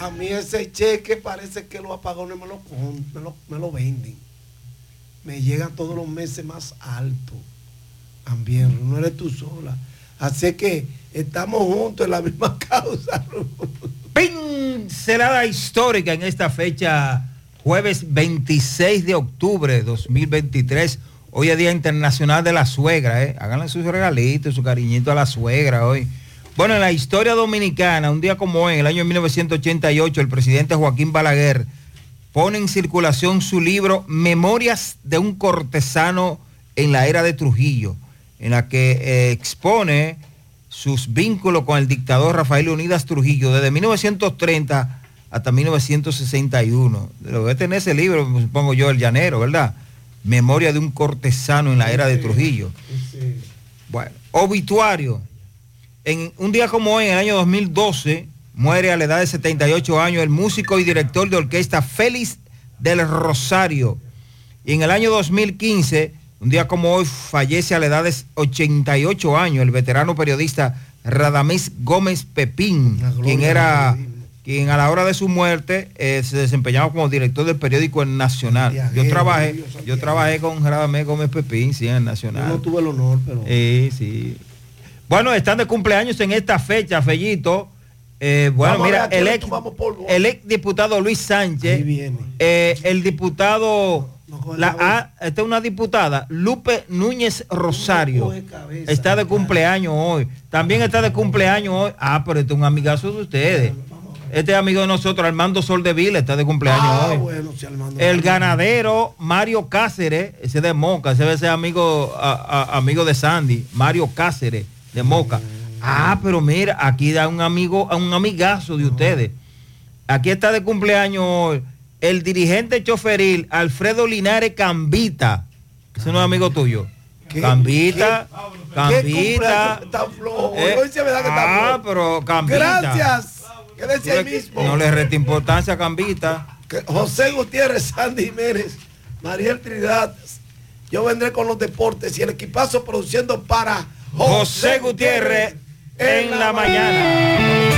A mí ese cheque parece que los apagones me lo, me lo, me lo venden. Me llegan todos los meses más alto. También, no eres tú sola. Así que estamos juntos en la misma causa. Pincelada histórica en esta fecha, jueves 26 de octubre de 2023. Hoy es Día Internacional de la Suegra, ¿eh? Háganle sus regalitos, su cariñito a la suegra hoy. Bueno, en la historia dominicana, un día como hoy, en el año 1988, el presidente Joaquín Balaguer pone en circulación su libro Memorias de un cortesano en la era de Trujillo, en la que eh, expone sus vínculos con el dictador Rafael Unidas Trujillo desde 1930 hasta 1961. Lo tener ese libro, supongo yo, El Llanero, ¿verdad? Memoria de un cortesano en la era de Trujillo. Bueno, obituario. En un día como hoy, en el año 2012, muere a la edad de 78 años el músico y director de orquesta Félix del Rosario. Y en el año 2015 un día como hoy fallece a la edad de 88 años el veterano periodista Radamés Gómez Pepín, quien era quien a la hora de su muerte eh, se desempeñaba como director del periódico El Nacional. yo trabajé, yo trabajé con Radamés Gómez Pepín, sí, en El Nacional. no tuve el honor, pero. Sí, sí. Bueno, están de cumpleaños en esta fecha, Fellito. Eh, bueno, mira, el ex, el ex, diputado Luis Sánchez, eh, el diputado la, esta es una diputada, Lupe Núñez Rosario. Está de cumpleaños hoy. También está de cumpleaños hoy. Ah, pero este es un amigazo de ustedes. Este es amigo de nosotros, Armando Soldevila, está de cumpleaños ah, hoy. el ganadero Mario Cáceres, ese de Moca, ese ser amigo, amigo de Sandy, Mario Cáceres de Moca. Ah, pero mira, aquí da un amigo, un amigazo de ustedes. Aquí está de cumpleaños el dirigente choferil Alfredo Linares Cambita, que es un amigo tuyo. Cambita, Cambita. ah, pero Cambita. Gracias. ¿Qué decía mismo? No le resta importancia a Cambita. José Gutiérrez, Sandy Jiménez, Mariel Trinidad. Yo vendré con los deportes y el equipazo produciendo para José, Gutiérrez en, la, mañana.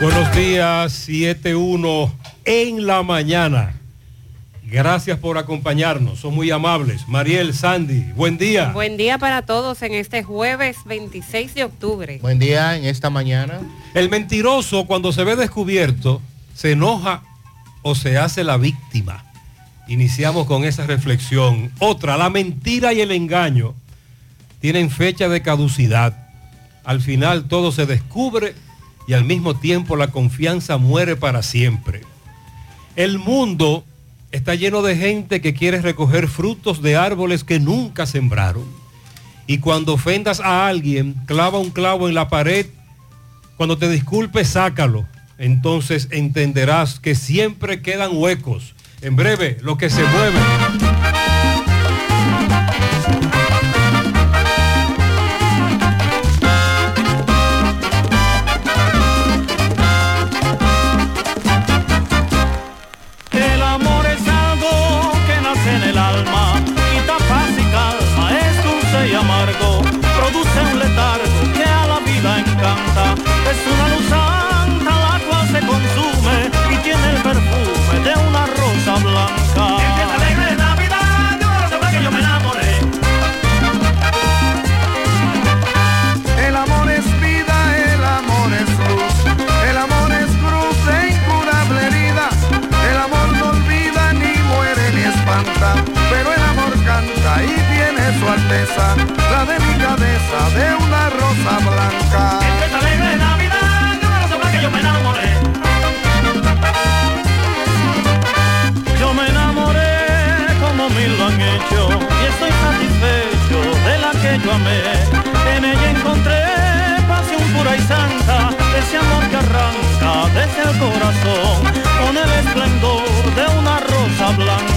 Buenos días, 7-1 en la mañana. Gracias por acompañarnos, son muy amables. Mariel, Sandy, buen día. Buen día para todos en este jueves 26 de octubre. Buen día en esta mañana. El mentiroso cuando se ve descubierto se enoja o se hace la víctima. Iniciamos con esa reflexión. Otra, la mentira y el engaño tienen fecha de caducidad. Al final todo se descubre y al mismo tiempo la confianza muere para siempre. El mundo está lleno de gente que quiere recoger frutos de árboles que nunca sembraron. Y cuando ofendas a alguien, clava un clavo en la pared, cuando te disculpes, sácalo. Entonces entenderás que siempre quedan huecos. En breve, lo que se mueve. la de mi cabeza de una rosa blanca. Es alegre Navidad, de una rosa blanca yo me enamoré. Yo me enamoré como mil lo han hecho y estoy satisfecho de la que yo amé. En ella encontré pasión pura y santa, ese amor que arranca desde el corazón con el esplendor de una rosa blanca.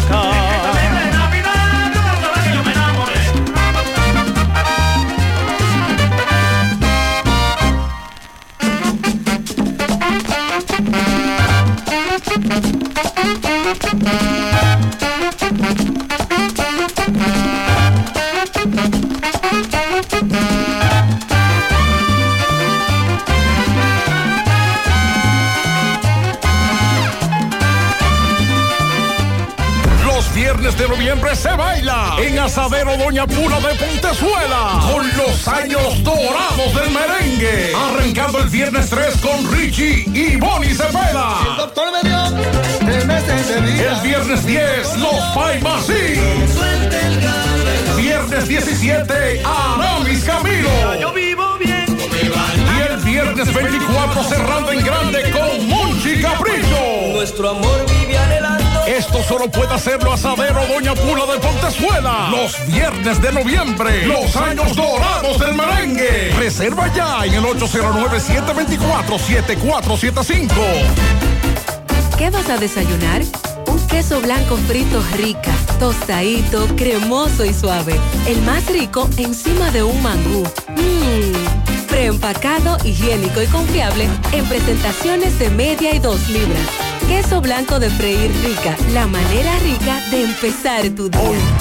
Nuestro amor vive anhelando. Esto solo puede hacerlo Asadero Doña Pula de Pontezuela. Los viernes de noviembre. Los años dorados del merengue. Reserva ya en el 809-724-7475. ¿Qué vas a desayunar? Un queso blanco frito rica, tostadito, cremoso y suave. El más rico encima de un mangú. Mmm, preempacado, higiénico y confiable en presentaciones de media y dos libras. Queso blanco de freír rica, la manera rica de empezar tu día.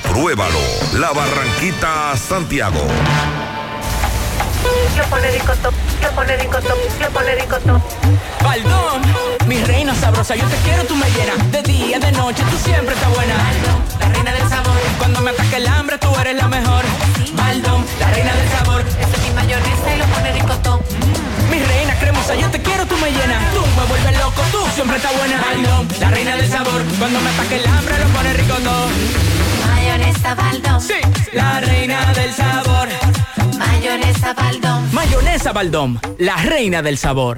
Compruébalo. La Barranquita Santiago. Le pone ricotón, le pone ricotón, le pone ricotón. Baldón, mi reina sabrosa, yo te quiero, tú me llenas. De día, de noche, tú siempre estás buena. Baldón, la reina del sabor. Cuando me ataque el hambre, tú eres la mejor. Baldón, la reina del sabor. Esa es mi mayonesa y lo pone ricotón. Mi reina cremosa, yo te quiero, tú me llenas. Tú me vuelves loco, tú siempre estás buena. Baldón, la reina del sabor. Cuando me ataque el hambre, lo pone ricotón. Mayonesa Baldón. Sí, la reina del sabor. Mayonesa Baldón. Mayonesa Baldón, la reina del sabor.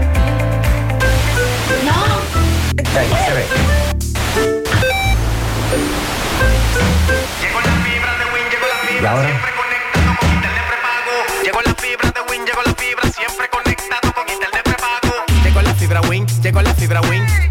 ¿Y ahora? Llegó la fibra de Win, llegó la fibra, siempre conectado con internet prepago. Llegó la fibra Win, llegó la fibra Win. Por todos lados, siempre yo estoy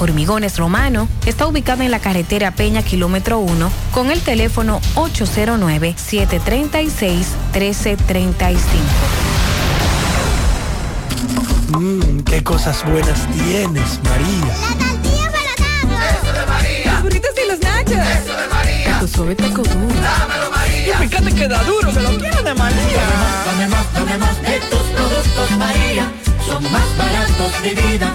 Hormigones Romano está ubicado en la carretera Peña Kilómetro 1 con el teléfono 809-736-1335. Mmm, qué cosas buenas tienes, María. La tortilla para Eso de María. Tu suave taco duro. Dámelo, María. Y fíjate que da duro, que lo quiero de María. Dame más, dame más de tus productos, María. Son más baratos de vida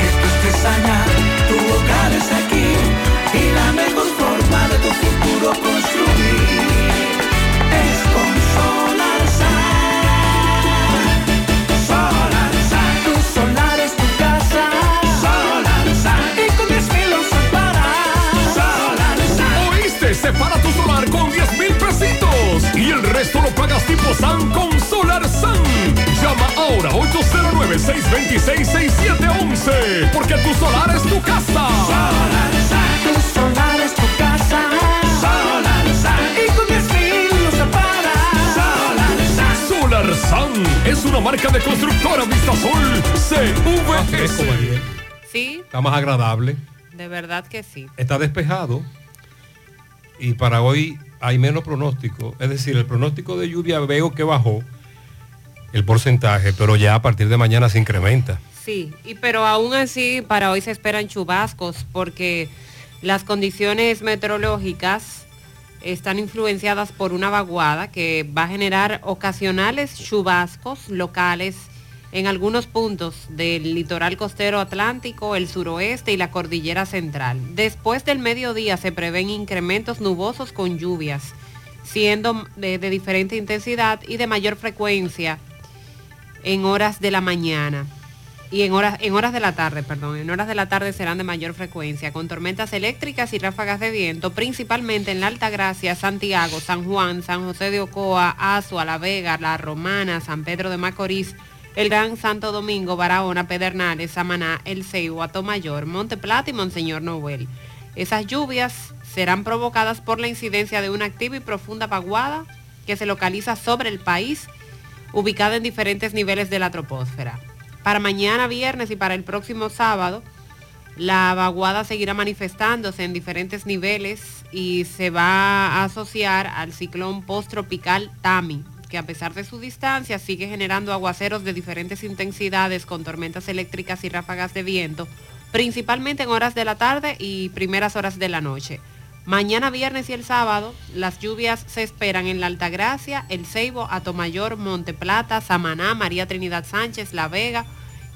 Marca de constructora Vistasol CVS. Sí, Está más agradable. de verdad que sí. Está despejado y para hoy hay menos pronóstico. Es decir, el pronóstico de lluvia veo que bajó el porcentaje, pero ya a partir de mañana se incrementa. Sí, y pero aún así para hoy se esperan chubascos porque las condiciones meteorológicas están influenciadas por una vaguada que va a generar ocasionales chubascos locales en algunos puntos del litoral costero atlántico, el suroeste y la cordillera central. Después del mediodía se prevén incrementos nubosos con lluvias, siendo de, de diferente intensidad y de mayor frecuencia en horas de la mañana y en horas, en horas de la tarde, perdón, en horas de la tarde serán de mayor frecuencia, con tormentas eléctricas y ráfagas de viento, principalmente en la Altagracia, Santiago, San Juan, San José de Ocoa, Azua, La Vega, La Romana, San Pedro de Macorís, el Gran Santo Domingo, Barahona, Pedernales, Samaná, El Ceibo, Atomayor, Monte Plata y Monseñor Noel. Esas lluvias serán provocadas por la incidencia de una activa y profunda vaguada que se localiza sobre el país, ubicada en diferentes niveles de la troposfera. Para mañana viernes y para el próximo sábado, la vaguada seguirá manifestándose en diferentes niveles y se va a asociar al ciclón posttropical Tami, que a pesar de su distancia sigue generando aguaceros de diferentes intensidades con tormentas eléctricas y ráfagas de viento, principalmente en horas de la tarde y primeras horas de la noche. Mañana viernes y el sábado, las lluvias se esperan en la Altagracia, El Ceibo, Atomayor, Monte Plata, Samaná, María Trinidad Sánchez, La Vega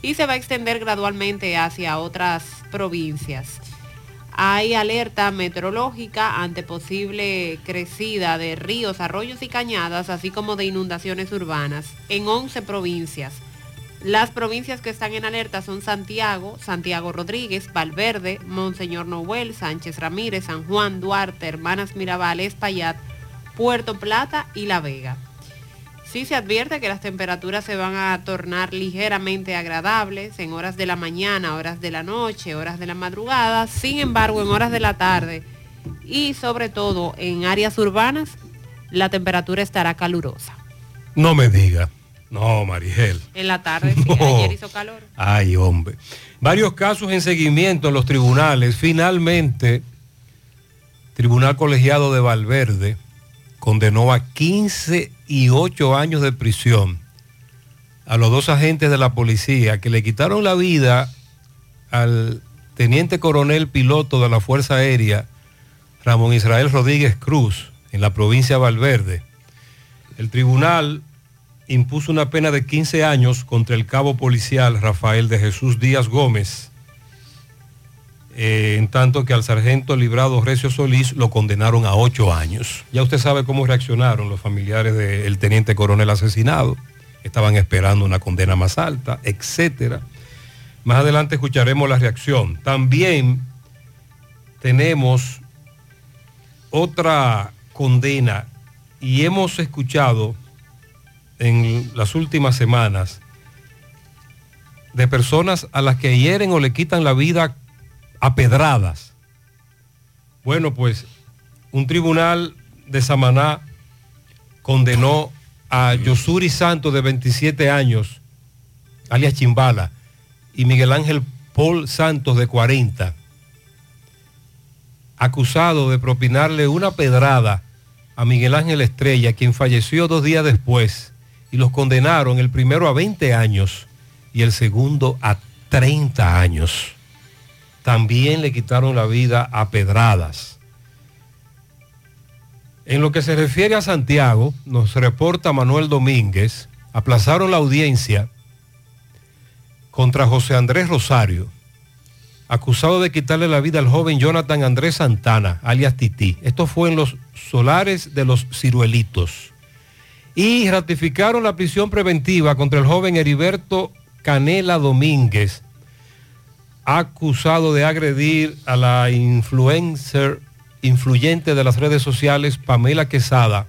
y se va a extender gradualmente hacia otras provincias. Hay alerta meteorológica ante posible crecida de ríos, arroyos y cañadas, así como de inundaciones urbanas en 11 provincias. Las provincias que están en alerta son Santiago, Santiago Rodríguez, Valverde, Monseñor Noel, Sánchez Ramírez, San Juan, Duarte, Hermanas Mirabal, Espaillat, Puerto Plata y La Vega. Sí se advierte que las temperaturas se van a tornar ligeramente agradables en horas de la mañana, horas de la noche, horas de la madrugada. Sin embargo, en horas de la tarde y sobre todo en áreas urbanas, la temperatura estará calurosa. No me diga. No, Marigel. En la tarde, sí, ayer hizo calor. Ay, hombre. Varios casos en seguimiento en los tribunales. Finalmente, Tribunal Colegiado de Valverde condenó a 15 y 8 años de prisión a los dos agentes de la policía que le quitaron la vida al teniente coronel piloto de la Fuerza Aérea, Ramón Israel Rodríguez Cruz, en la provincia de Valverde. El tribunal impuso una pena de 15 años contra el cabo policial Rafael de Jesús Díaz Gómez, eh, en tanto que al sargento librado Recio Solís lo condenaron a 8 años. Ya usted sabe cómo reaccionaron los familiares del teniente coronel asesinado, estaban esperando una condena más alta, etcétera. Más adelante escucharemos la reacción. También tenemos otra condena y hemos escuchado en las últimas semanas de personas a las que hieren o le quitan la vida a pedradas. Bueno, pues un tribunal de Samaná condenó a Yosuri Santos de 27 años, alias Chimbala, y Miguel Ángel Paul Santos de 40, acusado de propinarle una pedrada a Miguel Ángel Estrella, quien falleció dos días después y los condenaron el primero a 20 años y el segundo a 30 años. También le quitaron la vida a pedradas. En lo que se refiere a Santiago, nos reporta Manuel Domínguez, aplazaron la audiencia contra José Andrés Rosario, acusado de quitarle la vida al joven Jonathan Andrés Santana, alias Tití. Esto fue en los solares de los ciruelitos. Y ratificaron la prisión preventiva contra el joven Heriberto Canela Domínguez, acusado de agredir a la influencer influyente de las redes sociales Pamela Quesada,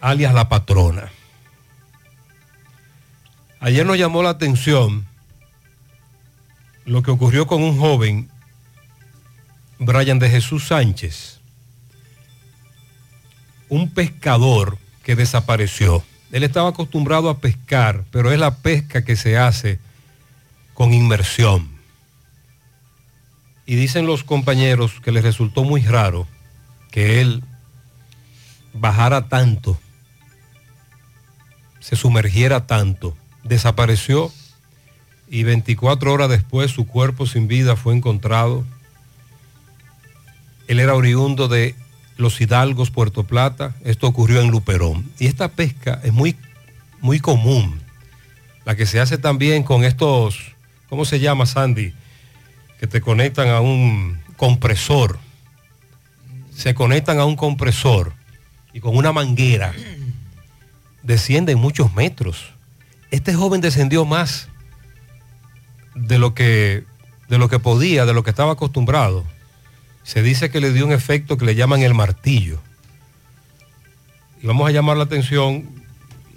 alias la patrona. Ayer nos llamó la atención lo que ocurrió con un joven, Brian de Jesús Sánchez, un pescador que desapareció. Él estaba acostumbrado a pescar, pero es la pesca que se hace con inmersión. Y dicen los compañeros que les resultó muy raro que él bajara tanto, se sumergiera tanto, desapareció y 24 horas después su cuerpo sin vida fue encontrado. Él era oriundo de Los Hidalgos, Puerto Plata. Esto ocurrió en Luperón. Y esta pesca es muy, muy común. La que se hace también con estos, ¿cómo se llama, Sandy? Que te conectan a un compresor. Se conectan a un compresor y con una manguera descienden muchos metros. Este joven descendió más de lo que, de lo que podía, de lo que estaba acostumbrado. Se dice que le dio un efecto que le llaman el martillo. Y vamos a llamar la atención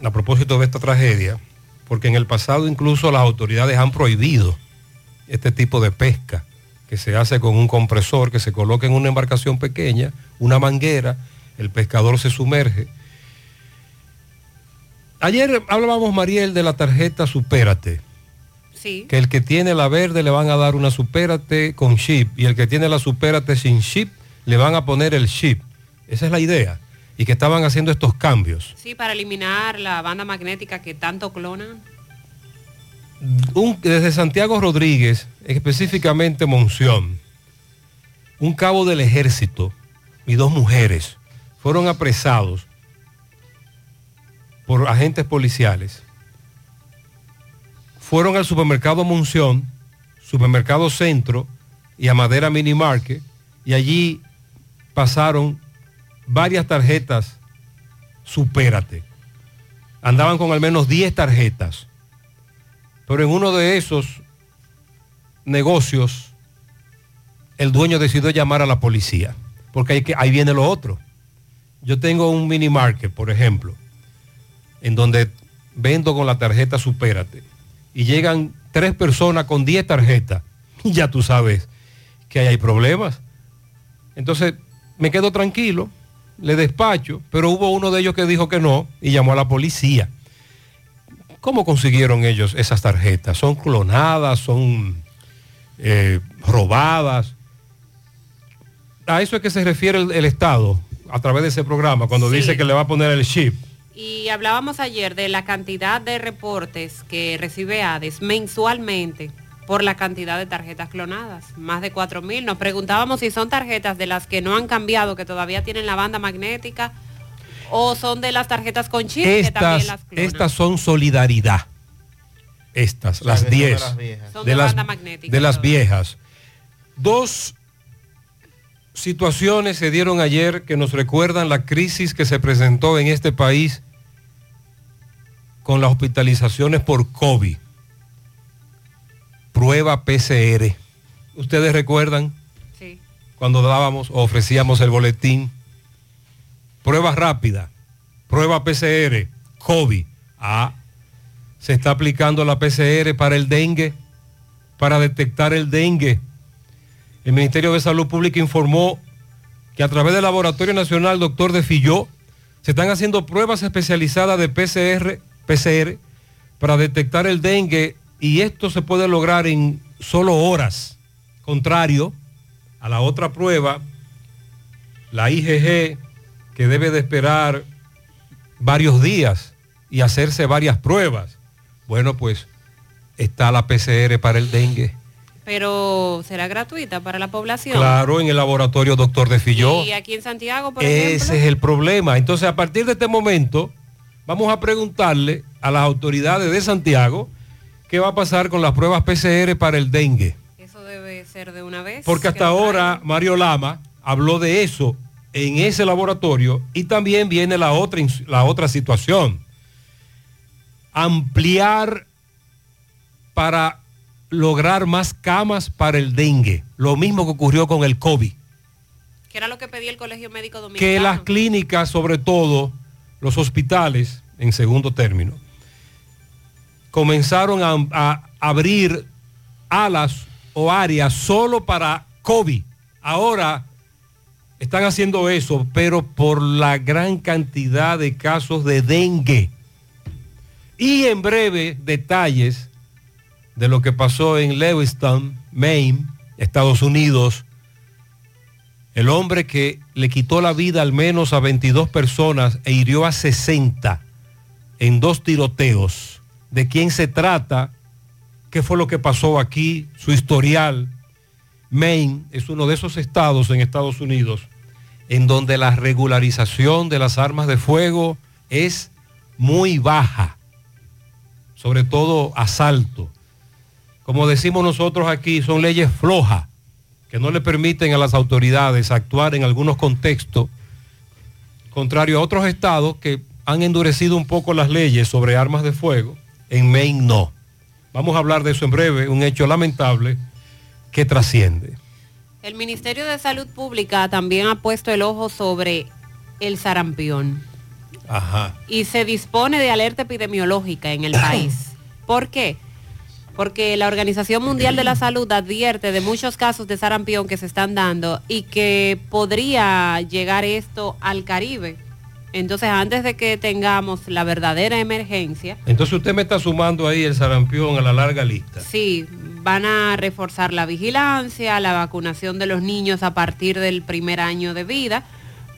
a propósito de esta tragedia, porque en el pasado incluso las autoridades han prohibido este tipo de pesca, que se hace con un compresor que se coloca en una embarcación pequeña, una manguera, el pescador se sumerge. Ayer hablábamos, Mariel, de la tarjeta Supérate Sí. que el que tiene la verde le van a dar una supérate con chip y el que tiene la supérate sin chip le van a poner el chip. Esa es la idea. Y que estaban haciendo estos cambios. Sí, para eliminar la banda magnética que tanto clonan. Un- desde Santiago Rodríguez, específicamente Monción, un cabo del ejército y dos mujeres fueron apresados por agentes policiales. Fueron al supermercado Monción, supermercado Centro y a Madera Mini Market y allí pasaron varias tarjetas Supérate. Andaban con al menos 10 tarjetas. Pero en uno de esos negocios, el dueño decidió llamar a la policía, porque que, ahí viene lo otro. Yo tengo un mini market, por ejemplo, en donde vendo con la tarjeta Supérate, y llegan tres personas con 10 tarjetas, y ya tú sabes que ahí hay problemas. Entonces, me quedo tranquilo, le despacho, pero hubo uno de ellos que dijo que no y llamó a la policía. ¿Cómo consiguieron ellos esas tarjetas? ¿Son clonadas? ¿Son eh, robadas? A eso es que se refiere el, el Estado a través de ese programa, cuando Sí. dice que le va a poner el chip. Y hablábamos ayer de la cantidad de reportes que recibe ADES mensualmente por la cantidad de tarjetas clonadas, más de 4.000. Nos preguntábamos si son tarjetas de las que no han cambiado, que todavía tienen la banda magnética, o son de las tarjetas con chip que también Estas, las clonan. estas son solidaridad. Estas, sea, las que son de 10. las viejas. Son De de las, banda magnética de las viejas. Dos situaciones se dieron ayer que nos recuerdan la crisis que se presentó en este país con las hospitalizaciones por COVID. Prueba PCR. ¿Ustedes recuerdan? Sí. Cuando dábamos o ofrecíamos el boletín. Prueba rápida. Prueba PCR. COVID. Ah, se está aplicando la PCR para el dengue, para detectar el dengue. El Ministerio de Salud Pública informó que a través del Laboratorio Nacional Doctor de Filló se están haciendo pruebas especializadas de PCR, PCR para detectar el dengue y esto se puede lograr en solo horas. Contrario a la otra prueba, la IgG, que debe de esperar varios días y hacerse varias pruebas. Bueno, pues está la PCR para el dengue. Pero será gratuita para la población. Claro, en el laboratorio Doctor de Filló. Y aquí en Santiago, por Ese ejemplo. es el problema. Entonces, a partir de este momento, vamos a preguntarle a las autoridades de Santiago qué va a pasar con las pruebas PCR para el dengue. Eso debe ser de una vez. Porque hasta ahora Mario Lama habló de eso en ese laboratorio y también viene la otra, la otra situación. Ampliar para lograr más camas para el dengue. Lo mismo que ocurrió con el COVID. Que era lo que pedía el Colegio Médico que Dominicano. las clínicas, sobre todo los hospitales, en segundo término, comenzaron a, a abrir alas o áreas solo para COVID. Ahora están haciendo eso, pero por la gran cantidad de casos de dengue. Y en breve, detalles de lo que pasó en Lewiston, Maine, Estados Unidos, el hombre que le quitó la vida al menos a 22 personas e hirió a 60 en dos tiroteos. ¿De quién se trata? ¿Qué fue lo que pasó aquí? Su historial. Maine es uno de esos estados en Estados Unidos en donde la regularización de las armas de fuego es muy baja, sobre todo asalto. Como decimos nosotros aquí, son leyes flojas que no le permiten a las autoridades actuar en algunos contextos, contrario a otros estados que han endurecido un poco las leyes sobre armas de fuego, en Maine no. Vamos a hablar de eso en breve, un hecho lamentable que trasciende. El Ministerio de Salud Pública también ha puesto el ojo sobre el sarampión Ajá. y se dispone de alerta epidemiológica en el país. ¿Por qué? Porque la Organización Mundial de la Salud advierte de muchos casos de sarampión que se están dando y que podría llegar esto al Caribe. Entonces, antes de que tengamos la verdadera emergencia, Entonces usted me está sumando ahí el sarampión a la larga lista. Sí, van a reforzar la vigilancia, la vacunación de los niños a partir del primer año de vida,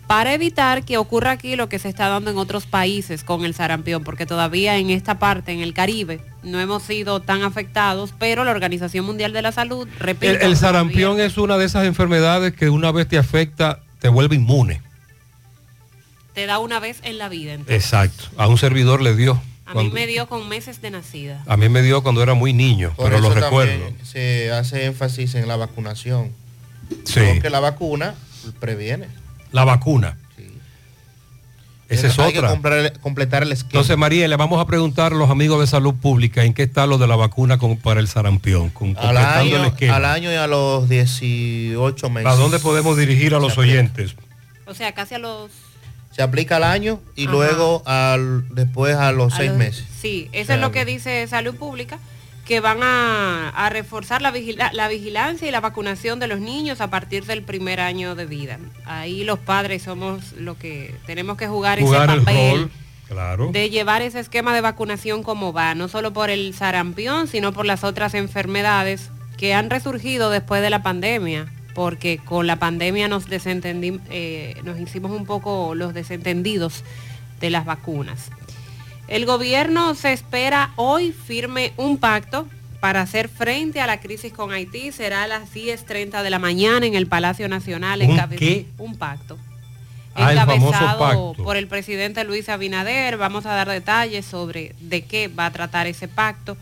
para evitar que ocurra aquí lo que se está dando en otros países con el sarampión, porque todavía en esta parte, en el Caribe, no hemos sido tan afectados, pero la Organización Mundial de la Salud, repito, El, el sarampión es una de esas enfermedades que una vez te afecta, te vuelve inmune. te da una vez en la vida. entonces. Exacto. A un servidor le dio. A mí me dio con meses de nacida. a mí me dio cuando era muy niño, Por pero lo recuerdo. se hace énfasis en la vacunación. Sí. Porque la vacuna previene. La vacuna. Esa es Hay que otra. comprar- completar el esquema. Entonces, María, le vamos a preguntar a los amigos de salud pública en qué está lo de la vacuna con- para el sarampión, con, al, completando el año, esquema. al año y a los 18 meses. ¿A dónde podemos dirigir a los oyentes? O sea, casi a los... Se aplica al año y Ajá. luego al, después a los a seis los- meses. Sí, eso Se es lo que dice Salud Pública, que van a, a reforzar la, vigila- la vigilancia y la vacunación de los niños a partir del primer año de vida. Ahí los padres somos lo que tenemos que jugar, Jugar ese el papel claro. de llevar ese esquema de vacunación como va, no solo por el sarampión, sino por las otras enfermedades que han resurgido después de la pandemia, porque con la pandemia nos desentendimos, nos hicimos un poco los desentendidos de las vacunas. El gobierno se espera hoy firme un pacto para hacer frente a la crisis con Haití. Será a las 10.30 de la mañana en el Palacio Nacional. ¿Un encabe- qué? Un pacto. Ah, encabezado por el presidente Luis Abinader. Vamos a dar detalles sobre de qué va a tratar ese pacto.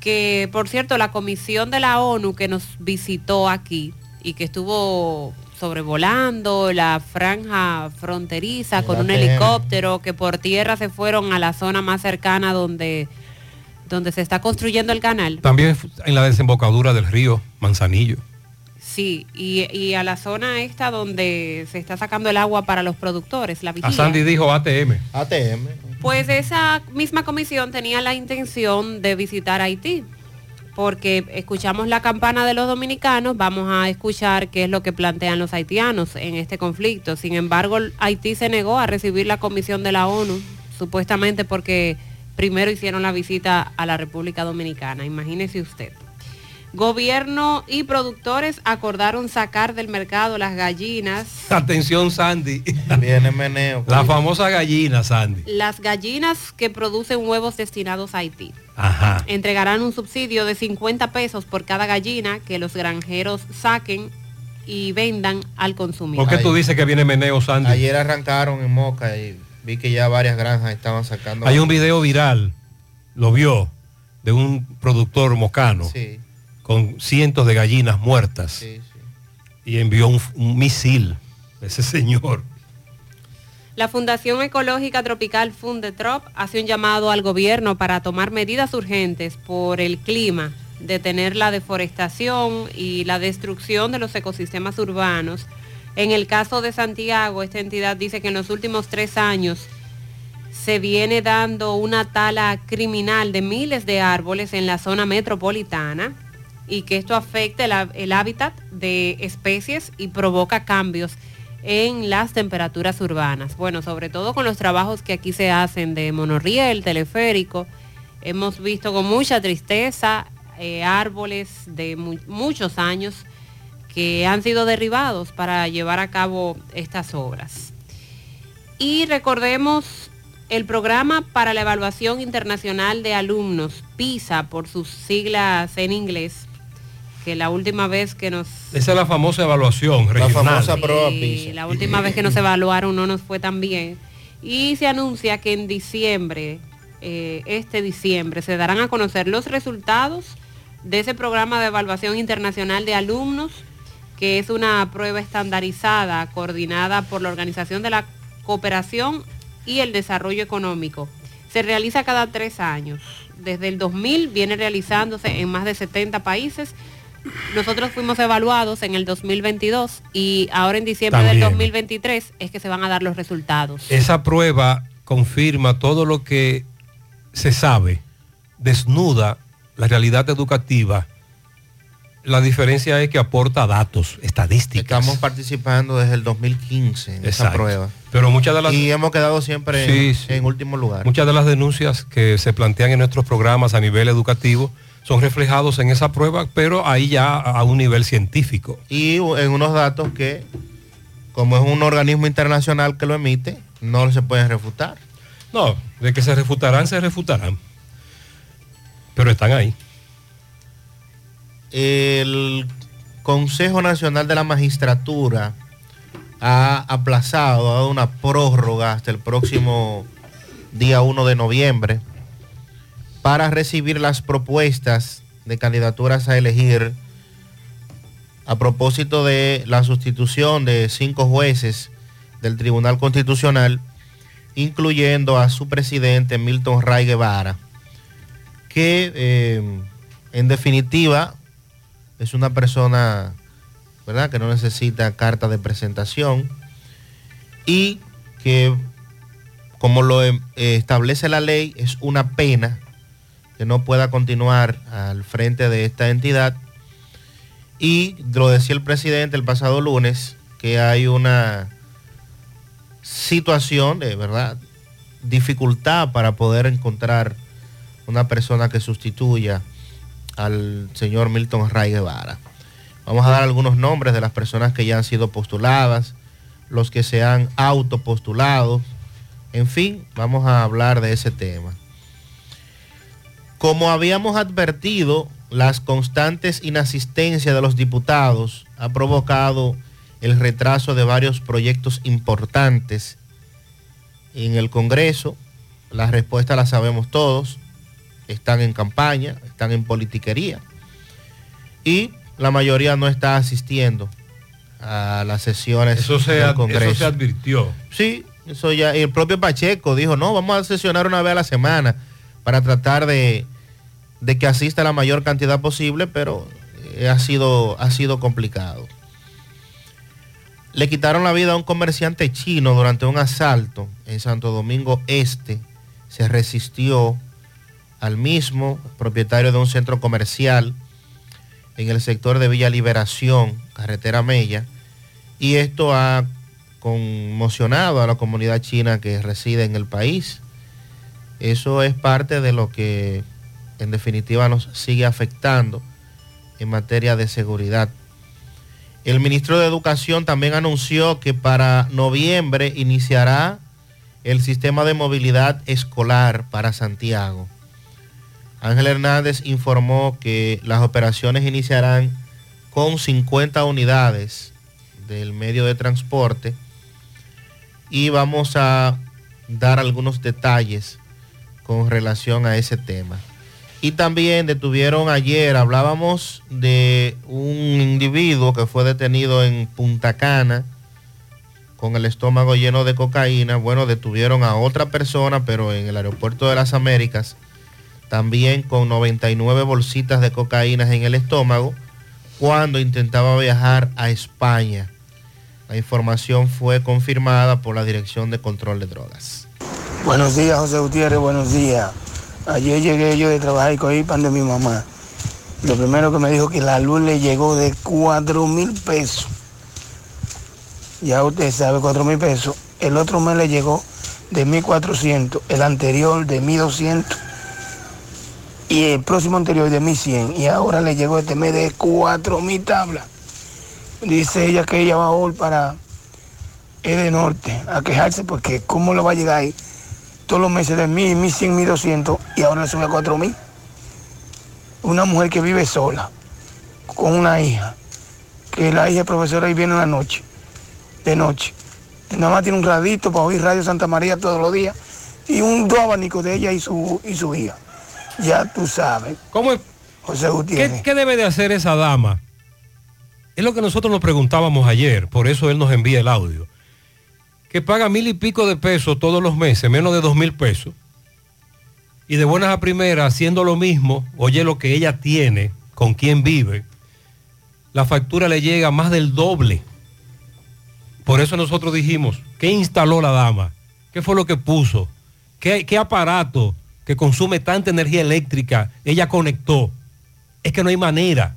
Que, por cierto, la comisión de la ONU que nos visitó aquí y que estuvo sobrevolando la franja fronteriza con un helicóptero que por tierra se fueron a la zona más cercana donde, donde se está construyendo el canal. También en la desembocadura del río Manzanillo. Sí, y, y a la zona esta donde se está sacando el agua para los productores, la A vigilia. Sandy dijo ATM. ATM. Pues esa misma comisión tenía la intención de visitar Haití, porque escuchamos la campana de los dominicanos, vamos a escuchar qué es lo que plantean los haitianos en este conflicto. Sin embargo, Haití se negó a recibir la comisión de la ONU, supuestamente porque primero hicieron la visita a la República Dominicana, imagínese usted. Gobierno y productores acordaron sacar del mercado las gallinas. Atención, Sandy. Viene meneo. La famosa gallina, Sandy. Las gallinas que producen huevos destinados a Haití. Ajá. Entregarán un subsidio de 50 pesos por cada gallina que los granjeros saquen y vendan al consumidor. ¿Por qué tú dices que viene meneo, Sandy? Ayer arrancaron en Moca y vi que ya varias granjas estaban sacando. Hay un video viral, lo vio, de un productor mocano Sí. con cientos de gallinas muertas Sí, y envió un, un misil, ese señor. La Fundación Ecológica Tropical Fundetrop hace un llamado al gobierno para tomar medidas urgentes por el clima, detener la deforestación y la destrucción de los ecosistemas urbanos. En el caso de Santiago, esta entidad dice que en los últimos tres años se viene dando una tala criminal de miles de árboles en la zona metropolitana y que esto afecta el, el hábitat de especies y provoca cambios en las temperaturas urbanas. Bueno, sobre todo con los trabajos que aquí se hacen de monorriel, teleférico, hemos visto con mucha tristeza eh, árboles de mu- muchos años que han sido derribados para llevar a cabo estas obras. Y recordemos el programa para la evaluación internacional de alumnos, PISA por sus siglas en inglés, que la última vez que nos Esa es la famosa evaluación regional. Sí, La última vez que nos evaluaron no nos fue tan bien. Y se anuncia que en diciembre, eh, este diciembre, se darán a conocer los resultados de ese programa de evaluación internacional de alumnos, que es una prueba estandarizada coordinada por la Organización de la Cooperación y el Desarrollo Económico. Se realiza cada tres años. Desde el 2000 viene realizándose en más de 70 países. Nosotros fuimos evaluados en el 2022 y ahora en diciembre del También. 2023 es que se van a dar los resultados. Esa prueba confirma todo lo que se sabe, desnuda la realidad educativa. La diferencia es que aporta datos, estadísticas. Estamos participando desde el 2015 en esa prueba. Pero muchas de las Y hemos quedado siempre Sí, en, sí. en último lugar. Muchas de las denuncias que se plantean en nuestros programas a nivel educativo son reflejados en esa prueba, pero ahí ya a un nivel científico. Y en unos datos que, como es un organismo internacional que lo emite, no se pueden refutar. No, de que se refutarán, se refutarán. Pero están ahí. El Consejo Nacional de la Magistratura ha aplazado, ha dado una prórroga hasta el próximo día 1 de noviembre para recibir las propuestas de candidaturas a elegir a propósito de la sustitución de cinco jueces del Tribunal Constitucional, incluyendo a su presidente Milton Ray Guevara, que eh, en definitiva es una persona ¿verdad? que no necesita carta de presentación y que como lo eh, establece la ley es una pena que no pueda continuar al frente de esta entidad y lo decía el presidente el pasado lunes que hay una situación de verdad dificultad para poder encontrar una persona que sustituya al señor Milton Ray Guevara. Vamos a dar algunos nombres de las personas que ya han sido postuladas, los que se han autopostulado, en fin, vamos a hablar de ese tema. Como habíamos advertido, las constantes inasistencias de los diputados ha provocado el retraso de varios proyectos importantes en el Congreso. La respuesta la sabemos todos. Están en campaña, están en politiquería. Y la mayoría no está asistiendo a las sesiones Eso se, del Congreso. eso se advirtió. Sí, eso ya. y el propio Pacheco dijo, no, vamos a sesionar una vez a la semana para tratar de, que asista la mayor cantidad posible, pero eh, ha, sido, ha sido complicado. Le quitaron la vida a un comerciante chino durante un asalto en Santo Domingo Este. Se resistió al mismo propietario de un centro comercial en el sector de Villa Liberación, carretera Mella, y esto ha conmocionado a la comunidad china que reside en el país. Eso es parte de lo que en definitiva nos sigue afectando en materia de seguridad. El ministro de Educación también anunció que para noviembre iniciará el sistema de movilidad escolar para Santiago. Ángel Hernández informó que las operaciones iniciarán con 50 unidades del medio de transporte y vamos a dar algunos detalles con relación a ese tema. Y también detuvieron ayer, hablábamos de un individuo que fue detenido en Punta Cana con el estómago lleno de cocaína. Bueno, detuvieron a otra persona, pero en el aeropuerto de las Américas, también con 99 bolsitas de cocaína en el estómago, cuando intentaba viajar a España. La información fue confirmada por la Dirección de Control de Drogas. Buenos días, José Gutiérrez, buenos días. Ayer llegué yo de trabajar y cogí pan de mi mamá. Lo primero que me dijo que la luz le llegó de 4 mil pesos. Ya usted sabe, 4 mil pesos. El otro mes le llegó de 1.400, el anterior de 1.200 y el próximo anterior de 1.100. Y ahora le llegó este mes de 4.000 tablas. Dice ella que ella va hoy para de Norte a quejarse porque cómo le va a llegar ahí todos los meses de 1.000, 1.100, 1.200 y ahora le sube a 4.000. Una mujer que vive sola, con una hija, que la hija es profesora y viene en la noche, de noche. Nada más tiene un radito para oír Radio Santa María todos los días y un dos abanicos de ella y su, y su hija. Ya tú sabes. ¿Cómo es? José Gutiérrez. ¿Qué, qué debe de hacer esa dama? Es lo que nosotros nos preguntábamos ayer, por eso él nos envía el audio. Que paga mil y pico de pesos todos los meses, menos de dos mil pesos. Y de buenas a primeras, haciendo lo mismo, oye lo que ella tiene, con quién vive, la factura le llega más del doble. Por eso nosotros dijimos, ¿qué instaló la dama? ¿Qué fue lo que puso? ¿Qué, qué aparato que consume tanta energía eléctrica ella conectó? Es que no hay manera.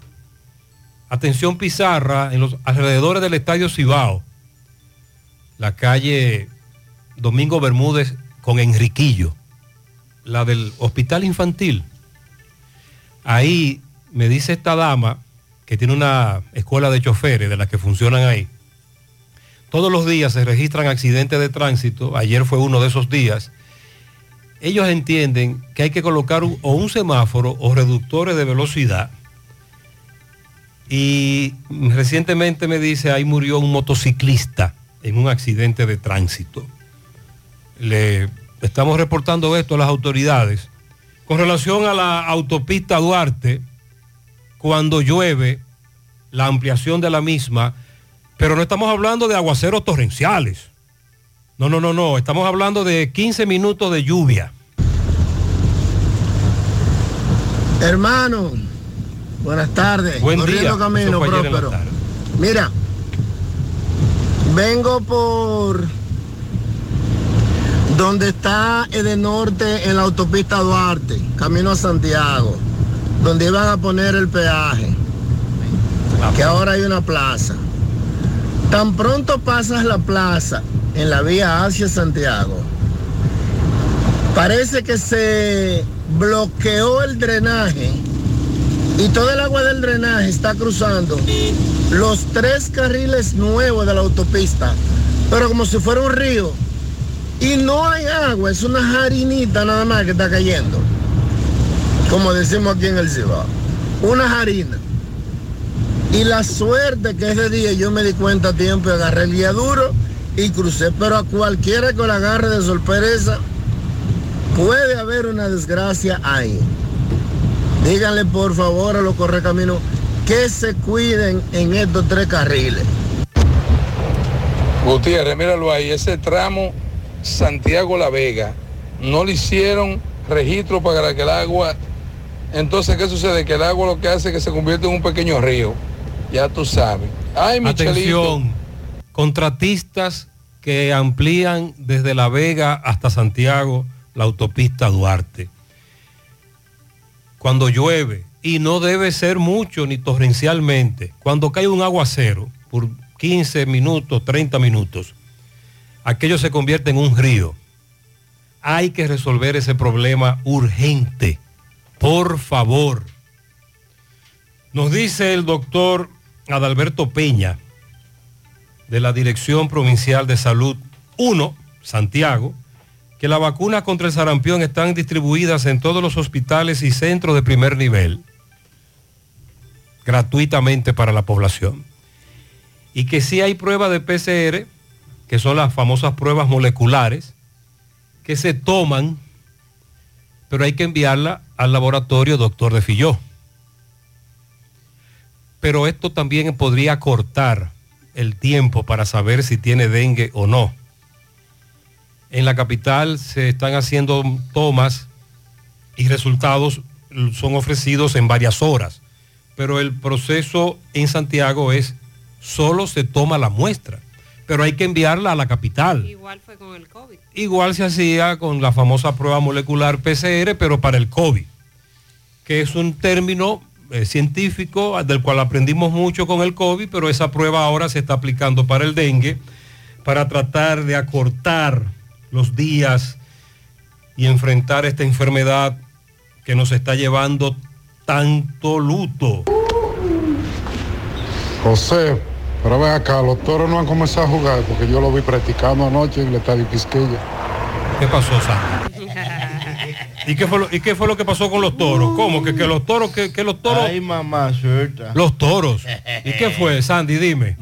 Atención Pizarra, en los alrededores del Estadio Cibao, la calle Domingo Bermúdez con Enriquillo, la del Hospital Infantil. Ahí me dice esta dama, que tiene una escuela de choferes de las que funcionan ahí, todos los días se registran accidentes de tránsito, ayer fue uno de esos días, ellos entienden que hay que colocar un, o un semáforo o reductores de velocidad. Y recientemente me dice, ahí murió un motociclista en un accidente de tránsito. Le estamos reportando esto a las autoridades. Con relación a la autopista Duarte, cuando llueve, la ampliación de la misma, pero no estamos hablando de aguaceros torrenciales. No, no, no, no, estamos hablando de 15 minutos de lluvia. Hermano, buenas tardes. Buen Corriendo día. camino, próspero. tarde. Mira, vengo por donde está Edenorte en la autopista Duarte, camino a Santiago, donde iban a poner el peaje, que ahora hay una plaza. Tan pronto pasas la plaza en la vía hacia Santiago, parece que se bloqueó el drenaje y todo el agua del drenaje está cruzando los tres carriles nuevos de la autopista, pero como si fuera un río. Y no hay agua, es una jarinita nada más que está cayendo. Como decimos aquí en el Cibao. Una jarina. Y la suerte que ese día yo me di cuenta a tiempo agarré el guía duro y crucé. Pero a cualquiera que lo agarre de sorpresa, puede haber una desgracia ahí. Díganle por favor a los correcaminos que se cuiden en estos tres carriles. Gutiérrez, míralo ahí, ese tramo Santiago-La Vega, no le hicieron registro para que el agua, entonces ¿qué sucede? Que el agua lo que hace es que se convierte en un pequeño río, ya tú sabes. Ay, Michelito. Atención, contratistas que amplían desde La Vega hasta Santiago la autopista Duarte. Cuando llueve, y no debe ser mucho ni torrencialmente, cuando cae un aguacero por 15 minutos, 30 minutos, aquello se convierte en un río. Hay que resolver ese problema urgente. Por favor. Nos dice el doctor Adalberto Peña, de la Dirección Provincial de Salud 1, Santiago, que las vacunas contra el sarampión están distribuidas en todos los hospitales y centros de primer nivel, gratuitamente para la población. Y que sí hay pruebas de PCR, que son las famosas pruebas moleculares, que se toman, pero hay que enviarla al laboratorio doctor de Filló. Pero esto también podría cortar el tiempo para saber si tiene dengue o no. En la capital se están haciendo tomas y resultados son ofrecidos en varias horas, pero el proceso en Santiago es solo se toma la muestra, pero hay que enviarla a la capital. Igual fue con el COVID. Igual se hacía con la famosa prueba molecular PCR, pero para el COVID, que es un término eh, científico del cual aprendimos mucho con el COVID, pero esa prueba ahora se está aplicando para el dengue, para tratar de acortar los días y enfrentar esta enfermedad que nos está llevando tanto luto. José, pero ven acá, los toros no han comenzado a jugar porque yo lo vi practicando anoche en el estadio Quisqueya. ¿Qué pasó, Sam? ¿Y qué, fue lo, ¿Y qué fue lo que pasó con los toros? ¿Cómo? ¿Que, que los toros, que, que los toros... Ay, mamá, suelta. Los toros. ¿Y qué fue, Sandy? Dime.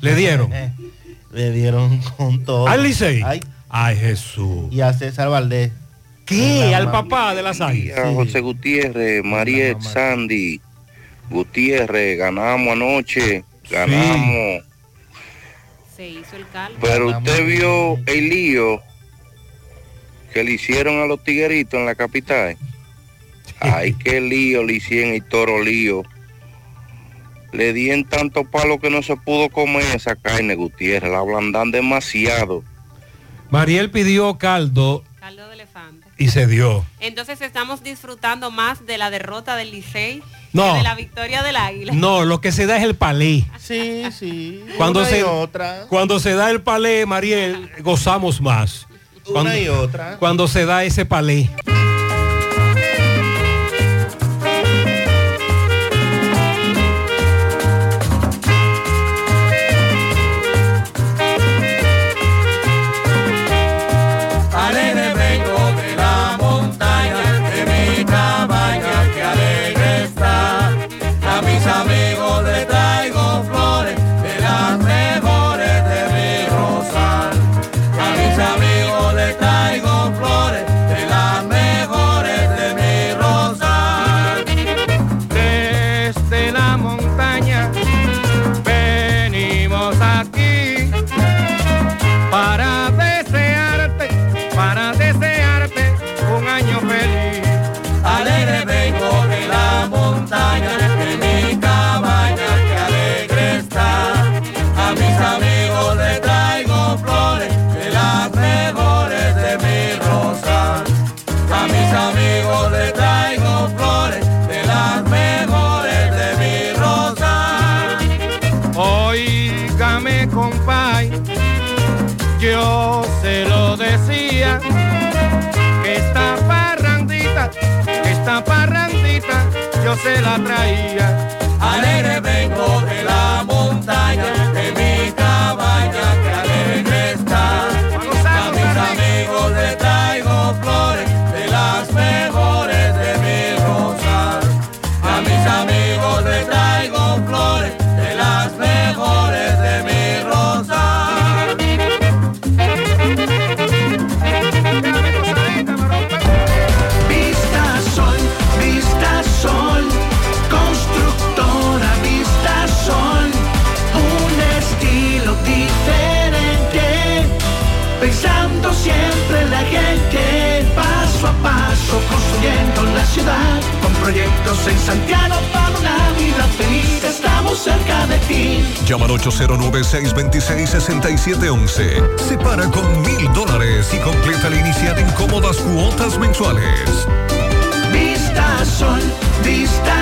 ¿Le dieron? Le dieron con todo. ¿Al Licey? Ay, Ay, Jesús. y a César Valdés. ¿Qué? La Al papá de las águilas. José Gutiérrez, Mariet, Sandy, Gutiérrez, ganamos anoche, ganamos. Se hizo el caldo. Pero usted vio el lío que le hicieron a los tigueritos en la capital. Ay, qué lío le hicieron el toro lío. Le di en tanto palo que no se pudo comer esa carne, Gutiérrez. La ablandan demasiado. Mariel pidió caldo Caldo de elefante. y se dio. Entonces estamos disfrutando más de la derrota del Licey No. que de la victoria del Águila. No, lo que se da es el palé. Sí, sí. Cuando Una y se, otra. cuando se da el palé, Mariel, gozamos más. Una Cuando- y otra. Cuando se da ese palé. Yo se la traía. En Santiago para una vida feliz, estamos cerca de ti. Llama al 809-626-6711. Separa con mil dólares y completa la inicial en cómodas cuotas mensuales. Vista Sol, Vista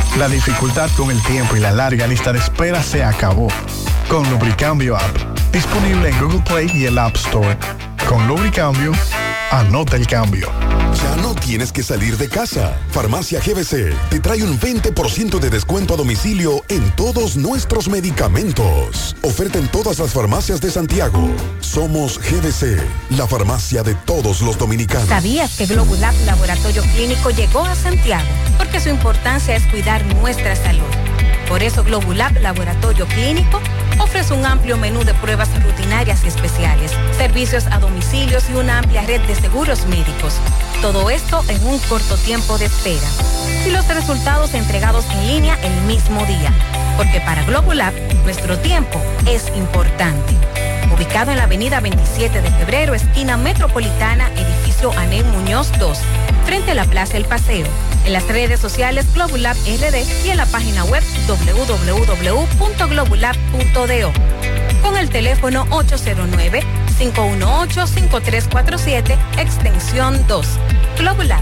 La dificultad con el tiempo y la larga lista de espera se acabó. Con Lubricambio App, disponible en Google Play y el App Store. Con Lubricambio, anota el cambio. Ya no tienes que salir de casa. Farmacia GBC te trae un 20% de descuento a domicilio en todos nuestros medicamentos. Oferta en todas las farmacias de Santiago. Somos GBC, la farmacia de todos los dominicanos. ¿Sabías que Globulab Laboratorio Clínico llegó a Santiago? Porque su importancia es cuidar nuestra salud. Por eso Globulab Laboratorio Clínico ofrece un amplio menú de pruebas rutinarias y especiales, servicios a domicilios y una amplia red de seguros médicos. Todo esto en un corto tiempo de espera. Y los resultados entregados en línea el mismo día. Porque para Globulab, nuestro tiempo es importante. Ubicado en la avenida 27 de febrero, esquina metropolitana, edificio Anel Muñoz 2, frente a la Plaza El Paseo. En las redes sociales Globulab RD y en la página web www.globulab.do. Con el teléfono 809-518-5347, extensión 2. Globulab,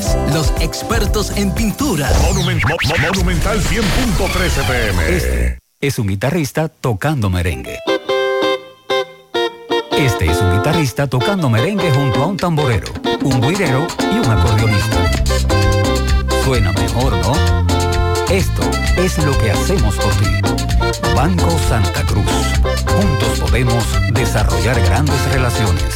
Los expertos en pinturas. Monument- Mo- Mo- Monumental 100.13 pm. Este es un guitarrista tocando merengue. Este es un guitarrista tocando merengue junto a un tamborero, un guirero y un acordeonista. Suena mejor, ¿no? Esto es lo que hacemos por ti. Banco Santa Cruz. Juntos podemos desarrollar grandes relaciones.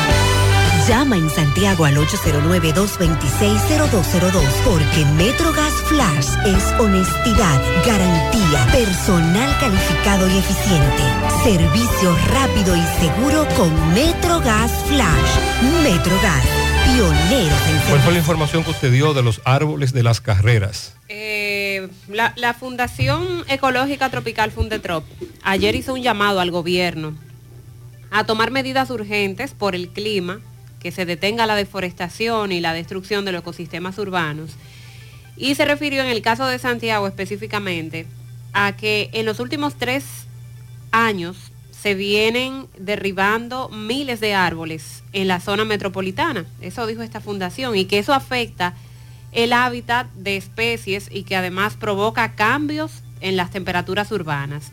Llama en Santiago al 809-226-0202 porque MetroGas Flash es honestidad, garantía, personal calificado y eficiente, servicio rápido y seguro con MetroGas Flash. MetroGas, pioneros en ¿Cuál fue la información que usted dio de los árboles de las carreras? Eh, la, la Fundación Ecológica Tropical Fundetrop ayer hizo un llamado al gobierno a tomar medidas urgentes por el clima, que se detenga la deforestación y la destrucción de los ecosistemas urbanos. Y se refirió en el caso de Santiago específicamente a que en los últimos tres años se vienen derribando miles de árboles en la zona metropolitana. Eso dijo esta fundación y que eso afecta el hábitat de especies y que además provoca cambios en las temperaturas urbanas.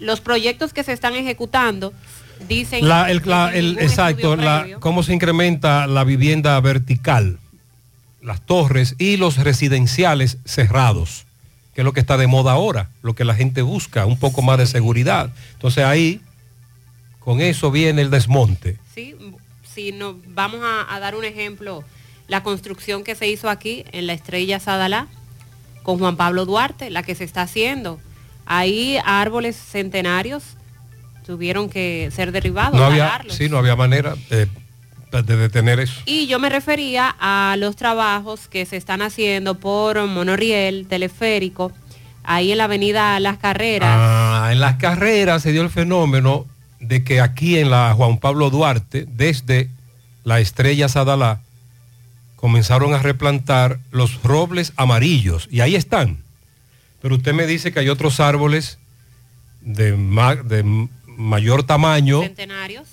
Los proyectos que se están ejecutando dicen La- el, la- exacto, la- cómo se incrementa la vivienda vertical, las torres y los residenciales cerrados, que es lo que está de moda ahora, lo que la gente busca, un poco más de seguridad. Entonces ahí, con eso viene el desmonte. Sí, si nos vamos a, a dar un ejemplo, la construcción que se hizo aquí en la Estrella Sadalá con Juan Pablo Duarte, la que se está haciendo. Ahí árboles centenarios tuvieron que ser derribados, No había, sí, no había manera de, de detener eso. Y yo me refería a los trabajos que se están haciendo por monorriel, teleférico, ahí en la avenida Las Carreras. Ah, en las carreras se dio el fenómeno de que aquí en la Juan Pablo Duarte, desde la Estrella Sadalá, comenzaron a replantar los robles amarillos y ahí están. Pero usted me dice que hay otros árboles de, de mayor tamaño centenarios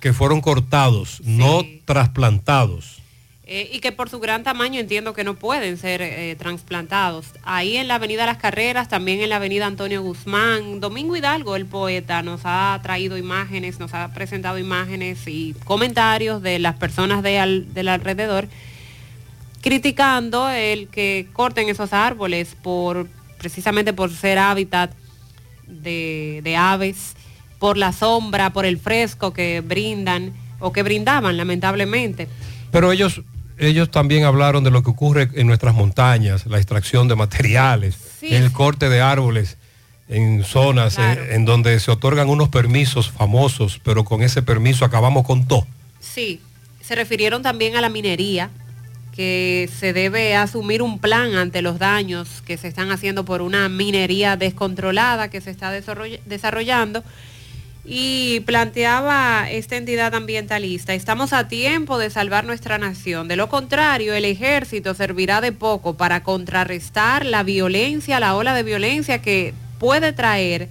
que fueron cortados, no trasplantados. eh, y que por su gran tamaño entiendo que no pueden ser eh, trasplantados. Ahí en la avenida Las Carreras, también en la avenida Antonio Guzmán, Domingo Hidalgo, el poeta, nos ha traído imágenes, nos ha presentado imágenes y comentarios de las personas de al- del alrededor criticando el que corten esos árboles por precisamente por ser hábitat de, de aves, por la sombra, por el fresco que brindan o que brindaban lamentablemente. Pero ellos, ellos también hablaron de lo que ocurre en nuestras montañas, la extracción de materiales, Sí. el corte de árboles en zonas eh, en donde se otorgan unos permisos famosos, pero con ese permiso acabamos con todo. Sí, se refirieron también a la minería, que se debe asumir un plan ante los daños que se están haciendo por una minería descontrolada que se está desarroll- desarrollando. Y planteaba esta entidad ambientalista, estamos a tiempo de salvar nuestra nación. De lo contrario, el ejército servirá de poco para contrarrestar la violencia, la ola de violencia que puede traer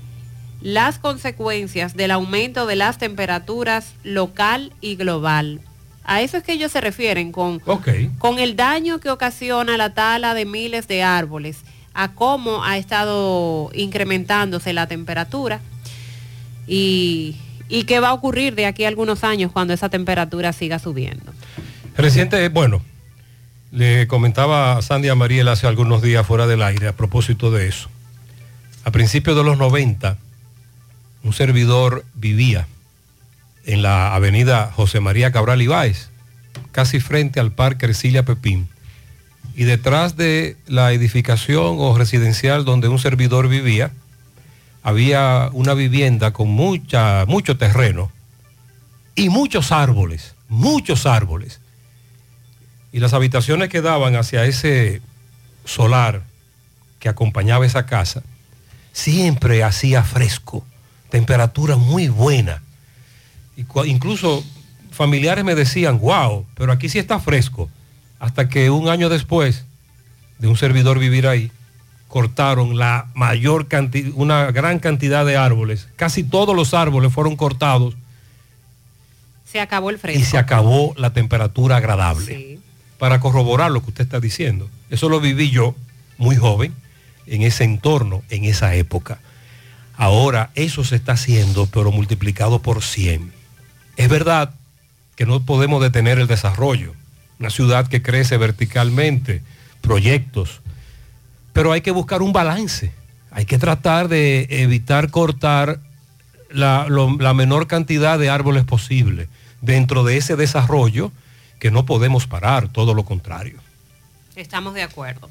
las consecuencias del aumento de las temperaturas local y global. A eso es que ellos se refieren con, con el daño que ocasiona la tala de miles de árboles, a cómo ha estado incrementándose la temperatura y, qué va a ocurrir de aquí a algunos años cuando esa temperatura siga subiendo. Reciente, bueno, le comentaba a Sandy Amariel hace algunos días fuera del aire a propósito de eso. A principios de los 90, un servidor vivía en la avenida José María Cabral Ibáez, casi frente al Parque Ercilia Pepín. Y detrás de la edificación o residencial donde un servidor vivía, había una vivienda con mucha, mucho terreno y muchos árboles, muchos árboles. Y las habitaciones que daban hacia ese solar que acompañaba esa casa, siempre hacía fresco, temperatura muy buena. Y incluso familiares me decían, wow, pero aquí sí está fresco. Hasta que un año después de un servidor vivir ahí, cortaron la mayor cantidad, una gran cantidad de árboles. Casi todos los árboles fueron cortados Se acabó el fresco. y se acabó la temperatura agradable. Para corroborar lo que usted está diciendo. Eso lo viví yo, muy joven, en ese entorno, en esa época. Ahora eso se está haciendo, pero multiplicado por 100. Es verdad que no podemos detener el desarrollo. Una ciudad que crece verticalmente, proyectos, pero hay que buscar un balance. Hay que tratar de evitar cortar la, menor cantidad de árboles posible dentro de ese desarrollo que no podemos parar, todo lo contrario. Estamos de acuerdo.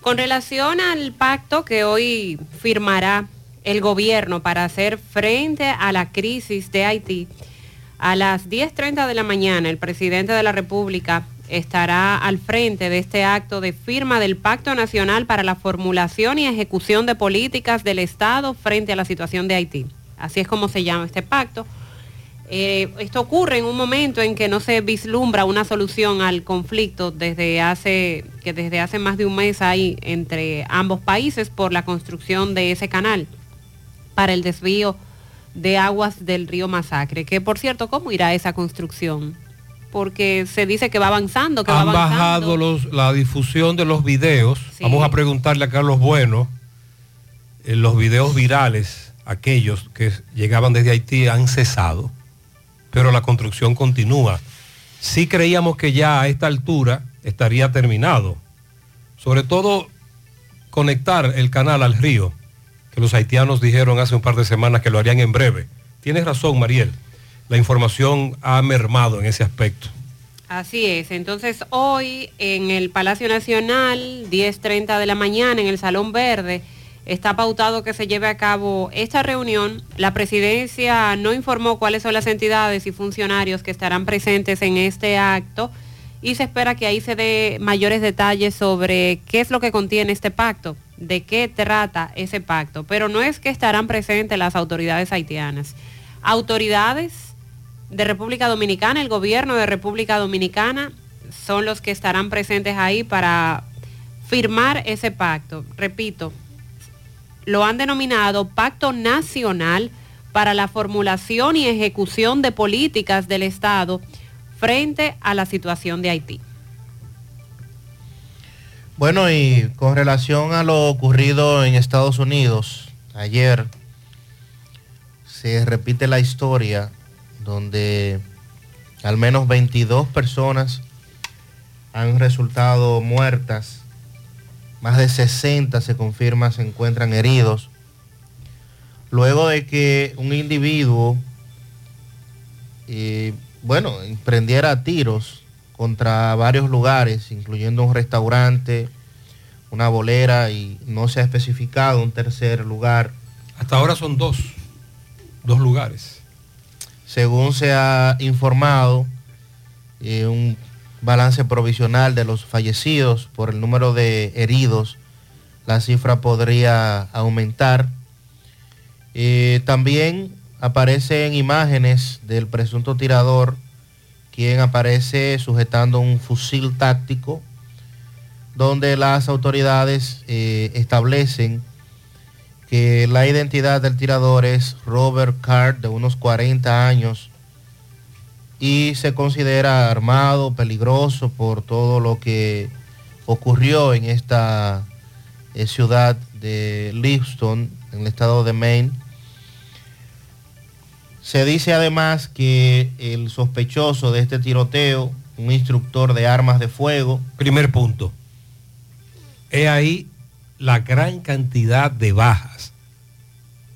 Con relación al pacto que hoy firmará el gobierno para hacer frente a la crisis de Haití, A las 10.30 de la mañana, el presidente de la República estará al frente de este acto de firma del Pacto Nacional para la Formulación y Ejecución de Políticas del Estado frente a la situación de Haití. Así es como se llama este pacto. Eh, esto ocurre en un momento en que no se vislumbra una solución al conflicto desde hace, que desde hace más de un mes hay entre ambos países por la construcción de ese canal para el desvío de aguas del río Masacre. Que por cierto, ¿cómo irá esa construcción? Porque se dice que va avanzando, que Han va avanzando. bajado los, la difusión de los videos. Vamos a preguntarle a Carlos Bueno. eh, los videos virales, aquellos que llegaban desde Haití, han cesado. Pero la construcción continúa. Sí creíamos que ya a esta altura estaría terminado. Sobre todo conectar el canal al río, que los haitianos dijeron hace un par de semanas que lo harían en breve. Tienes razón, Mariel. La información ha mermado en ese aspecto. Así es. Entonces hoy en el Palacio Nacional, 10.30 de la mañana, en el Salón Verde, está pautado que se lleve a cabo esta reunión. La presidencia no informó cuáles son las entidades y funcionarios que estarán presentes en este acto y se espera que ahí se dé mayores detalles sobre qué es lo que contiene este pacto, de qué trata ese pacto. Pero no es que estarán presentes las autoridades haitianas. Autoridades de República Dominicana, el gobierno de República Dominicana, son los que estarán presentes ahí para firmar ese pacto. Repito, lo han denominado Pacto Nacional para la Formulación y Ejecución de Políticas del Estado frente a la situación de Haití. Bueno, y con relación a lo ocurrido en Estados Unidos, ayer se repite la historia donde al menos 22 personas han resultado muertas, más de 60 se confirma se encuentran heridos, luego de que un individuo, eh, bueno, prendiera tiros contra varios lugares, incluyendo un restaurante, una bolera y no se ha especificado un tercer lugar. Hasta ahora son dos, dos lugares. Según se ha informado, eh, un balance provisional de los fallecidos por el número de heridos, la cifra podría aumentar. Eh, también aparecen imágenes del presunto tirador, quien aparece sujetando un fusil táctico, donde las autoridades eh, establecen que la identidad del tirador es Robert Card, de unos 40 años, y se considera armado, peligroso por todo lo que ocurrió en esta eh, ciudad de Livingston, en el estado de Maine. Se dice además que el sospechoso de este tiroteo, un instructor de armas de fuego, Primer punto. He ahí la gran cantidad de bajas.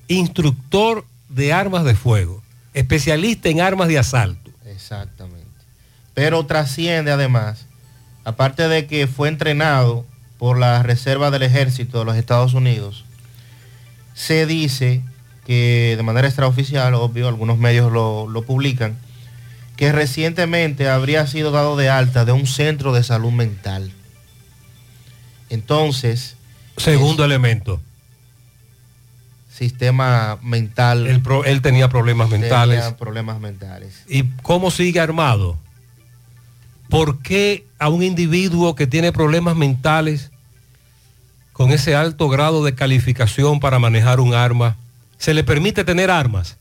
Instructor de armas de fuego, especialista en armas de asalto. Exactamente. Pero trasciende además, aparte de que fue entrenado por la Reserva del Ejército de los Estados Unidos, se dice que de manera extraoficial, obvio, algunos medios lo, lo publican, que recientemente habría sido dado de alta de un centro de salud mental. Entonces, Segundo elemento. Sistema mental. Él, tenía problemas mentales. tenía problemas mentales. ¿Y cómo sigue armado? ¿Por qué a un individuo que tiene problemas mentales con ese alto grado de calificación para manejar un arma se le permite tener armas?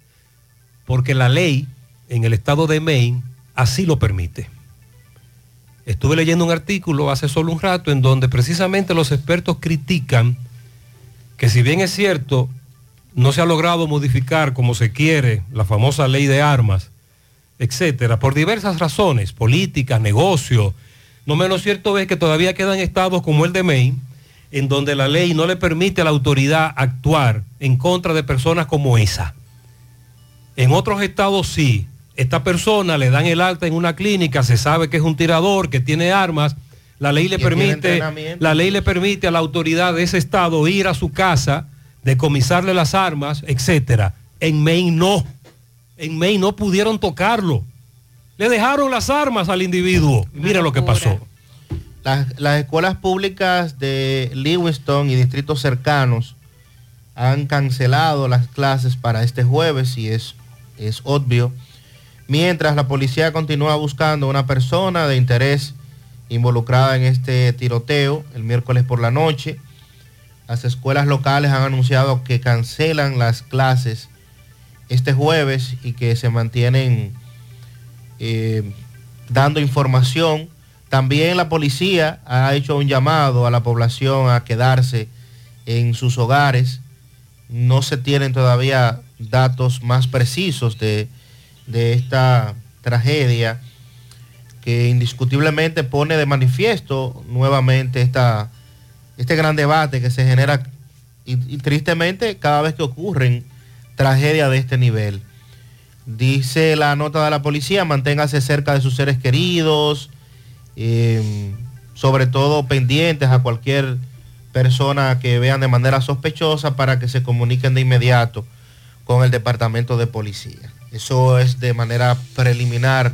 Porque la ley en el estado de Maine así lo permite. Estuve leyendo un artículo hace solo un rato en donde precisamente los expertos critican que si bien es cierto, no se ha logrado modificar como se quiere la famosa ley de armas, etcétera, por diversas razones, políticas, negocio. No menos cierto es que todavía quedan estados como el de Maine, en donde la ley no le permite a la autoridad actuar en contra de personas como esa. En otros estados sí. Esta persona le dan el alta en una clínica, se sabe que es un tirador, que tiene armas. La ley le permite, la ley le permite a la autoridad de ese estado ir a su casa, decomisarle las armas, etcétera. En Maine no. en Maine no pudieron tocarlo. Le dejaron las armas al individuo. Y Mira lo que pasó. Las, las escuelas públicas de Lewiston y distritos cercanos han cancelado las clases para este jueves y es, es obvio. Mientras la policía continúa buscando una persona de interés involucrada en este tiroteo el miércoles por la noche. Las escuelas locales han anunciado que cancelan las clases este jueves y que se mantienen eh, dando información. También la policía ha hecho un llamado a la población a quedarse en sus hogares. No se tienen todavía datos más precisos de, de esta tragedia que indiscutiblemente pone de manifiesto nuevamente esta, este gran debate que se genera y, tristemente cada vez que ocurren tragedias de este nivel. Dice la nota de la policía, manténgase cerca de sus seres queridos, eh, sobre todo pendientes a cualquier persona que vean de manera sospechosa para que se comuniquen de inmediato con el departamento de policía. Eso es de manera preliminar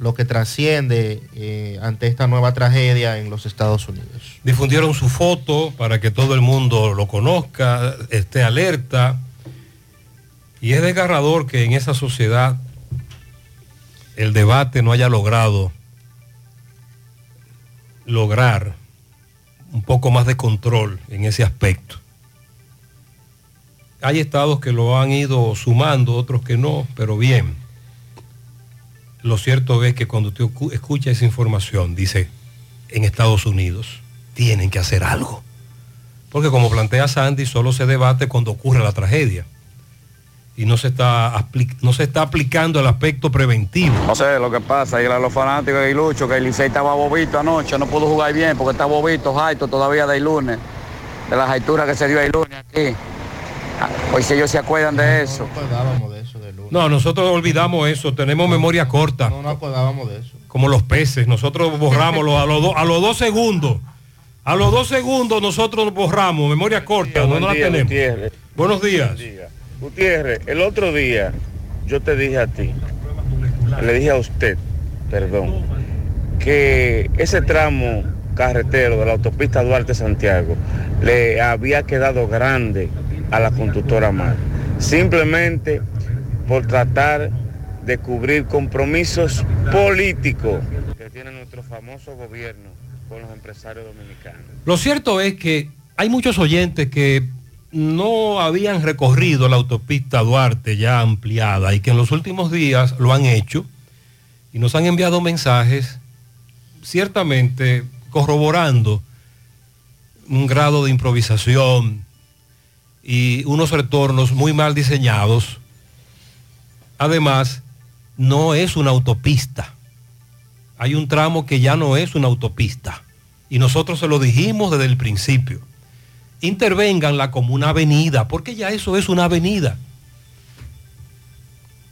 lo que trasciende eh, ante esta nueva tragedia en los Estados Unidos. Difundieron su foto para que todo el mundo lo conozca, esté alerta. Y es desgarrador que en esa sociedad el debate no haya logrado lograr un poco más de control en ese aspecto. Hay estados que lo han ido sumando, otros que no, pero bien. Lo cierto es que cuando usted escu- escucha esa información, dice, en Estados Unidos tienen que hacer algo. Porque como plantea Sandy, solo se debate cuando ocurre la tragedia. Y no se está, no se está aplicando el aspecto preventivo. No sé lo que pasa, y a los fanáticos de Lucho, que el Licey estaba bobito anoche, no pudo jugar bien porque está bobito, jaito todavía del lunes, de las jaituras que se dio el lunes aquí. Ah, Hoy si ellos se acuerdan de eso. No, nosotros olvidamos eso, tenemos memoria corta. No nos acordábamos de eso. Como los peces, nosotros borramos a, los do- a los dos segundos. A los dos segundos nosotros borramos, memoria corta, no, Buen no la día, tenemos. Gutiérrez. Buenos días. Gutiérrez, el otro día yo te dije a ti, le dije a usted, perdón, que ese tramo carretero de la autopista Duarte Santiago le había quedado grande a la conductora Mar, simplemente por tratar de cubrir compromisos políticos que tiene nuestro famoso gobierno con los empresarios dominicanos. Lo cierto es que hay muchos oyentes que no habían recorrido la autopista Duarte ya ampliada y que en los últimos días lo han hecho y nos han enviado mensajes ciertamente corroborando un grado de improvisación y unos retornos muy mal diseñados. Además, no es una autopista. Hay un tramo que ya no es una autopista. Y nosotros se lo dijimos desde el principio. Intervénganla como una avenida, porque ya eso es una avenida.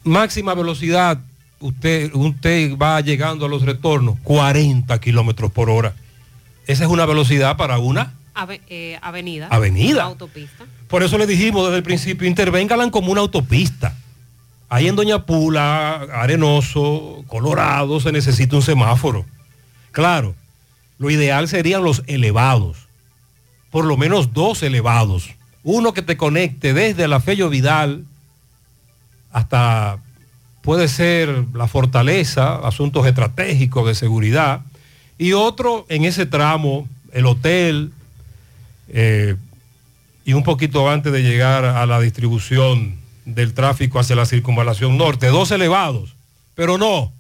Máxima velocidad, usted, usted va llegando a los retornos, 40 kilómetros por hora. Esa es una velocidad para una Ave- eh, avenida. Avenida. Autopista. Por eso le dijimos desde el principio, intervénganla como una autopista. Ahí en Doña Pula, Arenoso, Colorado, se necesita un semáforo. Claro, lo ideal serían los elevados. Por lo menos dos elevados. Uno que te conecte desde la Fello Vidal hasta, puede ser la fortaleza, asuntos estratégicos de seguridad. Y otro en ese tramo, el hotel, eh, y un poquito antes de llegar a la distribución del tráfico hacia la circunvalación norte, dos elevados, pero no.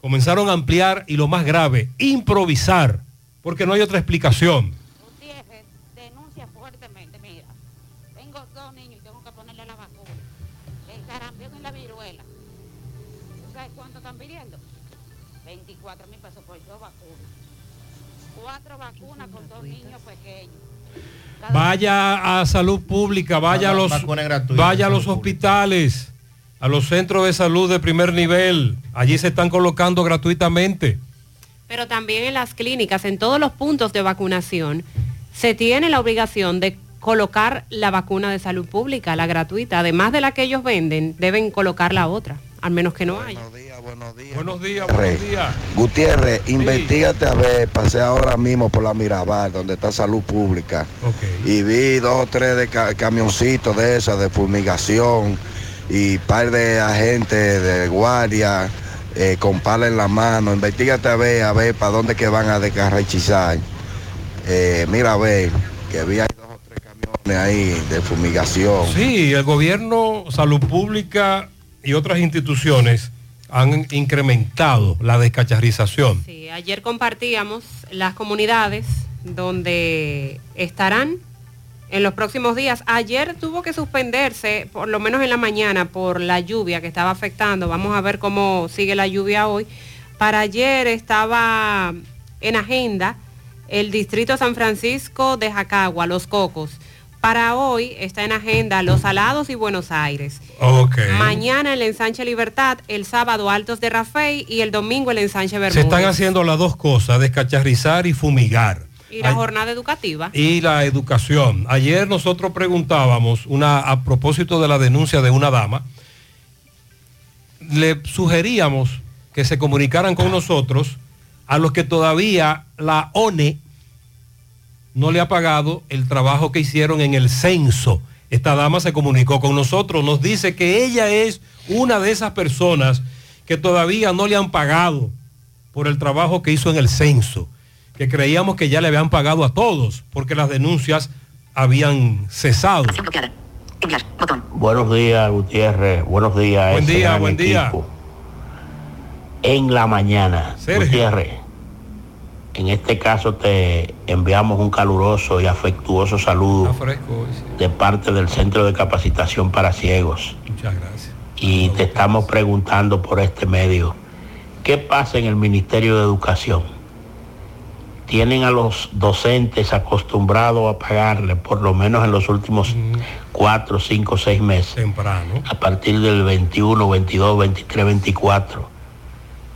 Comenzaron a ampliar y lo más grave, improvisar, porque no hay otra explicación. Gutiérrez denuncia fuertemente, mira, tengo dos niños y tengo que ponerle la vacuna. El sarampión y la viruela. ¿Tú sabes cuánto están pidiendo? 24 mil pesos por dos vacunas. Cuatro vacunas con dos niños pequeños. Vaya a salud pública, vaya a los, vaya a los hospitales, a los centros de salud de primer nivel. Allí se están colocando gratuitamente. Pero también en las clínicas, en todos los puntos de vacunación, se tiene la obligación de colocar la vacuna de salud pública, la gratuita. Además de la que ellos venden, deben colocar la otra, al menos que no haya. Buenos días, buenos días. Gutiérrez, investigate a ver, pasé ahora mismo por la Mirabal, donde está salud pública. Y vi dos o tres de ca- camioncitos de esas, de fumigación, y par de agentes de guardia eh, con pala en la mano. Investigate a ver, a ver para dónde que van a descarrechizar. Eh, mira a ver, que vi ahí dos o tres camiones ahí de fumigación. Sí, el gobierno, salud pública y otras instituciones han incrementado la descacharrización. Sí, ayer compartíamos las comunidades donde estarán en los próximos días. Ayer tuvo que suspenderse, por lo menos en la mañana, por la lluvia que estaba afectando. Vamos a ver cómo sigue la lluvia hoy. Para ayer estaba en agenda el distrito San Francisco de Jacagua, Los Cocos. Para hoy está en agenda Los Alados y Buenos Aires. Mañana el ensanche Libertad, el sábado Altos de Rafey y el domingo el ensanche Se Bermúdez. están haciendo las dos cosas, descacharrizar y fumigar. Y la Ay- jornada educativa. y la educación. Ayer nosotros preguntábamos una a propósito de la denuncia de una dama, le sugeríamos que se comunicaran con nosotros a los que todavía la ONE no le ha pagado el trabajo que hicieron en el censo. Esta dama se comunicó con nosotros, nos dice que ella es una de esas personas que todavía no le han pagado por el trabajo que hizo en el censo, que creíamos que ya le habían pagado a todos porque las denuncias habían cesado. Buenos días, Gutiérrez. Buenos días. Buen día, buen día. En la mañana, Sergio. Gutiérrez, en este caso te enviamos un caluroso y afectuoso saludo Fresco hoy, sí. de parte del Centro de Capacitación para Ciegos. Muchas gracias. Y te estamos preguntando por este medio, ¿qué pasa en el Ministerio de Educación? Tienen a los docentes acostumbrados a pagarle, por lo menos en los últimos cuatro, cinco, seis meses. Temprano. A partir del 21, 22, 23, 24.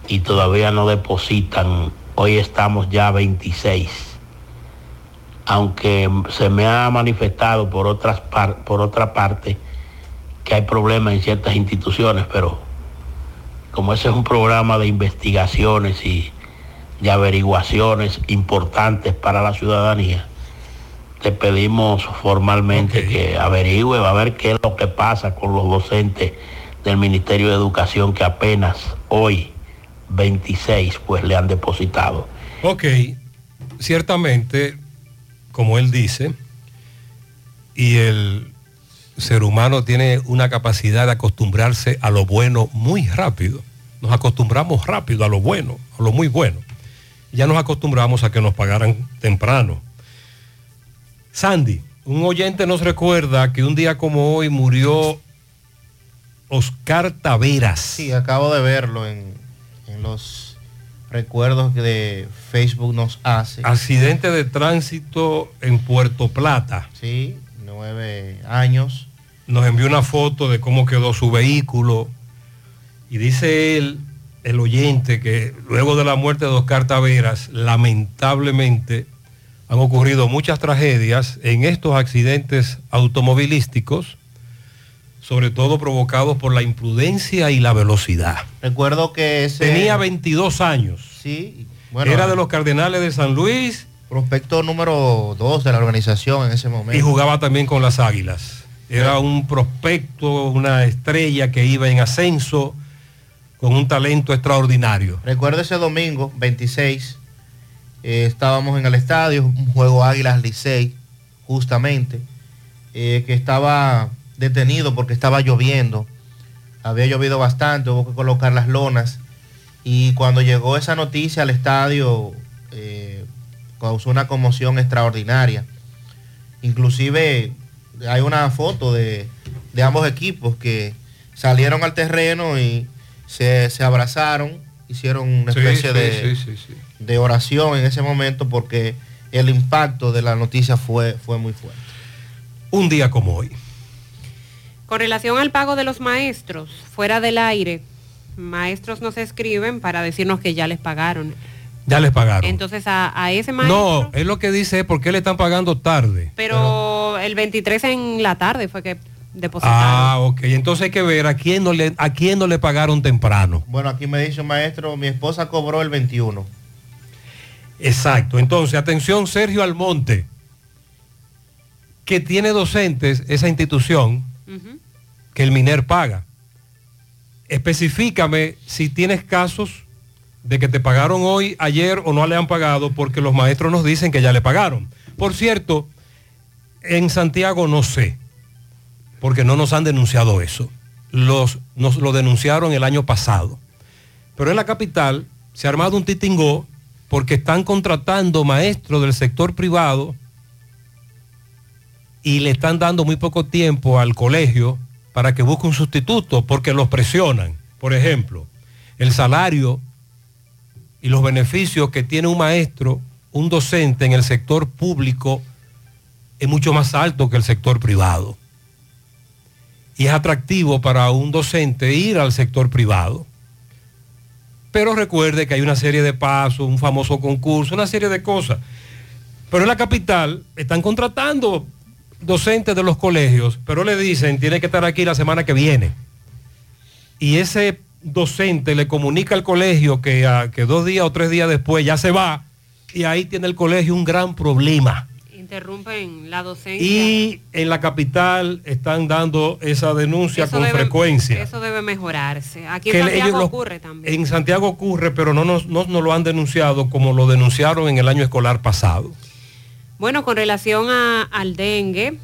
Y todavía no depositan. Hoy estamos ya 26. Aunque se me ha manifestado por, otras par- por otra parte que hay problemas en ciertas instituciones, pero como ese es un programa de investigaciones y de averiguaciones importantes para la ciudadanía, te pedimos formalmente que averigüe, va a ver qué es lo que pasa con los docentes del Ministerio de Educación que apenas hoy, 26, pues le han depositado. Ok, ciertamente, como él dice, y el ser humano tiene una capacidad de acostumbrarse a lo bueno muy rápido. Nos acostumbramos rápido a lo bueno, a lo muy bueno. Ya nos acostumbramos a que nos pagaran temprano. Sandy, un oyente nos recuerda que un día como hoy murió Oscar Taveras. Sí, acabo de verlo en, en los recuerdos que de Facebook nos hace. Accidente de tránsito en Puerto Plata. Sí, nueve años. Nos envió una foto de cómo quedó su vehículo. Y dice él, el oyente, que luego de la muerte de Oscar Taveras, lamentablemente han ocurrido muchas tragedias en estos accidentes automovilísticos, sobre todo provocados por la imprudencia y la velocidad. Recuerdo que ese... Tenía 22 años. Sí, bueno, Era de los Cardenales de San Luis. Prospecto número 2 de la organización en ese momento. Y jugaba también con las Águilas. Era un prospecto, una estrella que iba en ascenso con un talento extraordinario. Recuerdo ese domingo, 26, eh, estábamos en el estadio, un juego Águilas Licey, justamente, eh, que estaba detenido porque estaba lloviendo. Había llovido bastante, hubo que colocar las lonas. Y cuando llegó esa noticia al estadio, eh, causó una conmoción extraordinaria. Inclusive hay una foto de, de ambos equipos que salieron al terreno y se, se abrazaron, hicieron una Sí, especie sí, de, sí, sí, sí. de oración en ese momento porque el impacto de la noticia fue, fue muy fuerte. Un día como hoy. Con relación al pago de los maestros, fuera del aire, maestros nos escriben para decirnos que ya les pagaron. Ya les pagaron. Entonces a, a ese maestro, No, es lo que dice, ¿por qué le están pagando tarde? pero el 23 en la tarde fue que depositaron. Ah, ok. Entonces hay que ver a quién no le, a quién no le pagaron temprano. Bueno, aquí me dice un maestro, mi esposa cobró el 21. Exacto. Entonces, atención, Sergio Almonte, que tiene docentes esa institución que el MINER paga. Especifícame si tienes casos de que te pagaron hoy, ayer o no le han pagado, porque los maestros nos dicen que ya le pagaron. Por cierto, en Santiago no sé, porque no nos han denunciado eso. Los, nos lo denunciaron el año pasado. Pero en la capital se ha armado un titingó porque están contratando maestros del sector privado y le están dando muy poco tiempo al colegio para que busque un sustituto porque los presionan. Por ejemplo, el salario y los beneficios que tiene un maestro, un docente en el sector público es mucho más alto que el sector privado. Y es atractivo para un docente ir al sector privado. Pero recuerde que hay una serie de pasos, un famoso concurso, una serie de cosas. Pero en la capital están contratando docentes de los colegios, pero le dicen, tiene que estar aquí la semana que viene. Y ese docente le comunica al colegio que, a, que dos días o tres días después ya se va, y ahí tiene el colegio un gran problema. Interrumpen la docencia. Y en la capital están dando esa denuncia Eso con debe- frecuencia. Eso debe mejorarse. Aquí en Que Santiago lo- ocurre también. En Santiago ocurre, pero no nos, no nos lo han denunciado como lo denunciaron en el año escolar pasado. Bueno, con relación a- al dengue,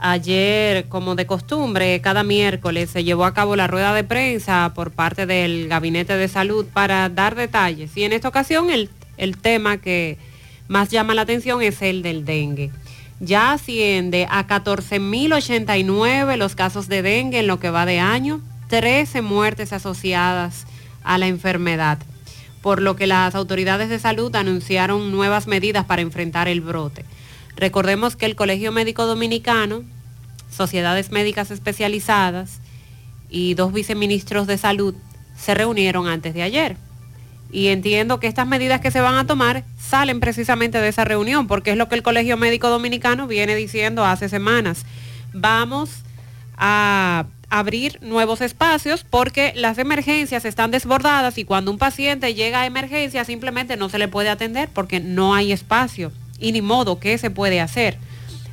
ayer, como de costumbre, cada miércoles se llevó a cabo la rueda de prensa por parte del Gabinete de Salud para dar detalles. Y en esta ocasión el, el tema que más llama la atención es el del dengue. Ya asciende a 14.089 los casos de dengue en lo que va de año, 13 muertes asociadas a la enfermedad por lo que las autoridades de salud anunciaron nuevas medidas para enfrentar el brote. Recordemos que el Colegio Médico Dominicano, sociedades médicas especializadas y dos viceministros de salud se reunieron antes de ayer. Y entiendo que estas medidas que se van a tomar salen precisamente de esa reunión, porque es lo que el Colegio Médico Dominicano viene diciendo hace semanas. Vamos a abrir nuevos espacios porque las emergencias están desbordadas y cuando un paciente llega a emergencia simplemente no se le puede atender porque no hay espacio y ni modo qué se puede hacer.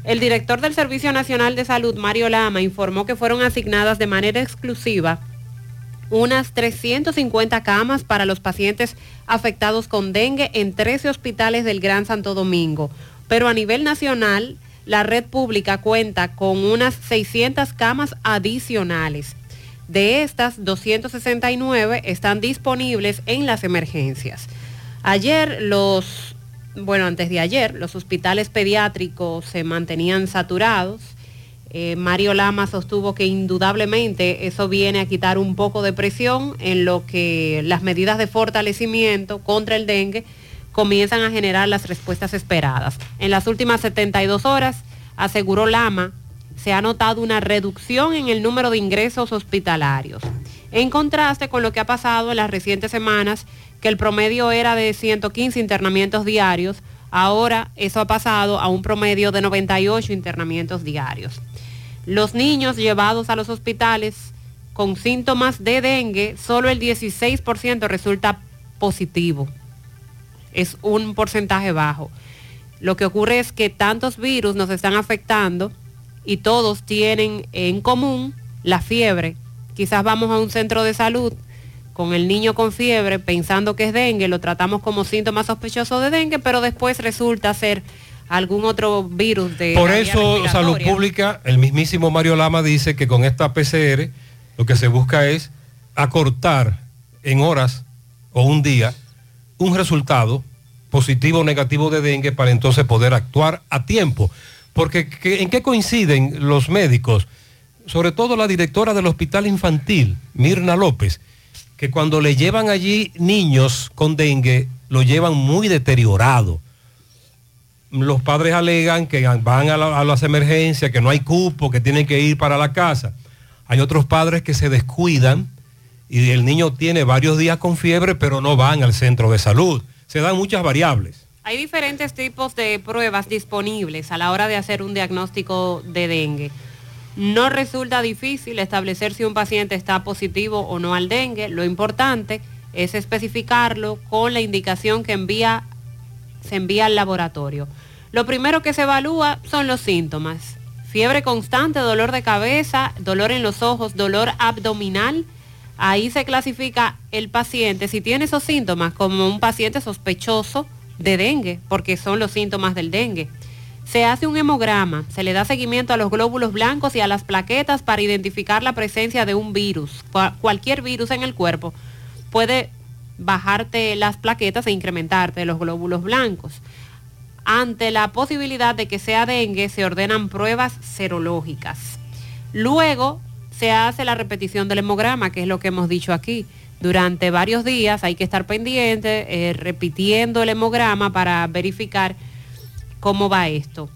El director del Servicio Nacional de Salud, Mario Lama, informó que fueron asignadas de manera exclusiva unas 350 camas para los pacientes afectados con dengue en 13 hospitales del Gran Santo Domingo. Pero a nivel nacional, la red pública cuenta con unas 600 camas adicionales. De estas, 269 están disponibles en las emergencias. Ayer los, bueno, antes de ayer, los hospitales pediátricos se mantenían saturados. Eh, Mario Lama sostuvo que indudablemente eso viene a quitar un poco de presión en lo que las medidas de fortalecimiento contra el dengue comienzan a generar las respuestas esperadas. En las últimas 72 horas, aseguró Lama, se ha notado una reducción en el número de ingresos hospitalarios. En contraste con lo que ha pasado en las recientes semanas, que el promedio era de 115 internamientos diarios, ahora eso ha pasado a un promedio de 98 internamientos diarios. Los niños llevados a los hospitales con síntomas de dengue, solo el 16% resulta positivo. Es un porcentaje bajo. Lo que ocurre es que tantos virus nos están afectando y todos tienen en común la fiebre. Quizás vamos a un centro de salud con el niño con fiebre pensando que es dengue, lo tratamos como síntoma sospechoso de dengue, pero después resulta ser algún otro virus de... Por eso Salud. Pública, el mismísimo Mario Lama dice que con esta PCR lo que se busca es acortar en horas o un día un resultado positivo o negativo de dengue para entonces poder actuar a tiempo. Porque ¿qué- ¿en qué coinciden los médicos? Sobre todo la directora del Hospital Infantil, Mirna López, que cuando le llevan allí niños con dengue, lo llevan muy deteriorado los padres alegan que van a las emergencias, que no hay cupo, que tienen que ir para la casa. Hay otros padres que se descuidan y el niño tiene varios días con fiebre, pero no van al centro de salud. Se dan muchas variables. Hay diferentes tipos de pruebas disponibles a la hora de hacer un diagnóstico de dengue. No resulta difícil establecer si un paciente está positivo o no al dengue. Lo importante es especificarlo con la indicación que envía, se envía al laboratorio. Lo primero que se evalúa son los síntomas. Fiebre constante, dolor de cabeza, dolor en los ojos, dolor abdominal. Ahí se clasifica el paciente, si tiene esos síntomas, como un paciente sospechoso de dengue, porque son los síntomas del dengue. Se hace un hemograma, se le da seguimiento a los glóbulos blancos y a las plaquetas para identificar la presencia de un virus. Cualquier virus en el cuerpo puede bajarte las plaquetas e incrementarte los glóbulos blancos. Ante la posibilidad de que sea dengue, se ordenan pruebas serológicas. Luego se hace la repetición del hemograma, que es lo que hemos dicho aquí. Durante varios días hay que estar pendiente, eh, repitiendo el hemograma para verificar cómo va esto.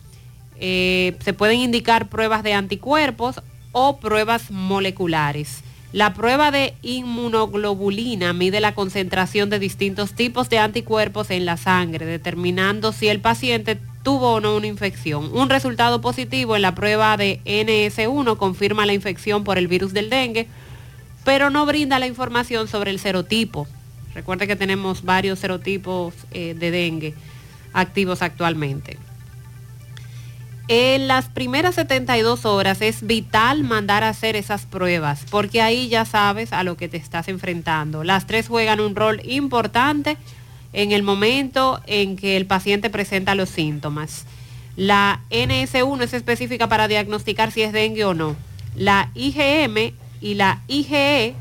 Eh, se pueden indicar pruebas de anticuerpos o pruebas moleculares. La prueba de inmunoglobulina mide la concentración de distintos tipos de anticuerpos en la sangre, determinando si el paciente tuvo o no una infección. Un resultado positivo en la prueba de NS1 confirma la infección por el virus del dengue, pero no brinda la información sobre el serotipo. Recuerde que tenemos varios serotipos eh, de dengue activos actualmente. En las primeras 72 horas es vital mandar a hacer esas pruebas, porque ahí ya sabes a lo que te estás enfrentando. Las tres juegan un rol importante en el momento en que el paciente presenta los síntomas. La NS1 es específica para diagnosticar si es dengue o no. La IgM y la IgE,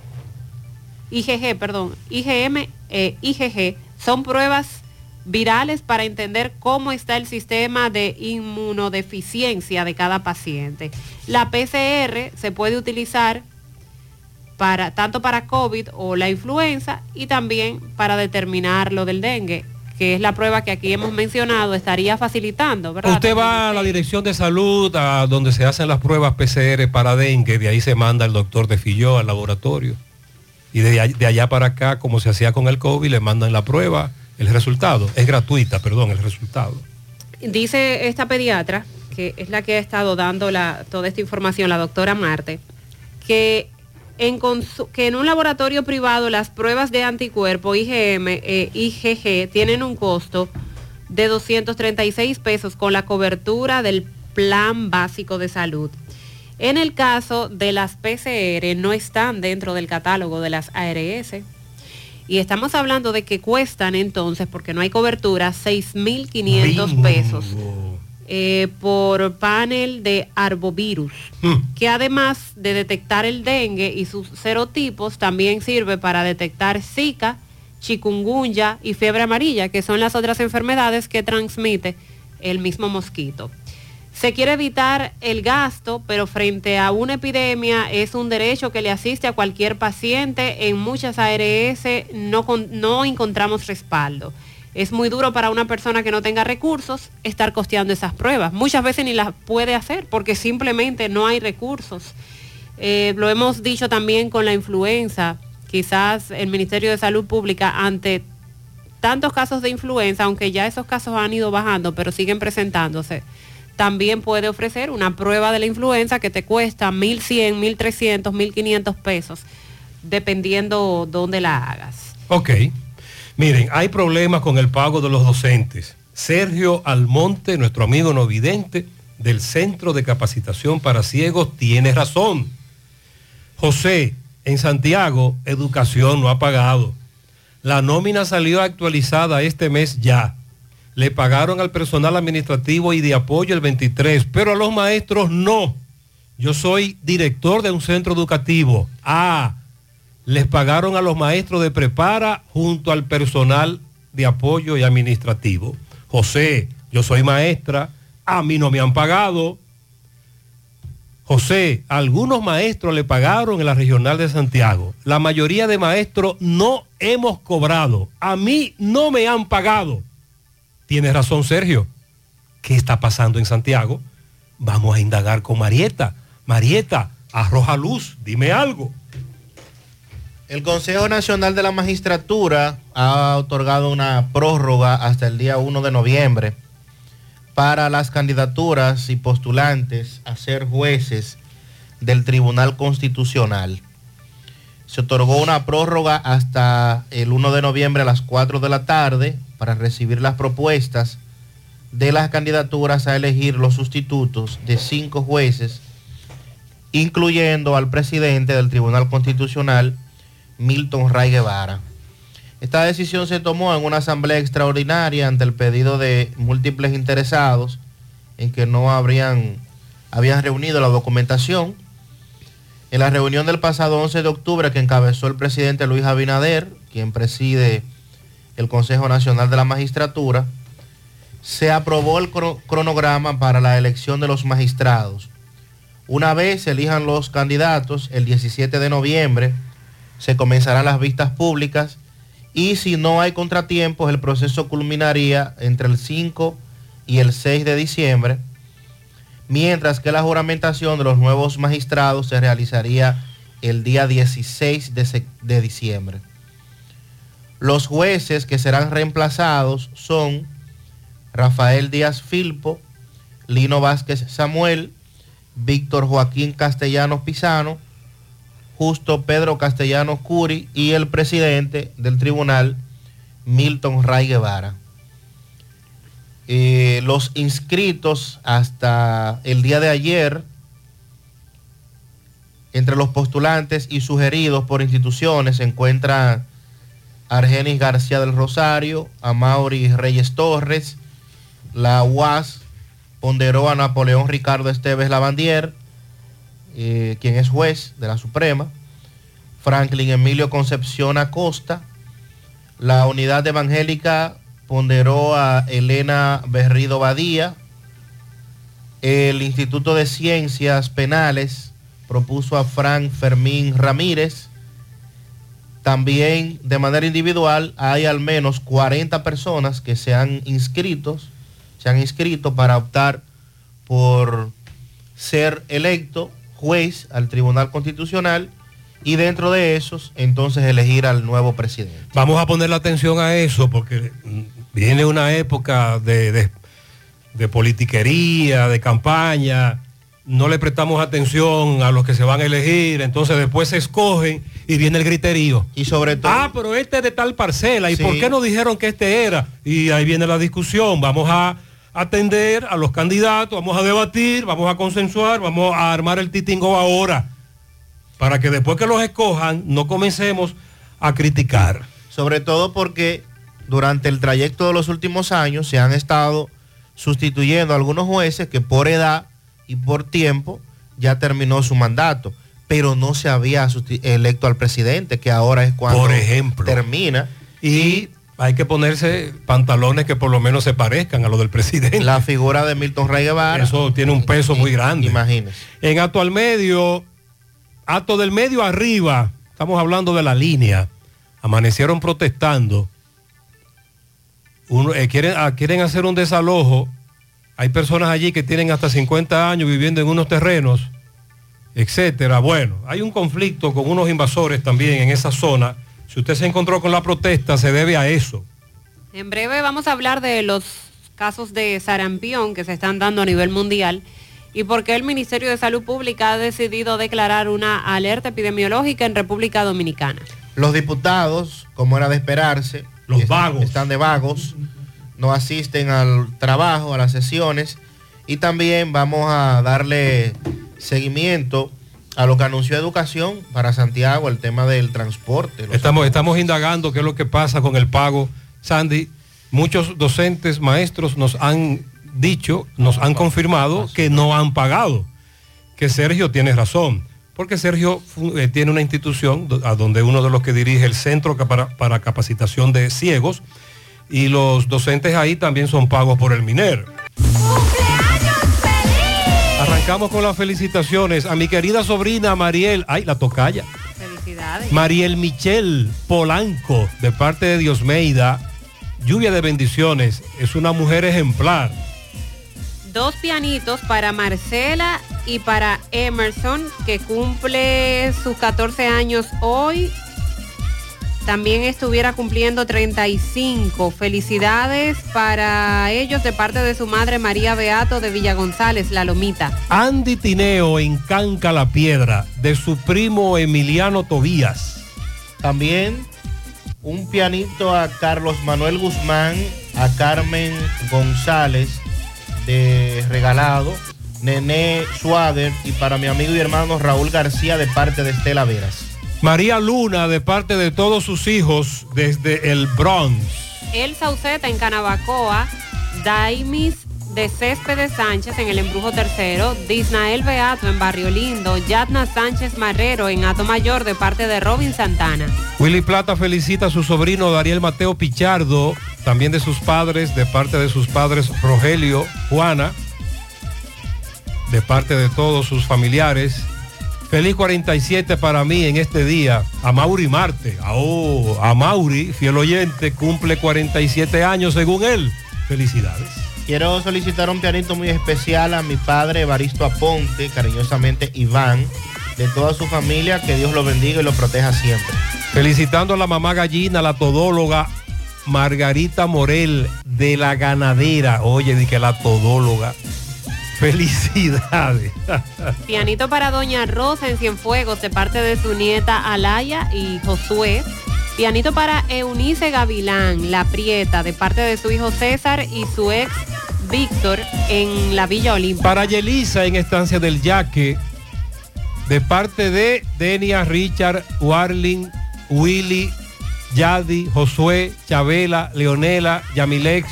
IgG, perdón, IgM, e IgG son pruebas virales para entender cómo está el sistema de inmunodeficiencia de cada paciente. La PCR se puede utilizar para, tanto para COVID o la influenza y también para determinar lo del dengue que es la prueba que aquí hemos mencionado, estaría facilitando, ¿verdad? Usted va a la dirección de salud, a donde se hacen las pruebas PCR para dengue, de ahí se manda el doctor de Filló al laboratorio. Y de, allá para acá, como se hacía con el COVID, le mandan la prueba el resultado. Es gratuita, perdón, el resultado. Dice esta pediatra, que es la que ha estado dando toda esta información, la doctora Marte, que en, que en un laboratorio privado las pruebas de anticuerpo IgM e IgG tienen un costo de 236 pesos con la cobertura del plan básico de salud. En el caso de las PCR no están dentro del catálogo de las ARS, y estamos hablando de que cuestan entonces, porque no hay cobertura, 6.500 pesos eh, por panel de arbovirus, hmm. que además de detectar el dengue y sus serotipos, también sirve para detectar Zika, chikungunya y fiebre amarilla, que son las otras enfermedades que transmite el mismo mosquito. Se quiere evitar el gasto, pero frente a una epidemia es un derecho que le asiste a cualquier paciente. En muchas ARS no, no encontramos respaldo. Es muy duro para una persona que no tenga recursos estar costeando esas pruebas. Muchas veces ni las puede hacer porque simplemente no hay recursos. Eh, lo hemos dicho también con la influenza. Quizás el Ministerio de Salud Pública ante tantos casos de influenza, aunque ya esos casos han ido bajando, pero siguen presentándose también puede ofrecer una prueba de la influenza que te cuesta 1.100, 1.300, 1.500 pesos, dependiendo dónde la hagas. Ok. Miren, hay problemas con el pago de los docentes. Sergio Almonte, nuestro amigo no vidente del Centro de Capacitación para Ciegos, tiene razón. José, en Santiago, educación no ha pagado. La nómina salió actualizada este mes ya le pagaron al personal administrativo y de apoyo el 23, pero a los maestros no. Yo soy director de un centro educativo. Ah, les pagaron a los maestros de prepara junto al personal de apoyo y administrativo. José, yo soy maestra, a mí no me han pagado. José, algunos maestros le pagaron en la regional de Santiago. La mayoría de maestros no hemos cobrado. A mí no me han pagado. Tienes razón, Sergio. ¿Qué está pasando en Santiago? Vamos a indagar con Marieta. Marieta, arroja luz, dime algo. El Consejo Nacional de la Magistratura ha otorgado una prórroga hasta el día 1 de noviembre para las candidaturas y postulantes a ser jueces del Tribunal Constitucional. Se otorgó una prórroga hasta el 1 de noviembre a las 4 de la tarde para recibir las propuestas de las candidaturas a elegir los sustitutos de cinco jueces, incluyendo al presidente del Tribunal Constitucional, Milton Ray Guevara. Esta decisión se tomó en una asamblea extraordinaria ante el pedido de múltiples interesados en que no habrían habían reunido la documentación. En la reunión del pasado 11 de octubre que encabezó el presidente Luis Abinader, quien preside el Consejo Nacional de la Magistratura, se aprobó el cronograma para la elección de los magistrados. Una vez se elijan los candidatos, el 17 de noviembre se comenzarán las vistas públicas y si no hay contratiempos, el proceso culminaría entre el 5 y el 6 de diciembre, mientras que la juramentación de los nuevos magistrados se realizaría el día 16 de, de diciembre. Los jueces que serán reemplazados son Rafael Díaz Filpo, Lino Vázquez Samuel, Víctor Joaquín Castellanos Pisano, Justo Pedro Castellanos Curi y el presidente del tribunal, Milton Ray Guevara. Eh, los inscritos hasta el día de ayer, entre los postulantes y sugeridos por instituciones, se encuentran Argenis García del Rosario, Amaury Reyes Torres, la UAS ponderó a Napoleón Ricardo Esteves Lavandier, eh, quien es juez de la Suprema, Franklin Emilio Concepción Acosta, la unidad evangélica ponderó a Elena Berrido Badía, el Instituto de Ciencias Penales propuso a Frank Fermín Ramírez, también de manera individual hay al menos 40 personas que se han inscrito, se han inscrito para optar por ser electo juez al Tribunal Constitucional y dentro de esos entonces elegir al nuevo presidente. Vamos a poner la atención a eso porque viene una época de, de politiquería, de campaña, no le prestamos atención a los que se van a elegir, entonces después se escogen y viene el griterío. Y sobre todo... Ah, pero este es de tal parcela, ¿y por qué no dijeron que este era? Y ahí viene la discusión, vamos a atender a los candidatos, vamos a debatir, vamos a consensuar, vamos a armar el titingo ahora, para que después que los escojan no comencemos a criticar. Sobre todo porque durante el trayecto de los últimos años se han estado sustituyendo a algunos jueces que por edad y por tiempo ya terminó su mandato, pero no se había electo al presidente, que ahora es cuando por ejemplo, termina. Y, hay que ponerse pantalones que por lo menos se parezcan a los del presidente. La figura de Milton Rey Guevara. Eso tiene un peso muy grande. Imagínese. En acto al medio, acto del medio arriba, estamos hablando de la línea, amanecieron protestando. Uno, eh, quieren, ah, quieren hacer un desalojo hay personas allí que tienen hasta 50 años viviendo en unos terrenos, etcétera. Bueno, hay un conflicto con unos invasores también en esa zona. Si usted se encontró con la protesta, se debe a eso. En breve vamos a hablar de los casos de sarampión que se están dando a nivel mundial y por qué el Ministerio de Salud Pública ha decidido declarar una alerta epidemiológica en República Dominicana. Los diputados, como era de esperarse, los vagos, están de vagos no asisten al trabajo, a las sesiones y también vamos a darle seguimiento a lo que anunció Educación para Santiago, el tema del transporte. Estamos, estamos indagando qué es lo que pasa con el pago. Sandy, muchos docentes, maestros nos han dicho, nos han confirmado que no han pagado. Que Sergio tiene razón, porque Sergio eh, tiene una institución a donde uno de los que dirige el Centro para, para Capacitación de Ciegos, y los docentes ahí también son pagos por el MINER. Arrancamos con las felicitaciones a mi querida sobrina Mariel, ay, la tocaya. Felicidades. Mariel Michel Polanco, de parte de Diosmeida. Lluvia de bendiciones, es una mujer ejemplar. Dos pianitos para Marcela y para Emerson, que cumple sus 14 años hoy también estuviera cumpliendo 35. Felicidades para ellos de parte de su madre María Beato de Villa González, La Lomita. Andy Tineo en Canca la Piedra, de su primo Emiliano Tobías. También un pianito a Carlos Manuel Guzmán, a Carmen González de regalado, Nené Suader y para mi amigo y hermano Raúl García de parte de Estela Veras. María Luna de parte de todos sus hijos desde el Bronx. El Sauceta en Canabacoa, Daimis de Céspedes Sánchez en el Embrujo Tercero, Disnael Beato en Barrio Lindo, Yatna Sánchez Marrero en Ato Mayor de parte de Robin Santana. Willy Plata felicita a su sobrino Dariel Mateo Pichardo, también de sus padres, de parte de sus padres Rogelio, Juana, de parte de todos sus familiares. Feliz 47 para mí en este día. A Mauri Marte. Oh, a Mauri, fiel oyente, cumple 47 años según él. Felicidades. Quiero solicitar un pianito muy especial a mi padre Evaristo Aponte, cariñosamente Iván, de toda su familia, que Dios lo bendiga y lo proteja siempre. Felicitando a la mamá gallina, la todóloga Margarita Morel de la ganadera. Oye, di que la todóloga. Felicidades. Pianito para Doña Rosa en Cienfuegos de parte de su nieta Alaya y Josué. Pianito para Eunice Gavilán, La Prieta, de parte de su hijo César y su ex Víctor en la Villa Olímpica. Para Yelisa en Estancia del Yaque, de parte de Denia, Richard, Warling, Willy, Yadi, Josué, Chabela, Leonela, Yamilex,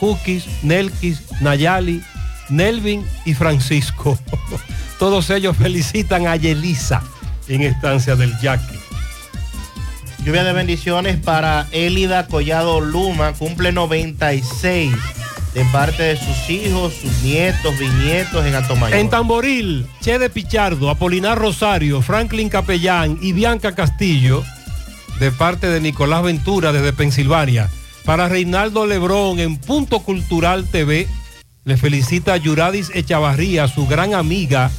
Cookies, Nelkis, Nayali, Nelvin y Francisco. Todos ellos felicitan a Yelisa en Estancia del Yaque. Lluvia de bendiciones para Élida Collado Luma, cumple 96 de parte de sus hijos, sus nietos, bisnietos en Atomayor. En Tamboril, Che de Pichardo, Apolinar Rosario, Franklin Capellán y Bianca Castillo, de parte de Nicolás Ventura desde Pensilvania. Para Reinaldo Lebrón en Punto Cultural TV, le felicita a Yuradis Echavarría, su gran amiga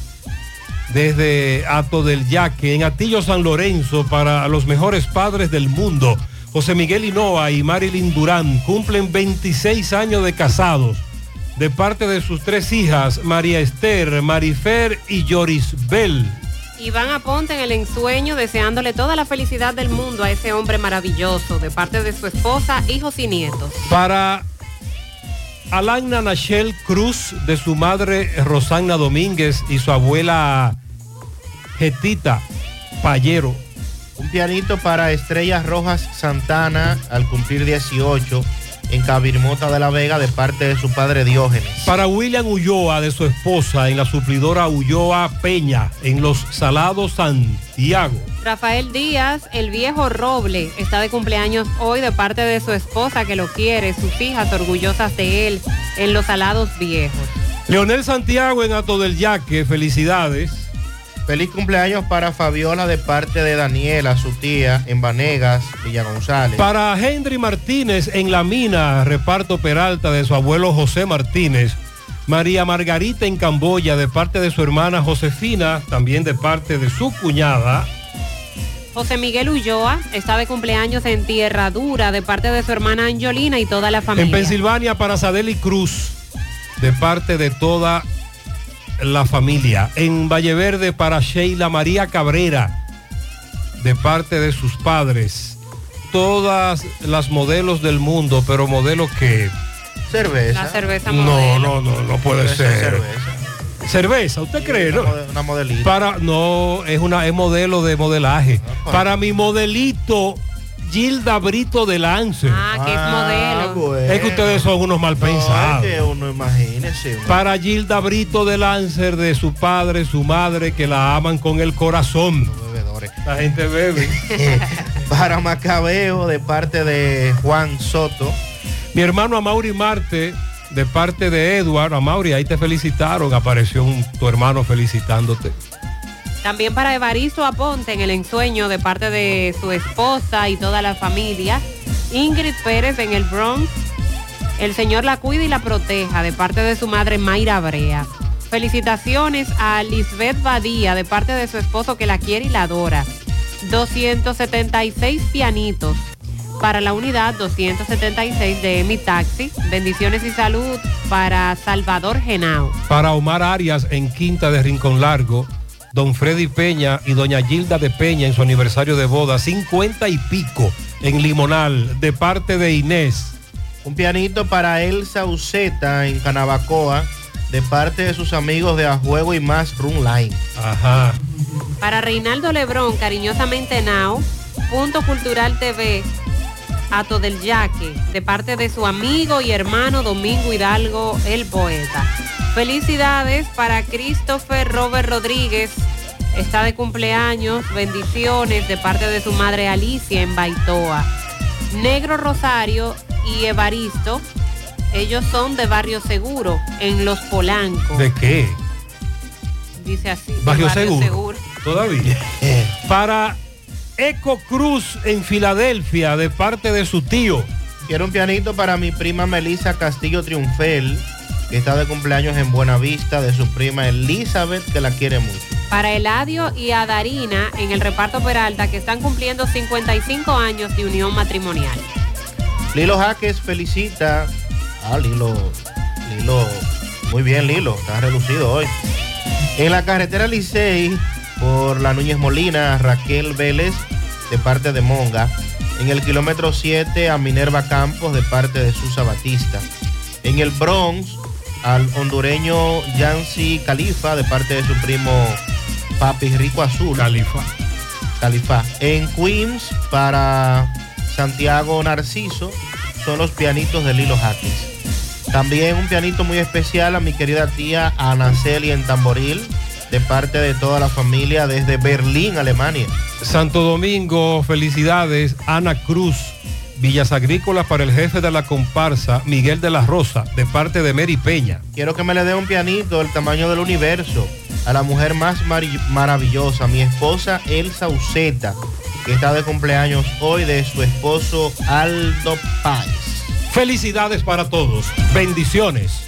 desde Ato del Yaque, en Atillo San Lorenzo, para los mejores padres del mundo. José Miguel Hinoa y Marilyn Durán cumplen 26 años de casados. De parte de sus tres hijas, María Esther, Marifer y Yoris Bell. Iván Aponte en el ensueño deseándole toda la felicidad del mundo a ese hombre maravilloso de parte de su esposa, hijos y nietos. Para Alana Nachel Cruz, de su madre Rosanna Domínguez y su abuela Getita Payero. Un pianito para Estrellas Rojas Santana al cumplir 18 en Cabirmota de la Vega de parte de su padre Diógenes. Para William Ulloa, de su esposa, en la suplidora Ulloa Peña, en Los Salados Santiago. Rafael Díaz, el viejo Roble, está de cumpleaños hoy de parte de su esposa que lo quiere, sus hijas orgullosas de él, en Los Salados Viejos. Leonel Santiago en Ato del Yaque, felicidades. Feliz cumpleaños para Fabiola de parte de Daniela, su tía, en Vanegas, Villa González. Para Henry Martínez en La Mina, reparto Peralta de su abuelo José Martínez. María Margarita en Camboya de parte de su hermana Josefina, también de parte de su cuñada. José Miguel Ulloa está de cumpleaños en Tierra Dura de parte de su hermana Angelina y toda la familia. En Pensilvania para Sadeli Cruz de parte de toda la familia. En Valleverde para Sheila María Cabrera de parte de sus padres. Todas las modelos del mundo, pero modelos que... Cerveza. La cerveza No, modelo. no, no, no puede Cerveza, ser. cerveza. Cerveza, ¿usted cree? Una, no? una modelita. Para, no, es una, es modelo de modelaje. Para mi modelito, Gilda Brito de Lance. Ah, que es modelo. bueno. Es que ustedes son unos mal No, pensados. es que uno imagínese. uno- Para Gilda Brito de Lancer, de su padre, su madre, que la aman con el corazón. La gente bebe. Para Macabeo de parte de Juan Soto. Mi hermano Amaury Marte, de parte de Edward. Amaury, ahí te felicitaron. Apareció un- tu hermano felicitándote. También para Evaristo Aponte en el ensueño de parte de su esposa y toda la familia. Ingrid Pérez en el Bronx. El Señor la cuida y la proteja de parte de su madre Mayra Brea. Felicitaciones a Lisbeth Badía de parte de su esposo que la quiere y la adora. 276 pianitos. Para la unidad 276 de Mi Taxi. Bendiciones y salud para Salvador Genao. Para Omar Arias en Quinta de Rincón Largo, don Freddy Peña y doña Gilda de Peña en su aniversario de boda, 50 y pico en Limonal, de parte de Inés. Un pianito para Elsa Uceta en Canabacoa, de parte de sus amigos de A Juego y Más Room Line. Ajá. Para Reinaldo Lebrón, cariñosamente Nao, Punto Cultural TV, Ato del Yaque, de parte de su amigo y hermano Domingo Hidalgo, el poeta. Felicidades para Christopher Robert Rodríguez, está de cumpleaños, bendiciones de parte de su madre Alicia en Baitoa. Negro Rosario y Evaristo, ellos son de Barrio Seguro, en Los Polancos. ¿De qué? Dice así. Barrio Seguro. Todavía. Para Eco Cruz en Filadelfia, de parte de su tío. Quiero un pianito para mi prima Melissa Castillo Triunfel, que está de cumpleaños en Buenavista, de su prima Elizabeth, que la quiere mucho. Para Eladio y Adarina en el reparto Peralta, que están cumpliendo 55 años de unión matrimonial. Lilo Jaques felicita. Ah, Lilo. Lilo. Muy bien, Lilo. Está relucido hoy. En la carretera Licey, por la Núñez Molina, Raquel Vélez, de parte de Monga. En el kilómetro 7, a Minerva Campos, de parte de Susa Batista. En el Bronx, al hondureño Yancy Califa, de parte de su primo Papi Rico Azul. Califa. Califa. En Queens, para Santiago Narciso, son los pianitos de Lilo Jaques. También un pianito muy especial a mi querida tía Ana Celia en Tamboril, de parte de toda la familia desde Berlín, Alemania. Santo Domingo, felicidades. Ana Cruz, Villas Agrícolas para el jefe de la comparsa, Miguel de la Rosa, de parte de Mary Peña. Quiero que me le dé un pianito del tamaño del universo a la mujer más maravillosa, mi esposa Elsa Uceta, que está de cumpleaños hoy de su esposo Aldo Páez. Felicidades para todos. Bendiciones.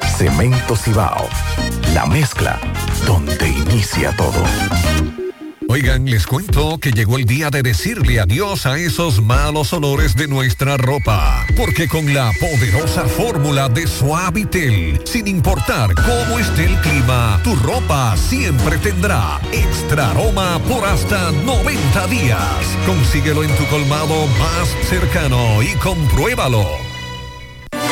Cemento Cibao. La mezcla donde inicia todo. Oigan, les cuento que llegó el día de decirle adiós a esos malos olores de nuestra ropa. Porque con la poderosa fórmula de Suavitel, sin importar cómo esté el clima, tu ropa siempre tendrá extra aroma por hasta 90 días. Consíguelo en tu colmado más cercano y compruébalo.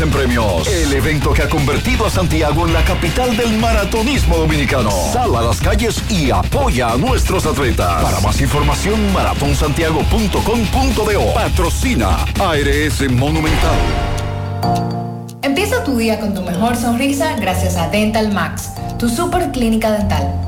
en premios. El evento que ha convertido a Santiago en la capital del maratonismo dominicano. Sal a las calles y apoya a nuestros atletas. Para más información, maratonsantiago.com.do. Patrocina ARS Monumental. Empieza tu día con tu mejor sonrisa gracias a Dental Max, tu super clínica dental.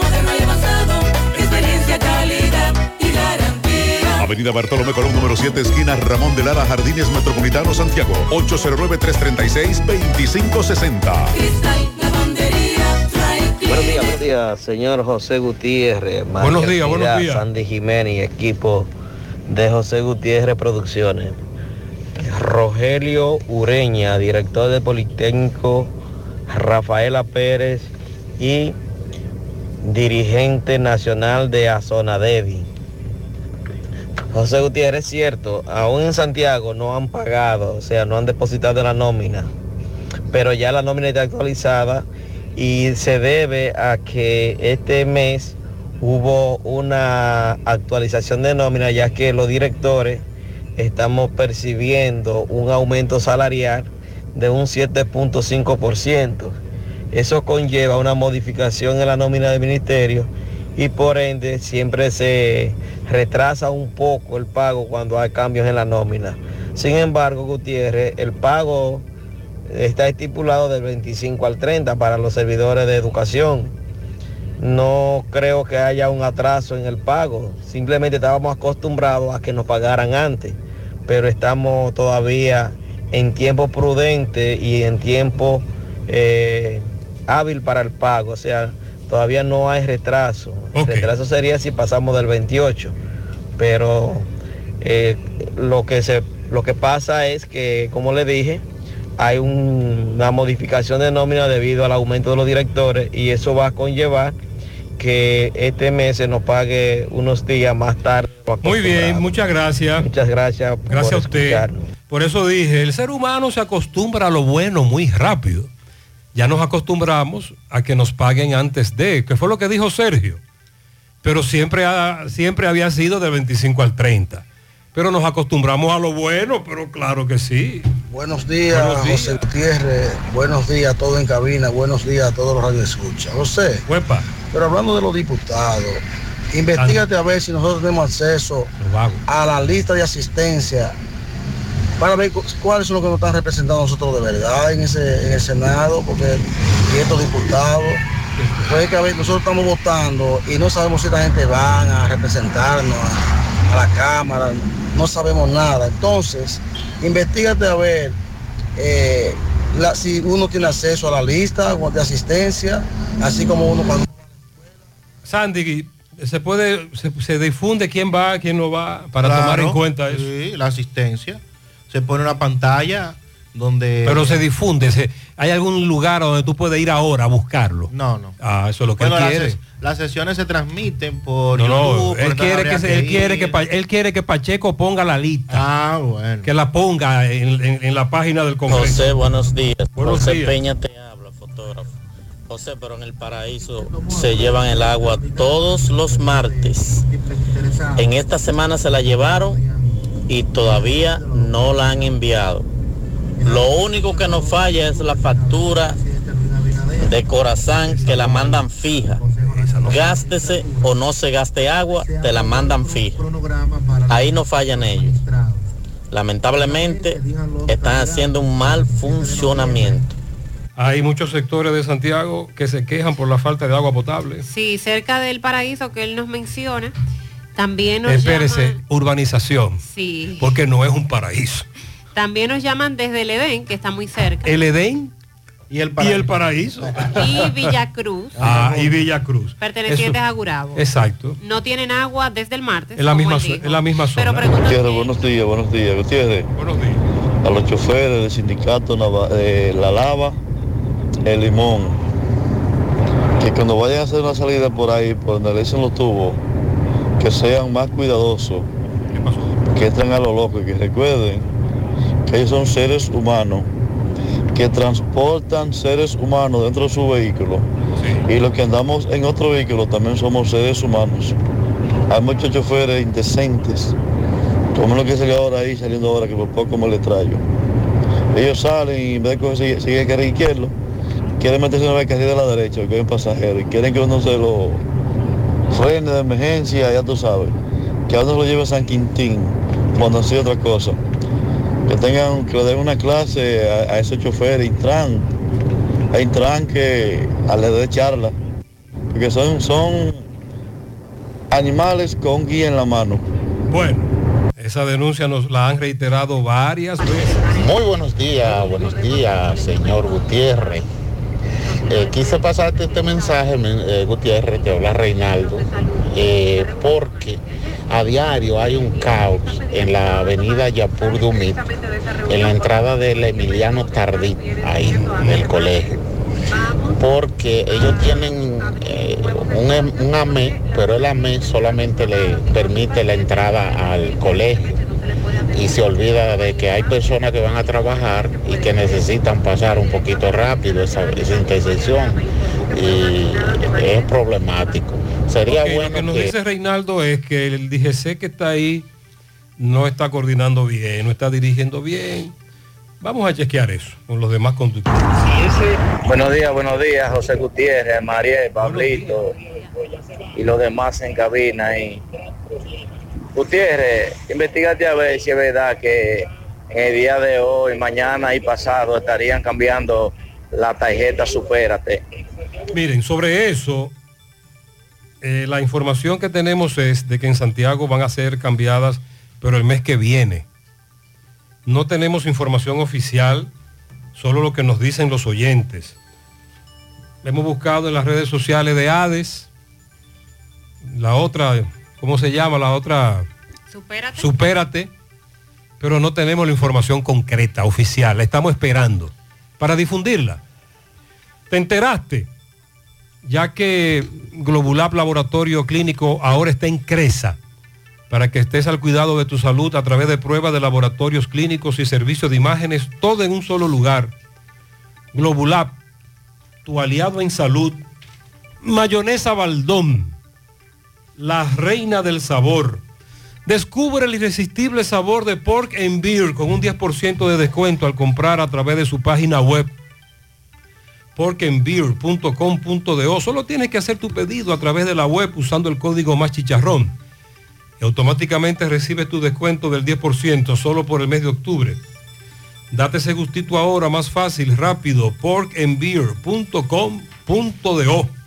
Avenida Bartolomé Colón, número 7, esquina Ramón de Lara, Jardines Metropolitano, Santiago. 809-336-2560. Cristal, lavandería, dry Buenos días, buenos días, señor José Gutiérrez. María Buenos días, buenos días. Sandy Jiménez y equipo de José Gutiérrez Producciones. Rogelio Ureña, director de Politécnico, Rafaela Pérez y dirigente nacional de Azonadevi. José Gutiérrez, es cierto, aún en Santiago no han pagado, o sea, no han depositado la nómina, pero ya la nómina está actualizada y se debe a que este mes hubo una actualización de nómina ya que los directores estamos percibiendo un aumento salarial de un 7.5%. Eso conlleva una modificación en la nómina del ministerio y por ende siempre se retrasa un poco el pago cuando hay cambios en la nómina. Sin embargo, Gutiérrez, el pago está estipulado del 25 al 30 para los servidores de educación. No creo que haya un atraso en el pago. Simplemente estábamos acostumbrados a que nos pagaran antes, pero estamos todavía en tiempo prudente y en tiempo eh, hábil para el pago. O sea, todavía no hay retraso. El retraso sería si pasamos del 28. pero eh, lo, que se, lo que pasa es que, como le dije, hay un- una modificación de nómina debido al aumento de los directores y eso va a conllevar que este mes se nos pague unos días más tarde. Muy bien, muchas gracias. Muchas gracias. Gracias por a usted. escucharnos. Por eso dije, el ser humano se acostumbra a lo bueno muy rápido. Ya nos acostumbramos a que nos paguen antes de, que fue lo que dijo Sergio. Pero siempre, ha- siempre había sido de 25 al 30. Pero nos acostumbramos a lo bueno, pero claro que sí. Buenos días, Buenos días. José Gutiérrez. Buenos días a todo en cabina. Buenos días a todos los radioescuchas. José, pero hablando de los diputados, investigate a ver si nosotros tenemos acceso a la lista de asistencia para ver cu- cuáles son los que nos están representando a nosotros de verdad en, ese, en el Senado, porque y estos diputados, pues que a ver, nosotros estamos votando y no sabemos si esta gente van a representarnos a, a la Cámara, no sabemos nada. Entonces, investigate a ver eh, la- si uno tiene acceso a la lista de asistencia, así como uno cuando... Sandy, se puede, se, se difunde quién va, quién no va, para Claro, tomar en cuenta eso. Sí, la asistencia. Se pone una pantalla donde... Pero se difunde, se- ¿hay algún lugar donde tú puedes ir ahora a buscarlo? No, no. Ah, eso es lo que Bueno, él las, quiere. ses- las sesiones se transmiten por No, no, YouTube. por él quiere que, se- él quiere que Pa- él quiere que Pacheco ponga la lista. Ah, bueno. Que la ponga en, en- en la página del Congreso. José, buenos días. Buenos José días. Peña te habla, fotógrafo. José, pero en el paraíso se llevan el agua todos los martes. En esta semana se la llevaron y todavía no la han enviado. Lo único que nos falla es la factura de Corazán que la mandan fija. Gástese o no se gaste agua, te la mandan fija. Ahí no fallan ellos. Lamentablemente están haciendo un mal funcionamiento. Hay muchos sectores de Santiago que se quejan por la falta de agua potable. Sí, cerca del paraíso que él nos menciona, también nos Espérese, llaman, urbanización, sí, porque no es un paraíso. también nos llaman desde el Edén, que está muy cerca, El Edén y el paraíso. y Villacruz, Ah, y Villa Cruz. pertenecientes Eso- a Gurabo. Exacto. No tienen agua desde el martes. Es la misma, es la misma zona. Pero Gutiérrez, buenos días, buenos días, Gutiérrez. Buenos días. A los choferes del sindicato La Lava, El Limón, que cuando vayan a hacer una salida por ahí, por donde le dicen los tubos, que sean más cuidadosos, que entren a lo loco y que recuerden que ellos son seres humanos, que transportan seres humanos dentro de su vehículo. Y los que andamos en otro vehículo también somos seres humanos. Hay muchos choferes indecentes, como lo que salió ahora ahí, saliendo ahora, que por poco me le traigo. Ellos salen y en vez de coger, sigue, sigue carril izquierdo, quieren meterse en el carril de la derecha, que hay un pasajero, y quieren que uno se lo frene de emergencia, ya tú sabes, que a uno lo lleve a San Quintín, cuando así otra cosa. Que tengan, que le den una clase a, a esos choferes, Intran, a Intran que a le dé charla, porque son, son animales con guía en la mano. Bueno, esa denuncia nos la han reiterado varias veces. Muy buenos días, buenos días, señor Gutiérrez. Eh, quise pasarte este mensaje, men- eh, Gutiérrez, te habla Reinaldo, eh, porque a diario hay un caos en la avenida Yapur Dumit, en la entrada del Emiliano Tardí, ahí del colegio. Porque ellos tienen un, em- un AME, pero el AME solamente le permite la entrada al colegio y se olvida de que hay personas que van a trabajar y que necesitan pasar un poquito rápido esa, esa intersección y es problemático. Sería bueno lo que nos que- dice Reinaldo es que el DGC que está ahí no está coordinando bien, no está dirigiendo bien. Vamos a chequear eso con los demás conductores. Buenos días, buenos días, José Gutiérrez, Mariel, Pablito y los demás en cabina. Y... Gutiérrez, investigate a ver si es verdad que en el día de hoy, mañana y pasado estarían cambiando la tarjeta Supérate. Miren, sobre eso, eh, la información que tenemos es de que en Santiago van a ser cambiadas, pero el mes que viene. No tenemos información oficial, solo lo que nos dicen los oyentes. Hemos buscado en las redes sociales de Hades, la otra, ¿cómo se llama? La otra Supérate. Supérate, pero no tenemos la información concreta, oficial. La estamos esperando para difundirla. ¿Te enteraste? Ya que Globulab Laboratorio Clínico ahora está en Cresa para que estés al cuidado de tu salud a través de pruebas de laboratorios clínicos y servicios de imágenes, todo en un solo lugar. Globulab, tu aliado en salud. Mayonesa Baldón, la reina del sabor. Descubre el irresistible sabor de Pork and Beer con un 10% de descuento al comprar a través de su página web porkandbeer.com.do. Solo tienes que hacer tu pedido a través de la web usando el código más chicharrón y automáticamente recibes tu descuento del 10% solo por el mes de octubre. Date ese gustito ahora más fácil, rápido, porkandbeer.com.do.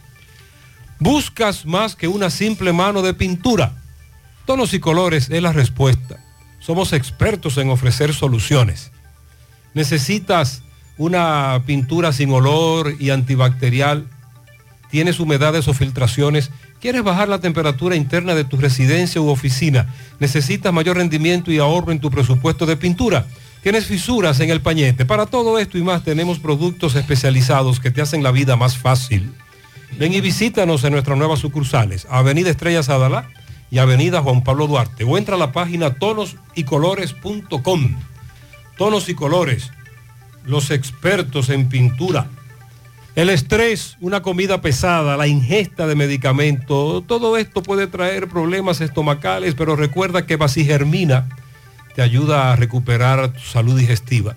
Buscas más que una simple mano de pintura. Tonos y colores es la respuesta. Somos expertos en ofrecer soluciones. Necesitas una pintura sin olor y antibacterial. Tienes humedades o filtraciones ¿Quieres bajar la temperatura interna de tu residencia u oficina? ¿Necesitas mayor rendimiento y ahorro en tu presupuesto de pintura? ¿Tienes fisuras en el pañete? Para todo esto y más tenemos productos especializados que te hacen la vida más fácil. Ven y visítanos en nuestras nuevas sucursales, Avenida Estrellas Adalá y Avenida Juan Pablo Duarte. O entra a la página tonosycolores.com. Tonos y Colores, los expertos en pintura el estrés, una comida pesada, la ingesta de medicamentos, todo esto puede traer problemas estomacales, pero recuerda que Basigermina te ayuda a recuperar tu salud digestiva.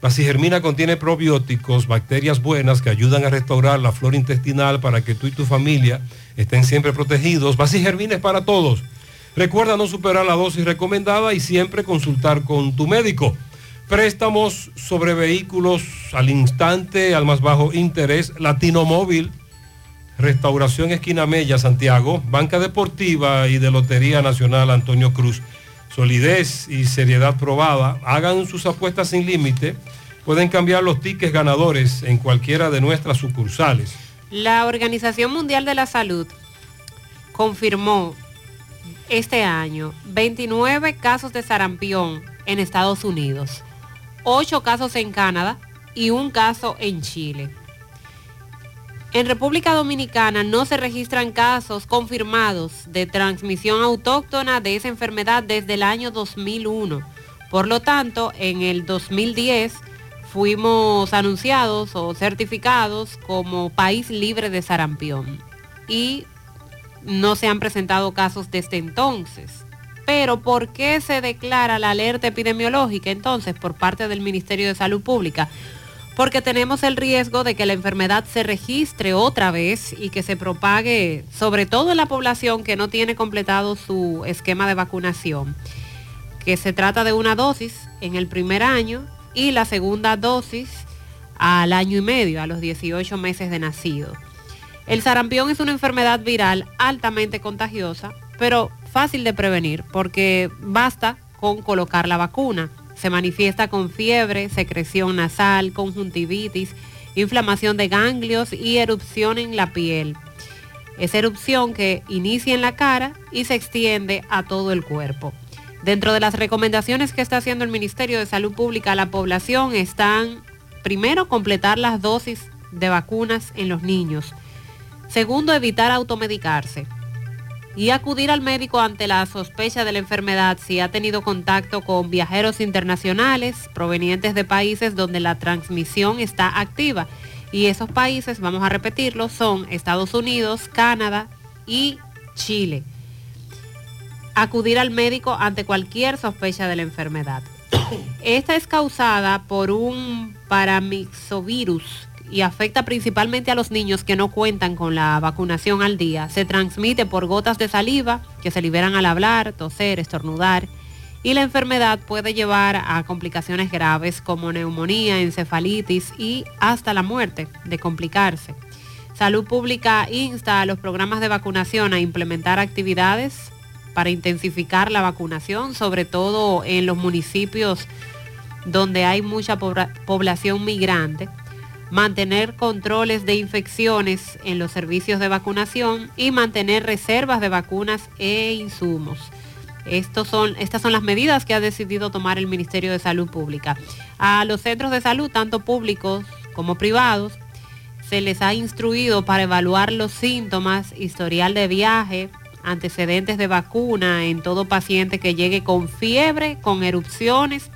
Basigermina contiene probióticos, bacterias buenas que ayudan a restaurar la flora intestinal para que tú y tu familia estén siempre protegidos. Basigermina es para todos. Recuerda no superar la dosis recomendada y siempre consultar con tu médico. Préstamos sobre vehículos al instante, al más bajo interés. Latino Móvil, Restauración Esquina Mella, Santiago. Banca Deportiva y de Lotería Nacional Antonio Cruz. Solidez y seriedad probada. Hagan sus apuestas sin límite. Pueden cambiar los tickets ganadores en cualquiera de nuestras sucursales. La Organización Mundial de la Salud confirmó este año 29 casos de sarampión en Estados Unidos. 8 casos en Canadá y un caso en Chile. En República Dominicana no se registran casos confirmados de transmisión autóctona de esa enfermedad desde el año 2001. Por lo tanto, en el 2010 fuimos anunciados o certificados como país libre de sarampión y no se han presentado casos desde entonces. Pero ¿por qué se declara la alerta epidemiológica entonces por parte del Ministerio de Salud Pública? Porque tenemos el riesgo de que la enfermedad se registre otra vez y que se propague, sobre todo en la población que no tiene completado su esquema de vacunación, que se trata de una dosis en el primer año y la segunda dosis al año y medio, a los 18 meses de nacido. El sarampión es una enfermedad viral altamente contagiosa, pero fácil de prevenir porque basta con colocar la vacuna. Se manifiesta con fiebre, secreción nasal, conjuntivitis, inflamación de ganglios y erupción en la piel. Es erupción que inicia en la cara y se extiende a todo el cuerpo. Dentro de las recomendaciones que está haciendo el Ministerio de Salud Pública a la población están, primero, completar las dosis de vacunas en los niños. Segundo, evitar automedicarse y acudir al médico ante la sospecha de la enfermedad si ha tenido contacto con viajeros internacionales provenientes de países donde la transmisión está activa. Y esos países, vamos a repetirlo, son Estados Unidos, Canadá y Chile. Acudir al médico ante cualquier sospecha de la enfermedad. Esta es causada por un paramixovirus y afecta principalmente a los niños que no cuentan con la vacunación al día. Se transmite por gotas de saliva que se liberan al hablar, toser, estornudar y la enfermedad puede llevar a complicaciones graves como neumonía, encefalitis y hasta la muerte de complicarse. Salud Pública insta a los programas de vacunación a implementar actividades para intensificar la vacunación, sobre todo en los municipios donde hay mucha población migrante mantener controles de infecciones en los servicios de vacunación y mantener reservas de vacunas e insumos. Estos son, estas son las medidas que ha decidido tomar el Ministerio de Salud Pública. A los centros de salud, tanto públicos como privados, se les ha instruido para evaluar los síntomas, historial de viaje, antecedentes de vacuna en todo paciente que llegue con fiebre, con erupciones,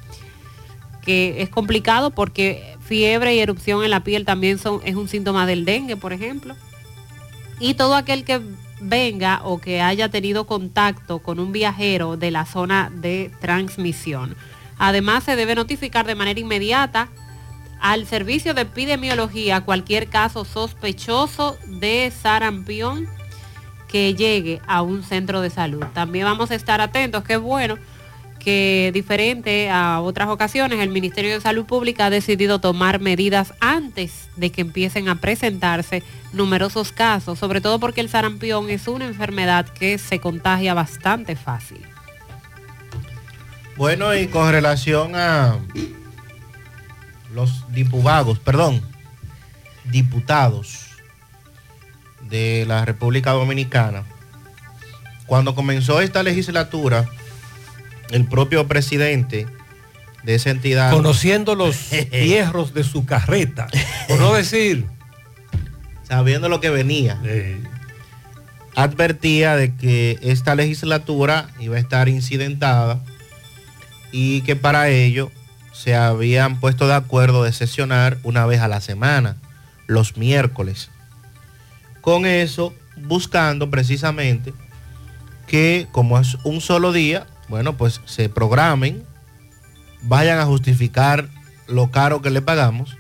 que es complicado porque fiebre y erupción en la piel también son, es un síntoma del dengue, por ejemplo. Y todo aquel que venga o que haya tenido contacto con un viajero de la zona de transmisión. Además, se debe notificar de manera inmediata al servicio de epidemiología cualquier caso sospechoso de sarampión que llegue a un centro de salud. También vamos a estar atentos, es bueno que diferente a otras ocasiones, el Ministerio de Salud Pública ha decidido tomar medidas antes de que empiecen a presentarse numerosos casos, sobre todo porque el sarampión es una enfermedad que se contagia bastante fácil. Bueno, y con relación a los diputados, perdón, diputados de la República Dominicana, cuando comenzó esta legislatura, el propio presidente de esa entidad. Conociendo los hierros de su carreta, por no decir. Sabiendo lo que venía. Advertía de que esta legislatura iba a estar incidentada y que para ello se habían puesto de acuerdo de sesionar una vez a la semana, los miércoles. Con eso, buscando precisamente que como es un solo día, bueno, pues se programen, vayan a justificar lo caro que le pagamos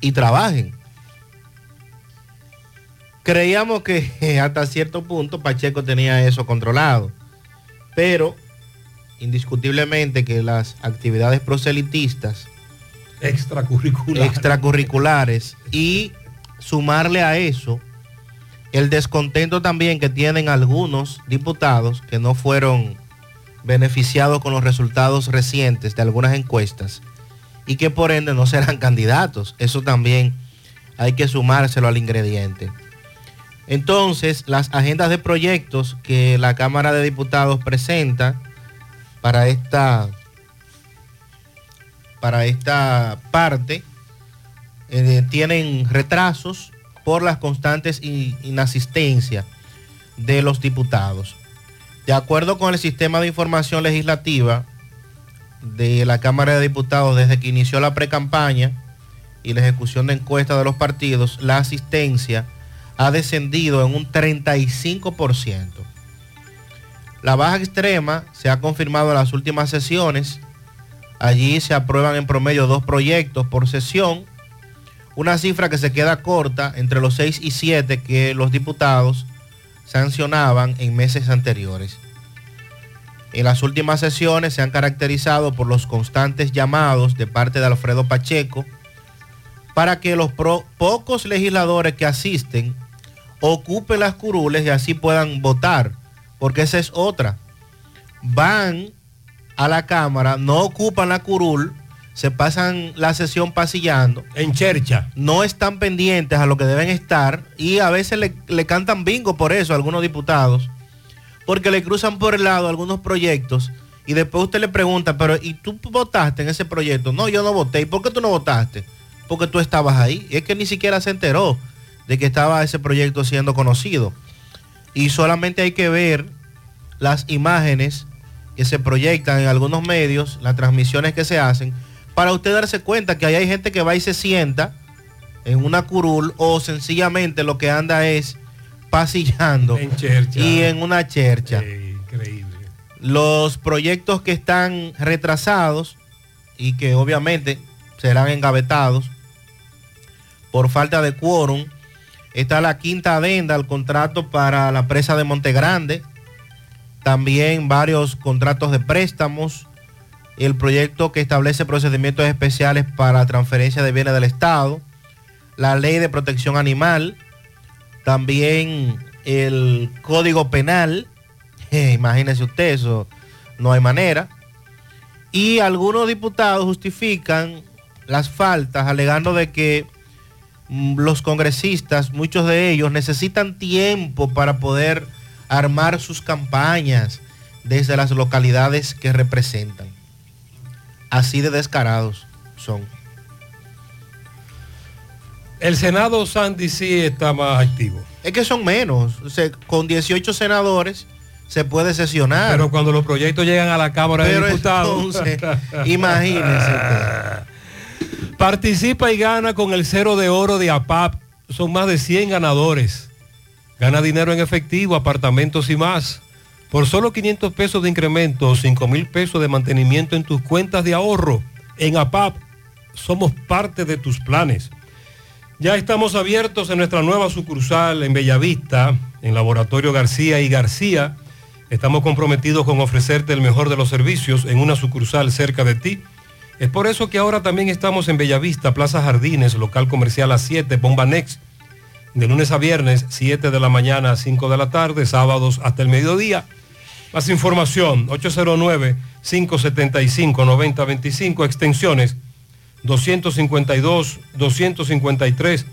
y trabajen. Creíamos que hasta cierto punto Pacheco tenía eso controlado, pero indiscutiblemente que las actividades proselitistas extracurriculares, extracurriculares y sumarle a eso el descontento también que tienen algunos diputados que no fueron beneficiados con los resultados recientes de algunas encuestas y que por ende no serán candidatos. Eso también hay que sumárselo al ingrediente. Entonces, las agendas de proyectos que la Cámara de Diputados presenta para esta, para esta parte eh, tienen retrasos por las constantes inasistencias de los diputados. De acuerdo con el sistema de información legislativa de la Cámara de Diputados desde que inició la precampaña y la ejecución de encuestas de los partidos, la asistencia ha descendido en un 35%. La baja extrema se ha confirmado en las últimas sesiones. Allí se aprueban en promedio dos proyectos por sesión, una cifra que se queda corta entre los 6 y 7 que los diputados sancionaban en meses anteriores. En las últimas sesiones se han caracterizado por los constantes llamados de parte de Alfredo Pacheco para que los pocos legisladores que asisten ocupen las curules y así puedan votar, porque esa es otra. Van a la Cámara, no ocupan la curul, se pasan la sesión pasillando. En chercha. No están pendientes a lo que deben estar y a veces le, cantan bingo por eso a algunos diputados, porque le cruzan por el lado algunos proyectos y después usted le pregunta, pero ¿y tú votaste en ese proyecto? No, yo no voté. ¿Y por qué tú no votaste? Porque tú estabas ahí. es que ni siquiera se enteró de que estaba ese proyecto siendo conocido. Y solamente hay que ver las imágenes que se proyectan en algunos medios, las transmisiones que se hacen, para usted darse cuenta que ahí hay gente que va y se sienta en una curul o sencillamente lo que anda es pasillando y en una chercha. increíble. Los proyectos que están retrasados y que obviamente serán engavetados por falta de quórum. Está la quinta adenda al contrato para la presa de Montegrande. También varios contratos de préstamos el proyecto que establece procedimientos especiales para transferencia de bienes del Estado, la ley de protección animal, también el código penal, imagínese usted, eso no hay manera, y algunos diputados justifican las faltas alegando de que mm, los congresistas, muchos de ellos, necesitan tiempo para poder armar sus campañas desde las localidades que representan. Así de descarados son. El Senado Sandy sí está más activo. Es que son menos. O sea, con 18 senadores se puede sesionar. Pero cuando los proyectos llegan a la Cámara de Diputados. entonces, imagínense Participa y gana con el cero de oro de APAP. Son más de 100 ganadores. Gana dinero en efectivo, apartamentos y más. Por solo 500 pesos de incremento o 5 mil pesos de mantenimiento en tus cuentas de ahorro. En APAP somos parte de tus planes. Ya estamos abiertos en nuestra nueva sucursal en Bellavista, en Laboratorio García y García. Estamos comprometidos con ofrecerte el mejor de los servicios en una sucursal cerca de ti. Es por eso que ahora también estamos en Bellavista, Plaza Jardines, local comercial a 7, Bomba Next, de lunes a viernes, 7 de la mañana a 5 de la tarde, sábados hasta el mediodía. Más información, 809-575-9025, extensiones 252, 253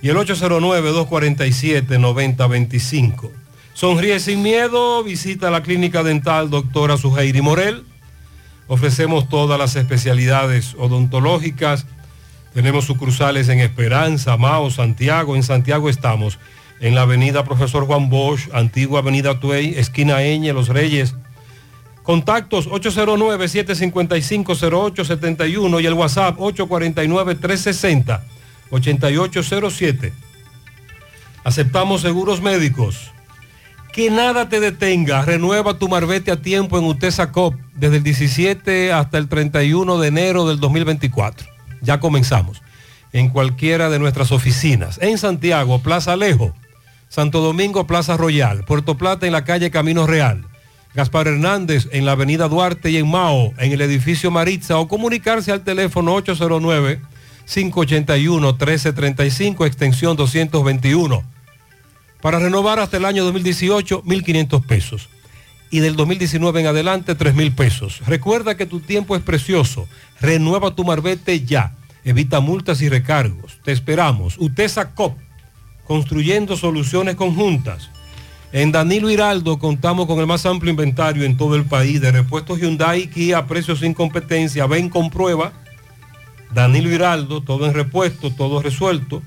y el 809-247-9025. Sonríe sin miedo, visita la clínica dental doctora Suheiri Morel. Ofrecemos todas las especialidades odontológicas. Tenemos sucursales en Esperanza, Mao, Santiago. En Santiago estamos en la avenida Profesor Juan Bosch, antigua avenida Tuey, esquina Eñe, Los Reyes. Contactos 809-755-0871 y el WhatsApp 849-360-8807. Aceptamos seguros médicos. Que nada te detenga. Renueva tu marbete a tiempo en Utesa Cop desde el 17 hasta el 31 de enero del 2024. Ya comenzamos. En cualquiera de nuestras oficinas. En Santiago, Plaza Alejo. Santo Domingo, Plaza Royal. Puerto Plata en la calle Camino Real. Gaspar Hernández en la avenida Duarte y en Mao, en el edificio Maritza, o comunicarse al teléfono 809-581-1335, extensión 221. Para renovar hasta el año 2018, 1.500 pesos. Y del 2019 en adelante, 3.000 pesos. Recuerda que tu tiempo es precioso. Renueva tu marbete ya. Evita multas y recargos. Te esperamos. UTESA COP, construyendo soluciones conjuntas. En Danilo Hiraldo contamos con el más amplio inventario en todo el país de repuestos Hyundai y a precios sin competencia. Ven, comprueba. Danilo Hiraldo, todo en repuesto, todo resuelto.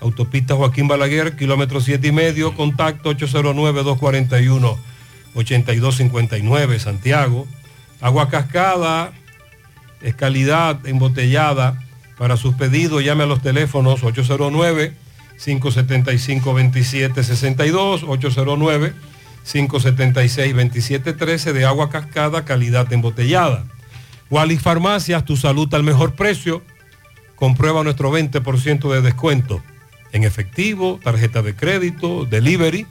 Autopista Joaquín Balaguer, kilómetro 7 y medio, contacto 809-241-8259, Santiago. Agua cascada, es calidad embotellada. Para sus pedidos llame a los teléfonos 809 575-2762, 809-576-2713 de agua cascada, calidad embotellada. Wallis Farmacias, tu salud al mejor precio. Comprueba nuestro 20% de descuento en efectivo, tarjeta de crédito, delivery.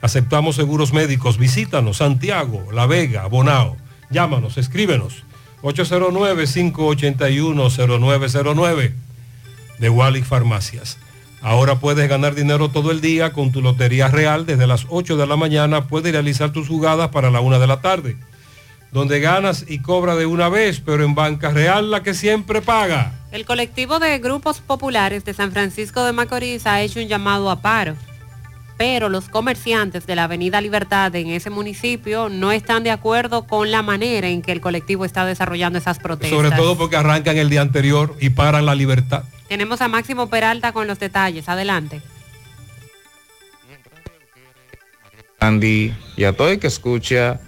Aceptamos seguros médicos. Visítanos, Santiago, La Vega, Bonao. Llámanos, escríbenos. 809-581-0909 de Wallis Farmacias. Ahora puedes ganar dinero todo el día con tu Lotería Real. Desde las 8 de la mañana puedes realizar tus jugadas para la 1 de la tarde. Donde ganas y cobra de una vez, pero en Banca Real la que siempre paga. El colectivo de grupos populares de San Francisco de Macorís ha hecho un llamado a paro. Pero los comerciantes de la Avenida Libertad en ese municipio no están de acuerdo con la manera en que el colectivo está desarrollando esas protestas. Sobre todo porque arrancan el día anterior y paran la libertad. Tenemos a Máximo Peralta con los detalles. Adelante. Andy y a todo el que escucha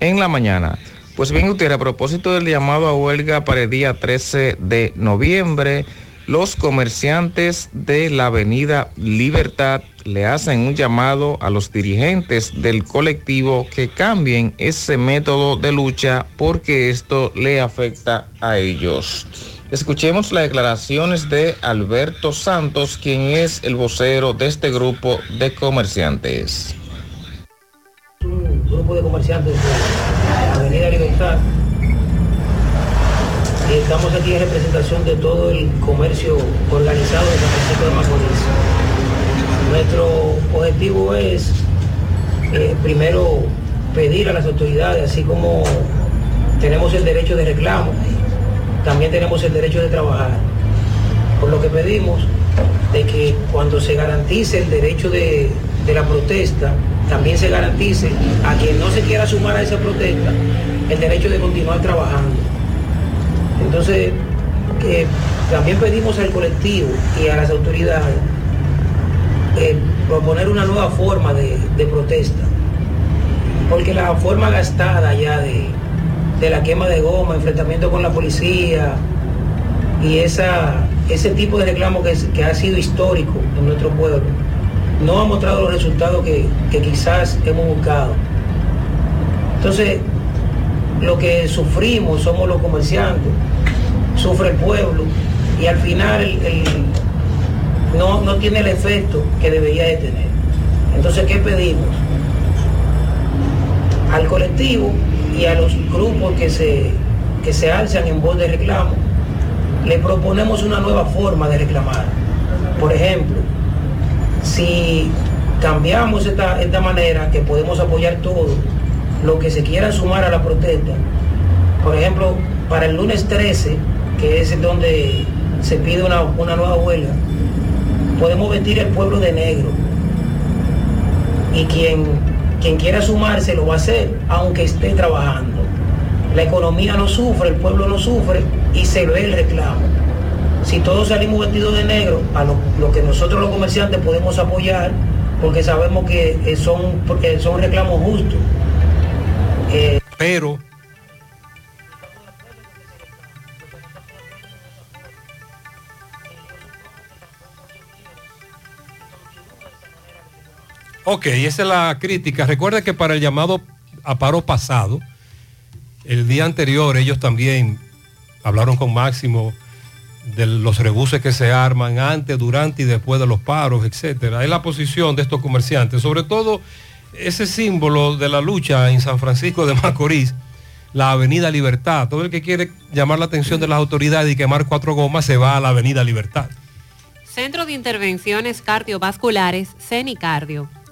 en la mañana. Pues bien, usted, a propósito del llamado a huelga para el día 13 de noviembre, los comerciantes de la Avenida Libertad le hacen un llamado a los dirigentes del colectivo que cambien ese método de lucha porque esto le afecta a ellos. Escuchemos las declaraciones de Alberto Santos, quien es el vocero de este grupo de comerciantes. Grupo de comerciantes de la Avenida Libertad. Y estamos aquí en representación de todo el comercio organizado de San Francisco de Macorís. Nuestro objetivo es, eh, primero, pedir a las autoridades, así como tenemos el derecho de reclamo, también tenemos el derecho de trabajar. Por lo que pedimos de que cuando se garantice el derecho de, de la protesta, también se garantice a quien no se quiera sumar a esa protesta el derecho de continuar trabajando. Entonces, también pedimos al colectivo y a las autoridades eh, proponer una nueva forma de, protesta, porque la forma gastada ya de, de la quema de goma, enfrentamiento con la policía y esa, ese tipo de reclamo que, ha sido histórico en nuestro pueblo, no ha mostrado los resultados que quizás hemos buscado. Entonces, lo que sufrimos somos los comerciantes, sufre el pueblo y al final el- no, no tiene el efecto que debería de tener. Entonces, ¿qué pedimos? Al colectivo y a los grupos que se, que se alzan en voz de reclamo, le proponemos una nueva forma de reclamar. Por ejemplo, si cambiamos esta, esta manera que podemos apoyar todo, lo que se quieran sumar a la protesta, por ejemplo, para el lunes 13, que es donde se pide una, una nueva huelga, podemos vestir el pueblo de negro. Y quien, quien quiera sumarse lo va a hacer, aunque esté trabajando. La economía no sufre, el pueblo no sufre y se ve el reclamo. Si todos salimos vestidos de negro, a lo, lo que nosotros los comerciantes podemos apoyar, porque sabemos que eh, son, son reclamos justos. Eh, Pero Ok, esa es la crítica. Recuerda que para el llamado a paro pasado, el día anterior ellos también hablaron con Máximo de los rebuses que se arman antes, durante y después de los paros, etcétera. Es la posición de estos comerciantes, sobre todo ese símbolo de la lucha en San Francisco de Macorís, la Avenida Libertad. Todo el que quiere llamar la atención de las autoridades y quemar cuatro gomas se va a la Avenida Libertad. Centro de Intervenciones Cardiovasculares, CENICardio.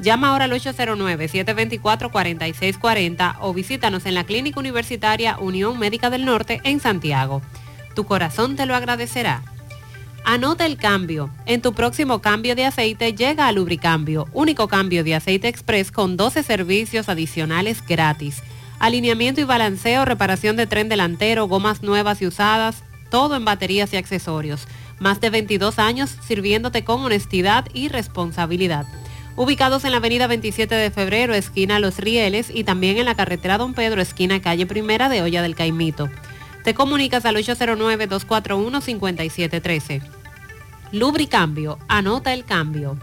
Llama ahora al 809-724-4640 o visítanos en la Clínica Universitaria Unión Médica del Norte en Santiago. Tu corazón te lo agradecerá. Anota el cambio. En tu próximo cambio de aceite llega a Lubricambio, único cambio de aceite express con 12 servicios adicionales gratis. Alineamiento y balanceo, reparación de tren delantero, gomas nuevas y usadas, todo en baterías y accesorios. Más de 22 años sirviéndote con honestidad y responsabilidad. Ubicados en la avenida 27 de febrero, esquina Los Rieles, y también en la carretera Don Pedro, esquina calle Primera de Olla del Caimito. Te comunicas al 809-241-5713. Lubricambio, anota el cambio.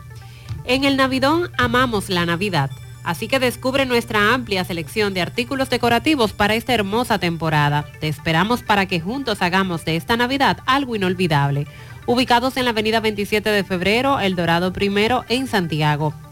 En el Navidón amamos la Navidad, así que descubre nuestra amplia selección de artículos decorativos para esta hermosa temporada. Te esperamos para que juntos hagamos de esta Navidad algo inolvidable. Ubicados en la avenida 27 de febrero, El Dorado Primero, en Santiago.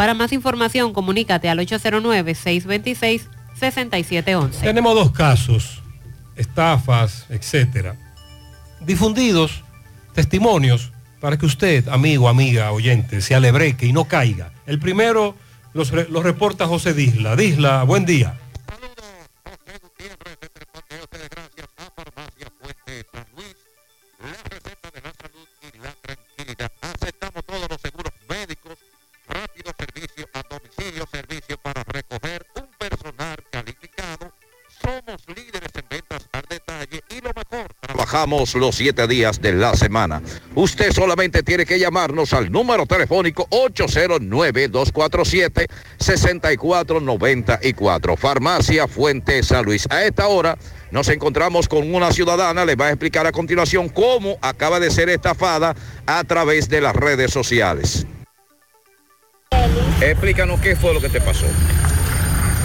Para más información, comunícate al 809-626-6711. Tenemos dos casos, estafas, etcétera, difundidos, testimonios, para que usted, amigo, amiga, oyente, se alebreque y no caiga. El primero los, los reporta José Disla. Disla, buen día. Los siete días de la semana. Usted solamente tiene que llamarnos al número telefónico 809-247-6494. Farmacia Fuente San Luis. A esta hora nos encontramos con una ciudadana, le va a explicar a continuación cómo acaba de ser estafada a través de las redes sociales. Explícanos qué fue lo que te pasó.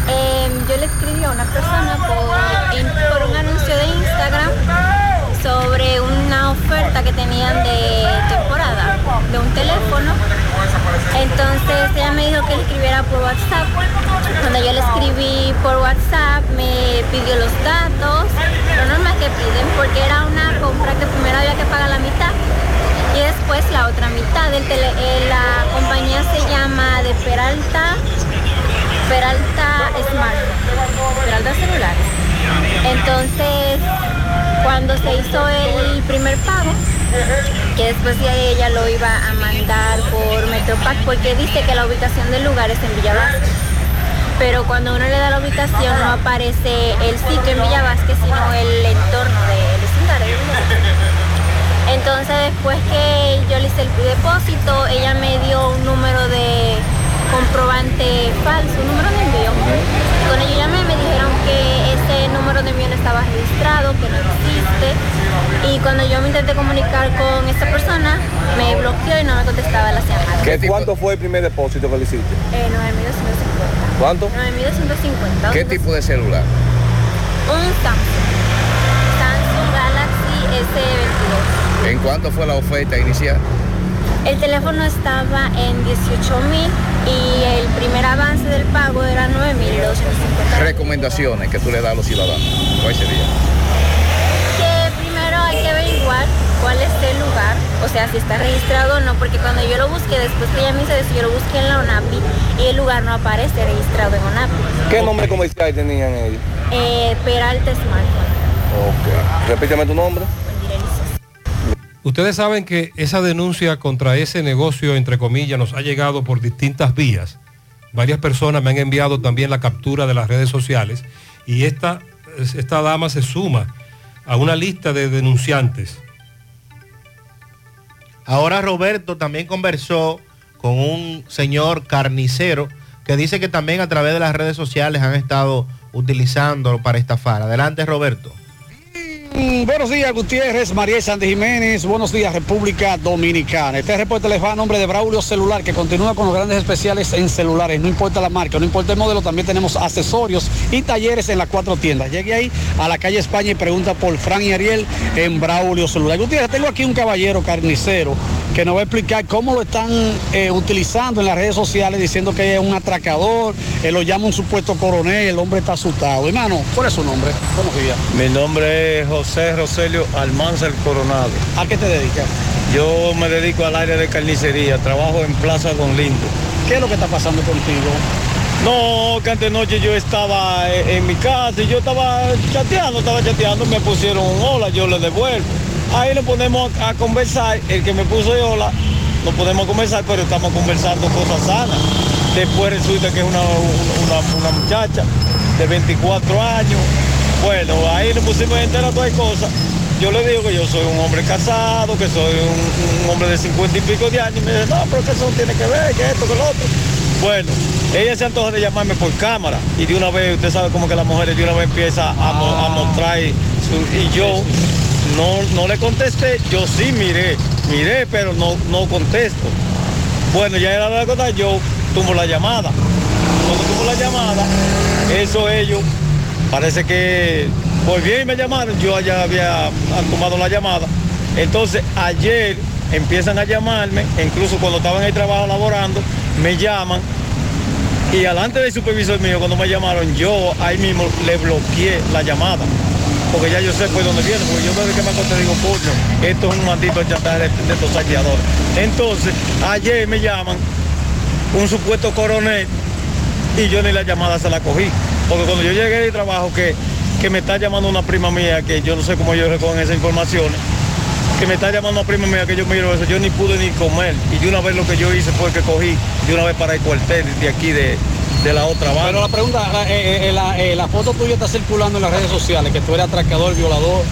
Eh, yo le escribí a una persona por, in- por un anuncio de Instagram sobre una oferta que tenían de temporada de un teléfono. Entonces ella me dijo que escribiera por WhatsApp. Cuando yo le escribí por WhatsApp me pidió los datos, lo normal que piden, porque era una compra que primero había que pagar la mitad y después la otra mitad. El tele- eh, la compañía se llama de Peralta Peralta Smart, Peralta Celulares. Entonces, cuando se hizo el primer pago, que después de ella lo iba a mandar por Metropac, porque dice que la ubicación del lugar es en Villa. Pero cuando uno le da la ubicación no aparece el sitio en Villa Vázquez, sino el entorno del vecindario. Entonces después que yo le hice el depósito, ella me dio un número de comprobante falso, un número de envío. Cuando yo llamé me dijeron que ese número de envío no estaba registrado, que no existe. Y cuando yo me intenté comunicar con esa persona, me bloqueó y no me contestaba las llamadas. ¿Cuánto fue el primer depósito que le hiciste? Eh, 9.250. ¿Cuánto? 9.250. ¿Qué tipo de celular? Un Samsung. Samsung Galaxy S22. ¿En cuánto fue la oferta inicial? El teléfono estaba en 18 mil y el primer avance del pago era 9 mil Recomendaciones que tú le das a los ciudadanos. ¿Cuál sería? Que primero hay que averiguar cuál es el lugar, o sea, si está registrado o no, porque cuando yo lo busqué, después que ella me hizo eso, yo lo busqué en la ONAPI y el lugar no aparece registrado en ONAPI. ¿Qué nombre comercial tenían ellos? Eh, Peralta Smartphone. Ok. Repítame tu nombre. Ustedes saben que esa denuncia contra ese negocio, entre comillas, nos ha llegado por distintas vías. Varias personas me han enviado también la captura de las redes sociales y esta, esta dama se suma a una lista de denunciantes. Ahora Roberto también conversó con un señor carnicero que dice que también a través de las redes sociales han estado utilizándolo para estafar. Adelante Roberto. Mm, Buenos días, Gutiérrez, María Sandy Jiménez. Buenos días, República Dominicana. Este reporte les va a nombre de Braulio Celular, que continúa con los grandes especiales en celulares. No importa la marca, no importa el modelo, también tenemos accesorios y talleres en las cuatro tiendas. Llegue ahí a la calle España y pregunta por Fran y Ariel en Braulio Celular. Gutiérrez, tengo aquí un caballero carnicero que nos va a explicar cómo lo están eh, utilizando en las redes sociales, diciendo que es un atracador, él lo llama un supuesto coronel, el hombre está asustado. Hermano, ¿cuál es su nombre? Buenos días. Mi nombre es José Roselio Almanza el Coronado. ¿A qué te dedicas? Yo me dedico al área de carnicería, trabajo en Plaza Don Lindo. ¿Qué es lo que está pasando contigo? No, que antes noche yo estaba en, en mi casa y yo estaba chateando, estaba chateando, me pusieron un hola, yo le devuelvo. Ahí nos ponemos a, a conversar, el que me puso el hola, nos podemos conversar, pero estamos conversando cosas sanas. Después resulta que es una, una, una muchacha de 24 años. Bueno, ahí nos pusimos a enterar todas las cosas. Yo le digo que yo soy un hombre casado, que soy un, un hombre de 50 y pico de años. Y me dice, no, pero que eso tiene que ver, que esto, que lo otro. Bueno, ella se antoja de llamarme por cámara y de una vez, usted sabe como que las mujeres de una vez empieza a, mo- a mostrar su- y yo no, no le contesté, yo sí miré, miré, pero no, no contesto. Bueno, ya era la cosa, yo tumbo la llamada. Cuando tumbo la llamada, eso ellos, parece que por bien me llamaron, yo ya había tomado la llamada. Entonces ayer empiezan a llamarme, incluso cuando estaban en el trabajo laborando, me llaman y alante del supervisor mío, cuando me llamaron, yo ahí mismo le bloqueé la llamada. Porque ya yo sé por dónde viene, porque yo desde que me acosté digo, coño, esto es un maldito chantaje de estos saqueadores. Entonces, ayer me llaman un supuesto coronel y yo ni la llamada se la cogí. Porque cuando yo llegué del trabajo, que, que me está llamando una prima mía, que yo no sé cómo ellos recogen esas informaciones, que me está llamando una prima mía que yo miro eso, yo ni pude ni comer. Y de una vez lo que yo hice fue que cogí de una vez para el cuartel de aquí de, de la otra banda. Pero la pregunta, la, eh, eh, la, eh, la foto tuya está circulando en las redes sociales, que tú eres atracador, violador.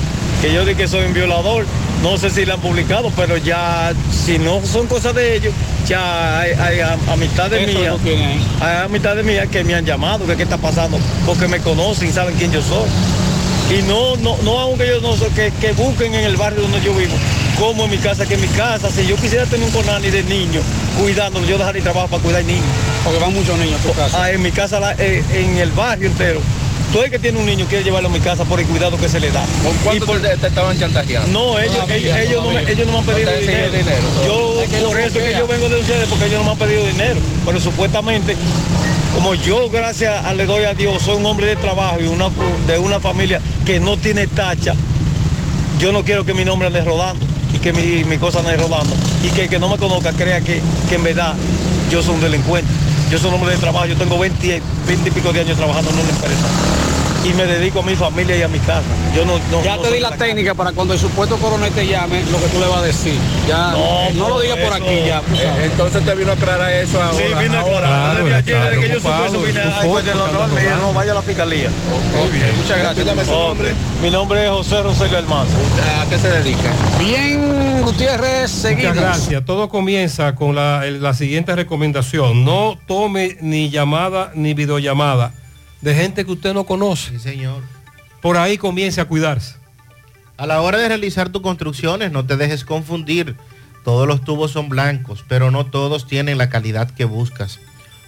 Que yo di que soy un violador. No sé si la han publicado, pero ya, si no son cosas de ellos, ya hay, hay am- amistades Eso mías. lo tiene ahí. Hay amistades mías que me han llamado, que qué está pasando, porque me conocen, saben quién yo soy. Y no, no, no aunque ellos no que, que busquen en el barrio donde yo vivo, como en mi casa, que en mi casa, si yo quisiera tener un conani de niños cuidándolo, yo dejaría trabajo para cuidar niños. Porque van muchos niños a tu casa. Ah, en mi casa, eh, en el barrio entero. Todo el que tiene un niño quiere llevarlo a mi casa por el cuidado que se le da. ¿Con cuánto te, te estaban chantajeando? No, ellos, Todavía, ellos, ellos no me, todavía. ellos no me han No pedido dinero. Yo, Es por eso es que yo vengo de ustedes, porque ellos no me han pedido dinero. Pero supuestamente, como yo, gracias a le doy a Dios, soy un hombre de trabajo y una, de una familia que no tiene tacha, yo no quiero que mi nombre ande rodando y que mi, mi cosa ande rodando. Y que el que no me conozca crea que, que en verdad yo soy un delincuente. Yo soy un hombre de trabajo, yo tengo 20, 20 y pico de años trabajando en una empresa. Y me dedico a mi familia y a mi casa. Yo no, no- ya no te di la técnica para cuando el supuesto coronel te llame, lo que tú le vas a decir. Ya, No, no, lo digas por aquí ya. Eh, Entonces te vino a aclarar eso ahora. Sí, vine a ahora. aclarar. Ayer, que yo vine a pues, me no vaya a la fiscalía. Muy bien, muchas gracias. Nombre. Mi nombre es José Roselio Almanza. ¿A qué se dedica? Bien, Gutiérrez, seguimos. Muchas gracias. Todo comienza con la, la siguiente recomendación. No tome ni llamada ni videollamada de gente que usted no conoce. Sí, señor. Por ahí comience a cuidarse. A la hora de realizar tus construcciones, no te dejes confundir. Todos los tubos son blancos, pero no todos tienen la calidad que buscas.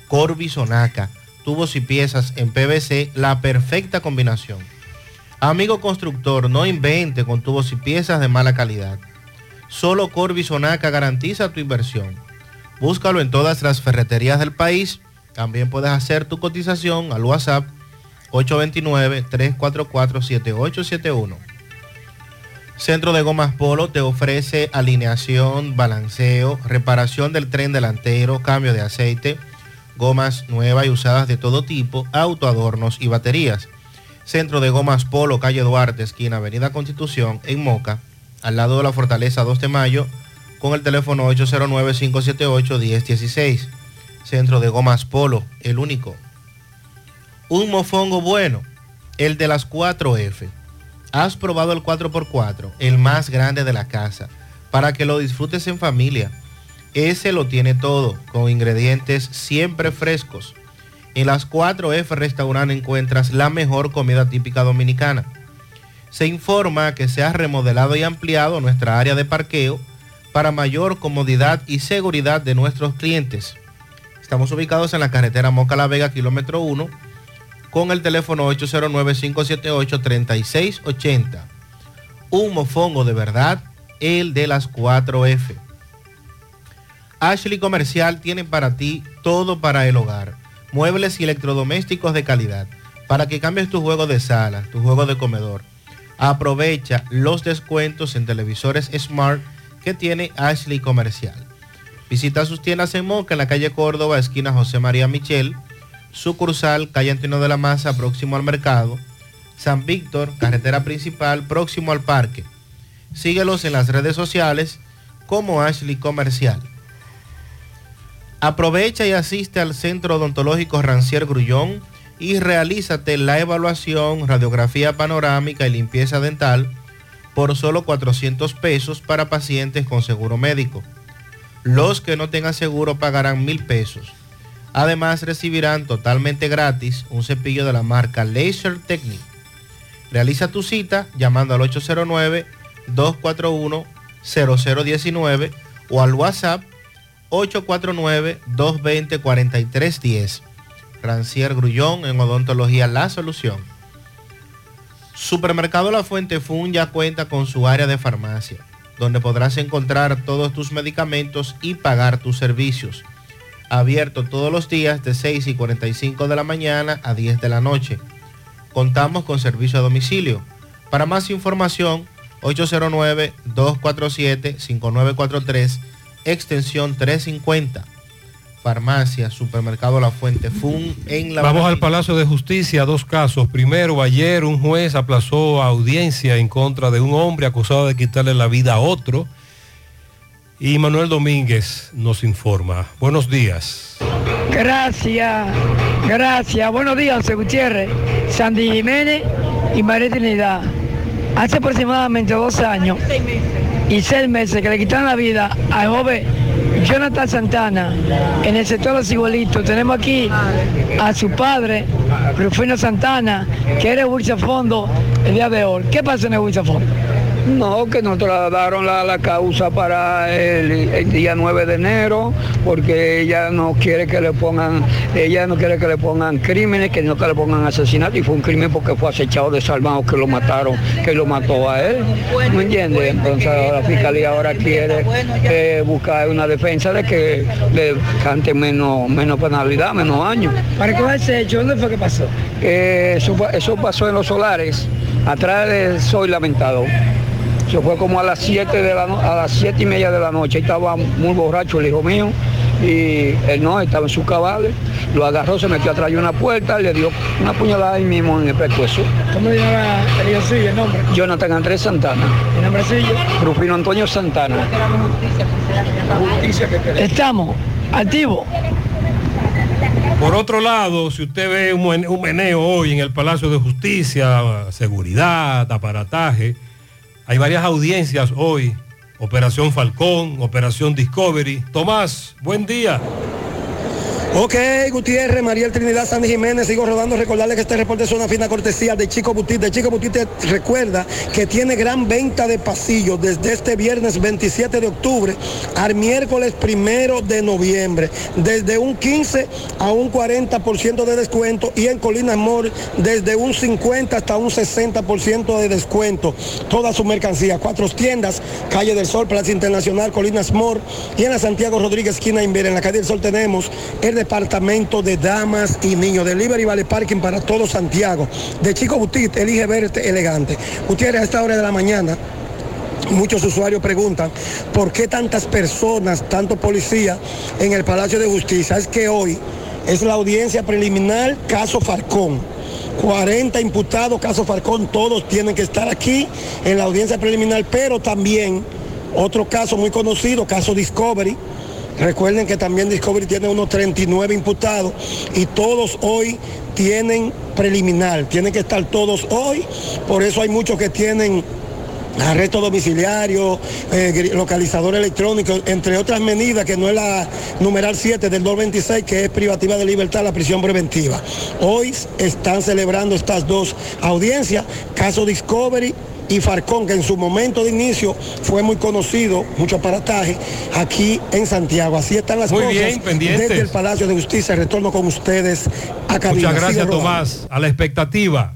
Corby Sonaca, tubos y piezas en PVC, la perfecta combinación. Amigo constructor, no invente con tubos y piezas de mala calidad. Solo Corby Sonaca garantiza tu inversión. Búscalo en todas las ferreterías del país. También puedes hacer tu cotización al WhatsApp 829-344-7871. Centro de Gomas Polo te ofrece alineación, balanceo, reparación del tren delantero, cambio de aceite, gomas nuevas y usadas de todo tipo, autoadornos y baterías. Centro de Gomas Polo, calle Duarte, esquina Avenida Constitución, en Moca, al lado de la Fortaleza 2 de Mayo, con el teléfono 809-578-1016. Centro de Gomas Polo, el único. Un mofongo bueno, el de las 4F. Has probado el 4x4, el más grande de la casa, para que lo disfrutes en familia. Ese lo tiene todo, con ingredientes siempre frescos. En las 4F Restaurant encuentras la mejor comida típica dominicana. Se informa que se ha remodelado y ampliado nuestra área de parqueo para mayor comodidad y seguridad de nuestros clientes. Estamos ubicados en la carretera Moca La Vega, kilómetro 1, con el teléfono 809-578-3680. Un mofongo de verdad, el de las 4F. Ashley Comercial tiene para ti todo para el hogar. Muebles y electrodomésticos de calidad. Para que cambies tu juego de sala, tu juego de comedor. Aprovecha los descuentos en televisores Smart que tiene Ashley Comercial. Visita sus tiendas en Moca, en la calle Córdoba, esquina José María Michel, sucursal, calle Antonio de la Maza, próximo al mercado, San Víctor, carretera principal, próximo al parque. Síguelos en las redes sociales como Ashley Comercial. Aprovecha y asiste al Centro Odontológico Rancier Grullón y realízate la evaluación, radiografía panorámica y limpieza dental por solo 400 pesos para pacientes con seguro médico. Los que no tengan seguro pagarán mil pesos. Además recibirán totalmente gratis un cepillo de la marca Laser Technique. Realiza tu cita llamando al 809-241-0019 o al WhatsApp 849-220-4310. Rancier Grullón en Odontología La Solución. Supermercado La Fuente Fun ya cuenta con su área de farmacia, donde podrás encontrar todos tus medicamentos y pagar tus servicios. Abierto todos los días de 6 y 45 de la mañana a 10 de la noche. Contamos con servicio a domicilio. Para más información, 809-247-5943, extensión 350. Farmacia, Supermercado La Fuente Fun en la... Vamos al Palacio de Justicia, dos casos. Primero, ayer un juez aplazó audiencia en contra de un hombre acusado de quitarle la vida a otro. Y Manuel Domínguez nos informa. Buenos días. Gracias, gracias. Buenos días, José Gutiérrez, Sandy Jiménez y María Trinidad. Hace aproximadamente dos años, y seis meses que le quitaron la vida al joven Jonathan Santana en el sector los igualitos. Tenemos aquí a su padre, Rufino Santana, que era el Fondo el día de hoy. ¿Qué pasa en el? No, que nos trasladaron la, la causa para el, el día 9 de enero, porque ella no quiere que le pongan, ella no quiere que le pongan crímenes, que no que le pongan asesinato, y fue un crimen porque fue acechado desarmado, que lo mataron, que lo mató a él. ¿Me entiendes? Entonces la fiscalía ahora quiere eh, buscar una defensa de que le cante menos, menos penalidad, menos años. ¿Para qué ese hecho? ¿Dónde fue que pasó? Eh, eso, eso pasó en los solares, atrás de Soy Lamentado. Eso fue como a las 7 de la no- a las siete y media de la noche. Ahí estaba muy borracho el hijo mío y él no, estaba en sus cabales. Lo agarró, se metió atrás de una puerta, le dio una puñalada ahí mismo en el pescuezo. ¿Cómo se llama el hijo suyo, el nombre? Jonathan Andrés Santana. ¿El nombre suyo? Rufino Antonio Santana. Justicia que queremos. Estamos activos. Por otro lado, si usted ve un meneo hoy en el Palacio de Justicia, seguridad, aparataje, hay varias audiencias hoy. Operación Falcón, Operación Discovery. Tomás, buen día. Ok, Gutiérrez, Mariel Trinidad, Sandy Jiménez, sigo rodando. Recordarle que este reporte es una fina cortesía de Chico Butit. De Chico Butit recuerda que tiene gran venta de pasillos desde este viernes 27 de octubre al miércoles primero de noviembre. Desde un 15 a un 40% de descuento y en Colinas Mall desde un 50 hasta un 60% de descuento. Toda su mercancía. Cuatro tiendas, Calle del Sol, Plaza Internacional, Colinas Mall y en la Santiago Rodríguez, esquina Inver. En la Calle del Sol tenemos el departamento de damas y niños. Delivery vale parking para todo Santiago. De Chico Butit, elige verte elegante. Gutiérrez, a esta hora de la mañana, Muchos usuarios preguntan por qué tantas personas, tanto policía en el Palacio de Justicia. Es que hoy es la audiencia preliminar caso Falcón. 40 imputados, caso Falcón, todos tienen que estar aquí en la audiencia preliminar, pero también otro caso muy conocido, caso Discovery. Recuerden que también Discovery tiene unos 39 imputados y todos hoy tienen preliminar, tienen que estar todos hoy, por eso hay muchos que tienen arresto domiciliario, eh, localizador electrónico, entre otras medidas que no es la numeral 7 del 226, que es privativa de libertad, la prisión preventiva. Hoy están celebrando estas dos audiencias, caso Discovery y Farcón, que en su momento de inicio fue muy conocido, mucho aparataje, aquí en Santiago. Así están las Muy cosas bien, pendientes. desde el Palacio de Justicia. Retorno con ustedes a cabina. Muchas gracias. Tomás. A la expectativa.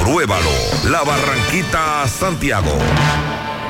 Compruébalo. La Barranquita, Santiago.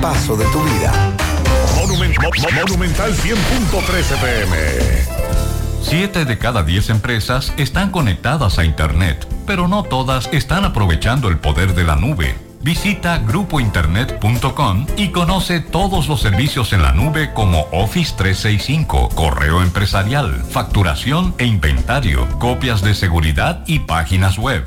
paso de tu vida. Monumen- Mo- Mo- Monumental 100.13 pm. Siete de cada 10 empresas están conectadas a Internet, pero no todas están aprovechando el poder de la nube. Visita grupointernet.com y conoce todos los servicios en la nube como Office 365, correo empresarial, facturación e inventario, copias de seguridad y páginas web.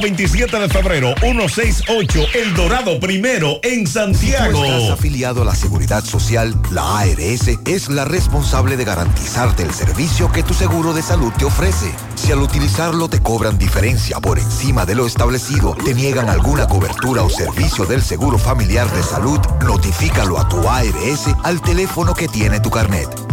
27 de febrero, 168, El Dorado Primero, en Santiago. Si estás afiliado a la Seguridad Social, la ARS es la responsable de garantizarte el servicio que tu seguro de salud te ofrece. Si al utilizarlo te cobran diferencia por encima de lo establecido, te niegan alguna cobertura o servicio del Seguro Familiar de Salud, notifícalo a tu ARS al teléfono que tiene tu carnet.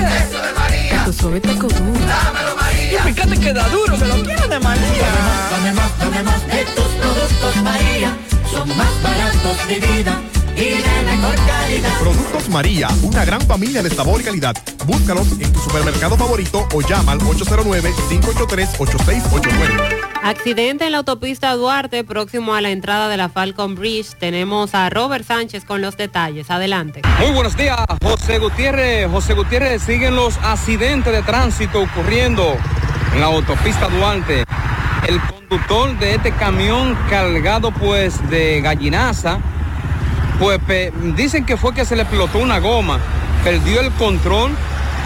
Eso de María. Tu suave taco duro. Dámelo, María. Y fíjate que da duro, que lo quiero de María. Dame más, dame más de tus productos, María. Son más baratos de vida. Y de mejor calidad. Productos María, una gran familia de sabor y calidad. Búscalos en tu supermercado favorito o llama al 809-583-8689. Accidente en la autopista Duarte, próximo a la entrada de la Falcon Bridge. Tenemos a Robert Sánchez con los detalles. Adelante. Muy buenos días, José Gutiérrez. José Gutiérrez, siguen los accidentes de tránsito ocurriendo en la autopista Duarte. El conductor de este camión cargado pues de gallinaza, pues dicen que fue que se le explotó una goma, perdió el control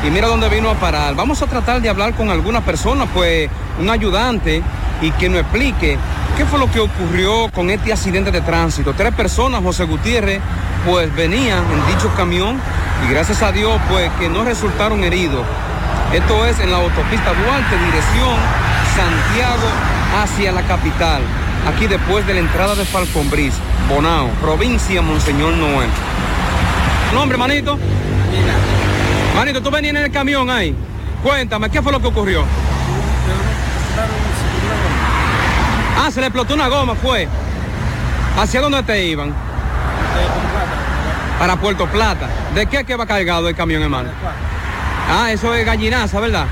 y mira dónde vino a parar. Vamos a tratar de hablar con alguna persona, pues un ayudante, y que nos explique qué fue lo que ocurrió con este accidente de tránsito. Tres personas, José Gutiérrez, pues venían en dicho camión y gracias a Dios, pues que no resultaron heridos. Esto es en la autopista Duarte, dirección Santiago hacia la capital. Aquí después de la entrada de Falcon Bridge, Bonao, provincia Monseñor Noel. ¿Nombre, manito? Manito, tú venías en el camión ahí. Cuéntame, ¿qué fue lo que ocurrió? Ah, se le explotó una goma, fue. ¿Hacia dónde te iban? Para Puerto Plata. ¿De qué que va cargado el camión, hermano? Ah, eso es gallinaza, ¿verdad?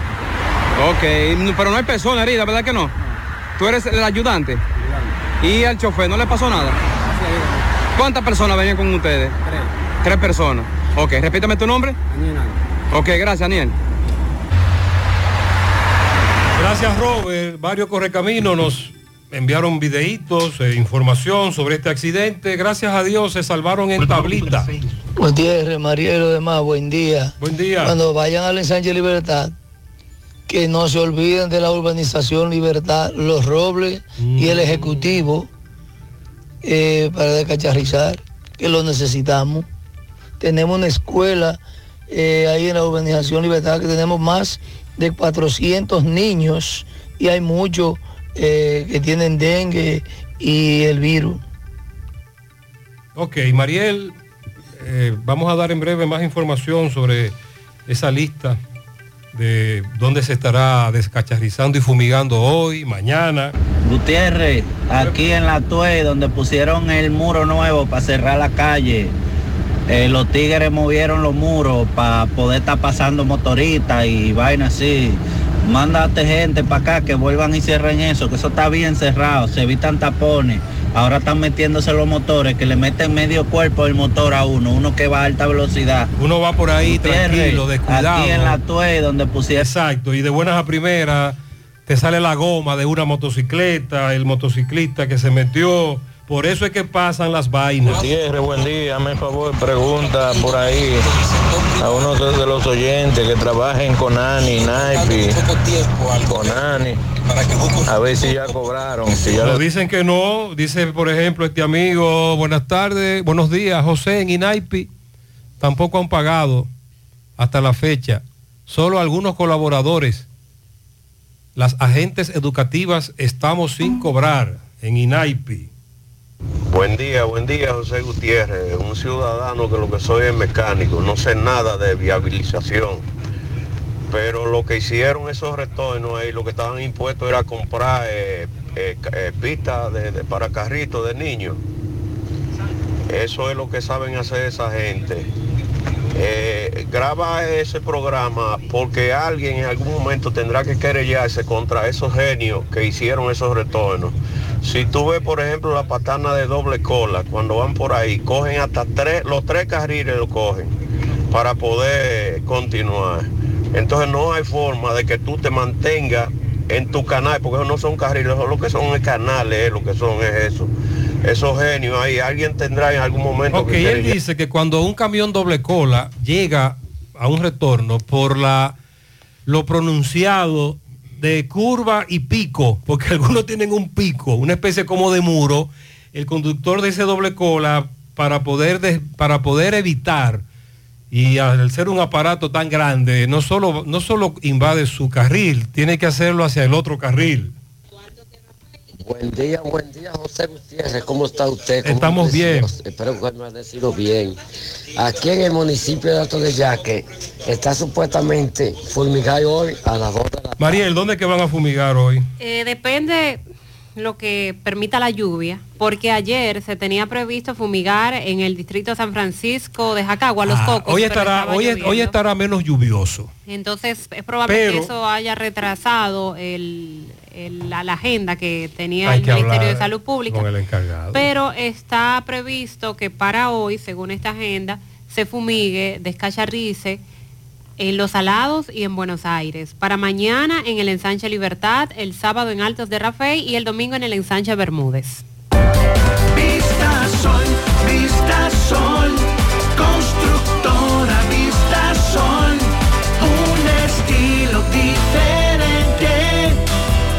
Ok, pero no hay persona herida, ¿verdad que no? ¿Tú eres el ayudante? ¿Y al chofer no le pasó nada? ¿Cuántas personas venían con ustedes? Tres. Tres personas. Ok, repítame tu nombre. Ok, gracias, Daniel. Gracias, Robert. Varios correcaminos nos enviaron videitos, e información sobre este accidente. Gracias a Dios se salvaron en tablita. Gutiérrez, Marielo, demás, buen día. Buen día. Cuando vayan al ensanche Libertad, que no se olviden de la urbanización Libertad, Los Robles y el Ejecutivo eh, para descacharrizar, que lo necesitamos. Tenemos una escuela eh, ahí en la urbanización Libertad que tenemos más de 400 niños y hay muchos eh, que tienen dengue y el virus. Ok, Mariel, vamos a dar en breve más información sobre esa lista de dónde se estará descacharrizando y fumigando hoy, mañana. Gutiérrez, aquí en la Tue, donde pusieron el muro nuevo para cerrar la calle, eh, los tigres movieron los muros para poder estar pasando motoristas y vainas así. Mándate gente para acá que vuelvan y cierren eso, que eso está bien cerrado, se evitan tapones. Ahora están metiéndose los motores, que le meten medio cuerpo el motor a uno, uno que va a alta velocidad. Uno va por ahí Gutiérrez, tranquilo, descuidado. Aquí en la Tue, donde pusieron... Exacto, y de buenas a primeras te sale la goma de una motocicleta, el motociclista que se metió. Por eso es que pasan las vainas. Gutiérrez, buen día. Hazme favor, pregunta por ahí a uno de los oyentes que trabajen con Ani, Naipi, con Ani. A ver si ya cobraron. Si ya Nos dicen que no, dice por ejemplo este amigo, buenas tardes, buenos días, José en Inaipi, tampoco han pagado hasta la fecha, solo algunos colaboradores. Las agentes educativas estamos sin cobrar en Inaipi. Buen día, buen día José Gutiérrez, un ciudadano que lo que soy es mecánico, no sé nada de viabilización, pero lo que hicieron esos retornos ahí, lo que estaban impuestos era comprar eh, eh, eh, pistas de, para carritos de niños. Eso es lo que saben hacer esa gente. Graba ese programa porque alguien en algún momento tendrá que querellarse contra esos genios que hicieron esos retornos. Si tú ves, por ejemplo, la patana de doble cola, cuando van por ahí, cogen hasta tres, los tres carriles lo cogen para poder continuar. Entonces no hay forma de que tú te mantengas en tu canal, porque esos no son carriles, eso lo que son es canales, eh, lo que son es eso. Esos genios ahí, alguien tendrá en algún momento Ok, que él dice que cuando un camión doble cola llega a un retorno por la lo pronunciado de curva y pico, porque algunos tienen un pico, una especie como de muro, el conductor de ese doble cola para poder para poder evitar y al ser un aparato tan grande, no solo no solo invade su carril, tiene que hacerlo hacia el otro carril. Buen día, buen día, José Gutiérrez. ¿Cómo está usted? ¿Cómo Estamos bien. Espero que me decido bien. Aquí en el municipio de Alto de Yaque está supuestamente fulmigado hoy a las 2 de la Mariel, ¿dónde es que van a fumigar hoy? Eh, depende lo que permita la lluvia, porque ayer se tenía previsto fumigar en el distrito de San Francisco de Jacagua, Los Ah, Cocos. hoy estará hoy, hoy estará menos lluvioso. Entonces es probable Pero- que eso haya retrasado el- el- la, la agenda que tenía Hay el que Ministerio de Salud Pública. con el encargado. Pero está previsto que para hoy, según esta agenda, se fumigue, descacharrice en Los Alados y en Buenos Aires. Para mañana en el ensanche Libertad, el sábado en Altos de Rafey y el domingo en el ensanche Bermúdez. Vista Sol, Vista Sol,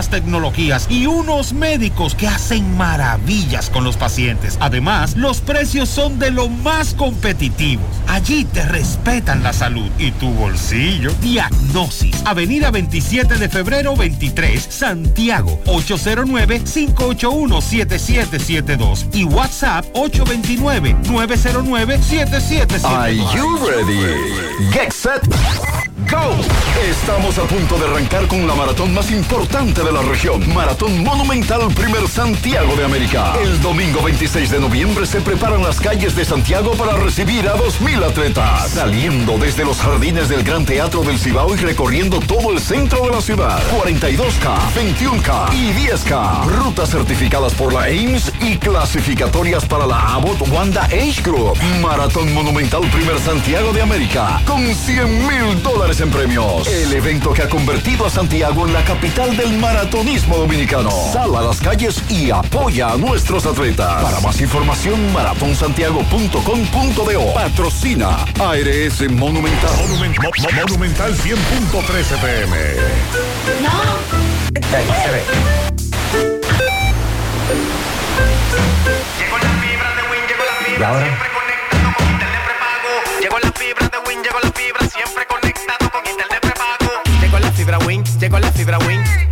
tecnologías y unos médicos que hacen maravillas con los pacientes. Además, los precios son de lo más competitivos. Allí te respetan la salud y tu bolsillo. Diagnosis, Avenida 27 de febrero 23, Santiago, 809-581-7772 y WhatsApp 829-909-7772. Are you ready? Get set. Estamos a punto de arrancar con la maratón más importante de la región. Maratón Monumental Primer Santiago de América. El domingo 26 de noviembre se preparan las calles de Santiago para recibir a 2.000 atletas. Saliendo desde los jardines del Gran Teatro del Cibao y recorriendo todo el centro de la ciudad. 42K, 21K y 10K. Rutas certificadas por la Ames y clasificatorias para la Abbott Wanda Age Group. Maratón Monumental Primer Santiago de América. Con 100 mil dólares en premios. El evento que ha convertido a Santiago en la capital del maratonismo dominicano. Sal a las calles y apoya a nuestros atletas. Para más información, maratonsantiago.com.do. Patrocina ARS Monumental. Monumental 100.13 pm. Y ahora. Llegó la fibra de Win, llegó la fibra, siempre conectado con internet prepago. Llegó la fibra Win, llegó la fibra Win.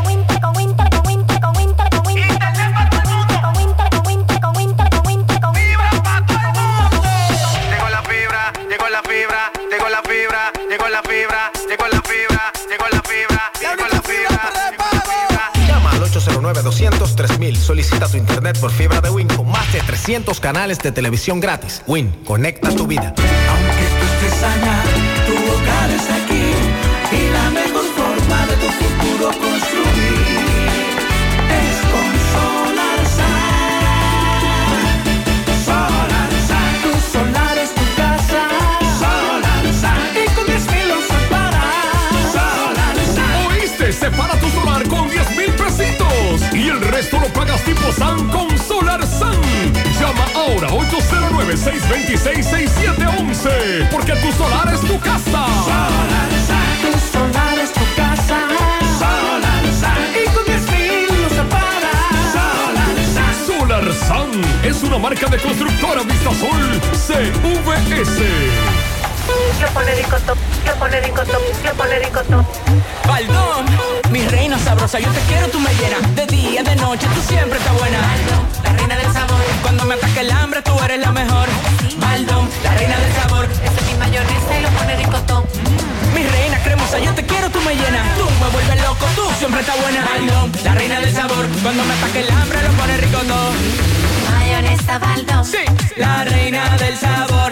902-3000. Solicita tu internet por fibra de Win con más de 300 canales de televisión gratis. Win, conecta tu vida. Aunque tú estés allá, tu hogar es aquí. Y la mejor forma de tu futuro 096266711. Porque tu solar es tu casa. Solar, tu solar es tu casa. Solar, y con 10 mil se para. Solar, Sun es una marca de constructora Vista Sol CVS. Yo polérico top lo pone ricotop, lo pone ricotop. Baldón, mi reina sabrosa, yo te quiero, tú me llenas de día, de noche, tú siempre estás buena. la reina del sabor. Cuando me ataque el hambre, tú eres la mejor. Baldón, la reina del sabor. Ese es mi mayonesa y lo pone ricotop. Mi reina cremosa, yo te quiero, tú me llenas. Tú me vuelves loco, tú siempre estás buena. Baldón, la reina del sabor. Cuando me ataque el hambre, lo pone rico todo. Mayonesa Baldón. Sí, la reina del sabor.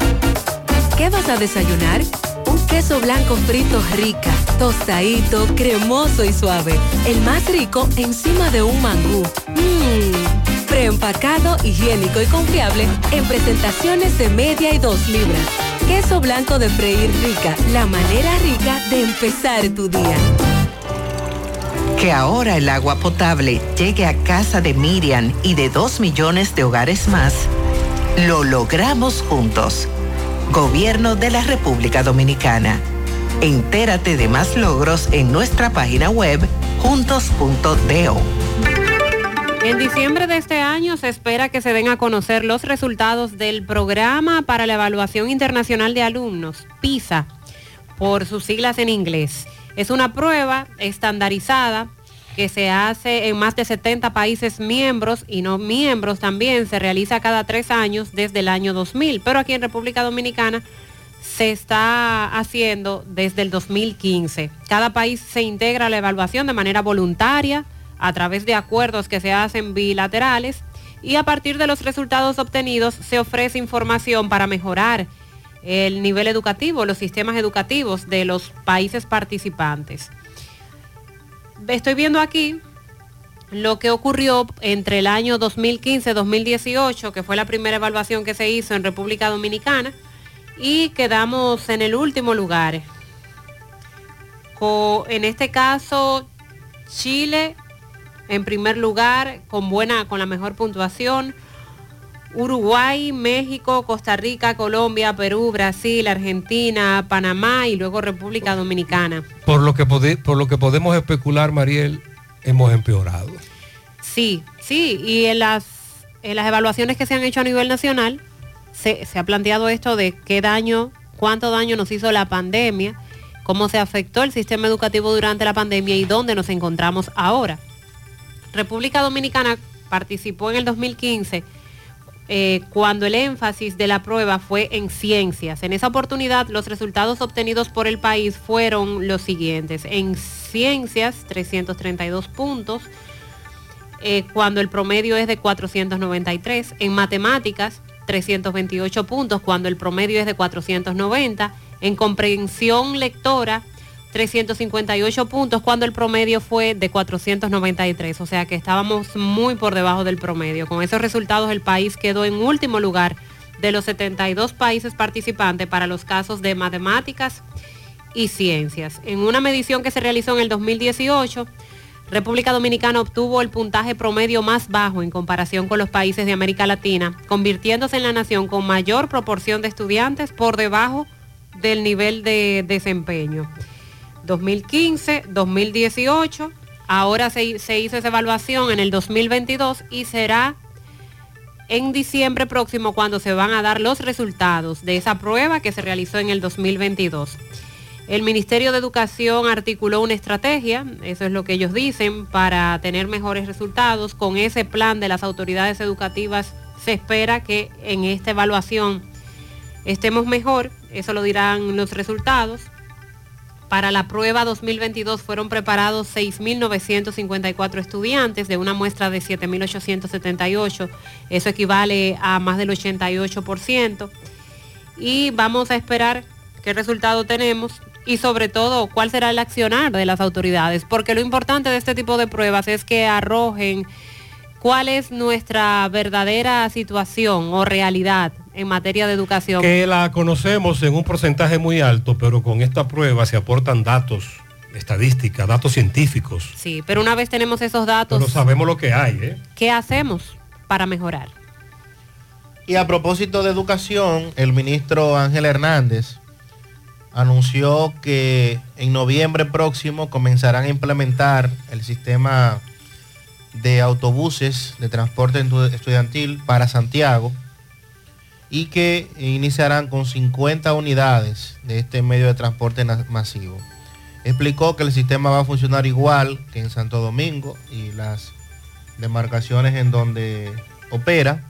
¿Qué vas a desayunar? Un queso blanco frito rica, tostadito, cremoso y suave. El más rico encima de un mangú. Mmm. Preempacado, higiénico y confiable en presentaciones de media y dos libras. Queso blanco de freír rica, la manera rica de empezar tu día. Que ahora el agua potable llegue a casa de Miriam y de dos millones de hogares más, lo logramos juntos. Gobierno de la República Dominicana. Entérate de más logros en nuestra página web juntos.do. En diciembre de este año se espera que se den a conocer los resultados del Programa para la Evaluación Internacional de Alumnos, PISA, por sus siglas en inglés. Es una prueba estandarizada que se hace en más de 70 países miembros y no miembros también, se realiza cada tres años desde el año 2000, pero aquí en República Dominicana se está haciendo desde el 2015. Cada país se integra a la evaluación de manera voluntaria a través de acuerdos que se hacen bilaterales y a partir de los resultados obtenidos se ofrece información para mejorar el nivel educativo, los sistemas educativos de los países participantes estoy viendo aquí lo que ocurrió entre el año 2015-2018, que fue la primera evaluación que se hizo en República Dominicana, y quedamos en el último lugar, en este caso, Chile en primer lugar, con buena, con la mejor puntuación. Uruguay, México, Costa Rica, Colombia, Perú, Brasil, Argentina, Panamá y luego República Dominicana. Por lo que, por lo que podemos especular, Mariel, hemos empeorado. Sí, sí, y en las, en las evaluaciones que se han hecho a nivel nacional, se, se ha planteado esto de qué daño, cuánto daño nos hizo la pandemia, cómo se afectó el sistema educativo durante la pandemia y dónde nos encontramos ahora. República Dominicana participó en el 2015 eh, cuando el énfasis de la prueba fue en ciencias. En esa oportunidad los resultados obtenidos por el país fueron los siguientes. En ciencias, 332 puntos, eh, cuando el promedio es de 493. En matemáticas, 328 puntos, cuando el promedio es de 490. En comprensión lectora, 358 puntos, cuando el promedio fue de 493. O sea que estábamos muy por debajo del promedio. Con esos resultados el país quedó en último lugar de los 72 países participantes para los casos de matemáticas y ciencias. En una medición que se realizó en el 2018, República Dominicana obtuvo el puntaje promedio más bajo en comparación con los países de América Latina, convirtiéndose en la nación con mayor proporción de estudiantes por debajo del nivel de desempeño. 2015, 2018, ahora se, hizo esa evaluación en el 2022 y será en diciembre próximo cuando se van a dar los resultados de esa prueba que se realizó en el 2022. El Ministerio de Educación articuló una estrategia, eso es lo que ellos dicen, para tener mejores resultados. Con ese plan de las autoridades educativas se espera que en esta evaluación estemos mejor, eso lo dirán los resultados. Para la prueba 2022 fueron preparados 6.954 estudiantes de una muestra de 7.878. Eso equivale a más del 88%. Y vamos a esperar qué resultado tenemos y sobre todo cuál será el accionar de las autoridades. Porque lo importante de este tipo de pruebas es que arrojen cuál es nuestra verdadera situación o realidad en materia de educación. Que la conocemos en un porcentaje muy alto, pero con esta prueba se aportan datos, estadísticas, datos científicos. Sí, pero una vez tenemos esos datos, Pero sabemos lo que hay, ¿eh? ¿qué hacemos para mejorar? Y a propósito de educación, el ministro Ángel Hernández anunció que en noviembre próximo comenzarán a implementar el sistema de autobuses de transporte estu- estudiantil para Santiago y que iniciarán con 50 unidades de este medio de transporte masivo. Explicó que el sistema va a funcionar igual que en Santo Domingo y las demarcaciones en donde opera.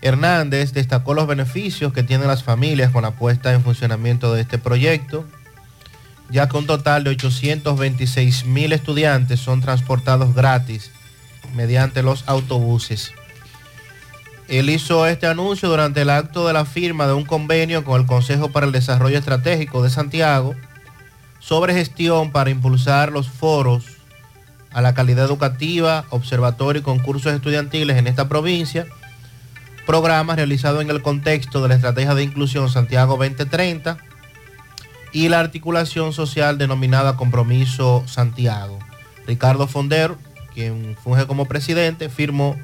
Hernández destacó los beneficios que tienen las familias con la puesta en funcionamiento de este proyecto, ya que un total de 826 mil estudiantes son transportados gratis mediante los autobuses. Él hizo este anuncio durante el acto de la firma de un convenio con el Consejo para el Desarrollo Estratégico de Santiago sobre gestión para impulsar los foros a la calidad educativa, observatorio y concursos estudiantiles en esta provincia, programa realizado en el contexto de la Estrategia de Inclusión Santiago 2030 y la articulación social denominada Compromiso Santiago. Ricardo Fonder, quien funge como presidente, firmó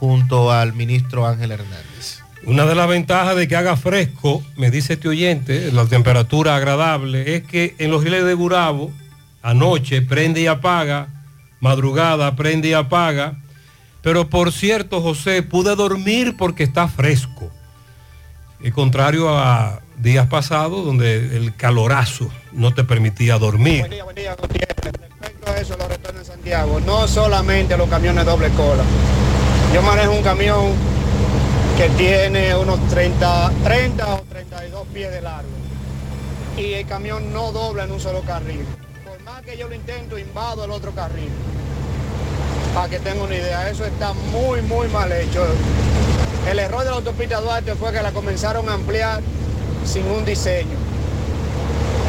junto al ministro Ángel Hernández. Una de las ventajas de que haga fresco, me dice este oyente, la temperatura agradable, es que en los giles de Gurabo, anoche prende y apaga, madrugada prende y apaga, pero por cierto, José, pude dormir porque está fresco. Y contrario a días pasados donde el calorazo no te permitía dormir. Respecto a eso, los retornos en Santiago, no solamente los camiones doble cola. Yo manejo un camión que tiene unos 30, 30 o 32 pies de largo. Y el camión no dobla en un solo carril. Por más que yo lo intento, invado el otro carril. Para que tenga una idea, eso está muy, muy mal hecho. El error de la autopista Duarte fue que la comenzaron a ampliar sin un diseño.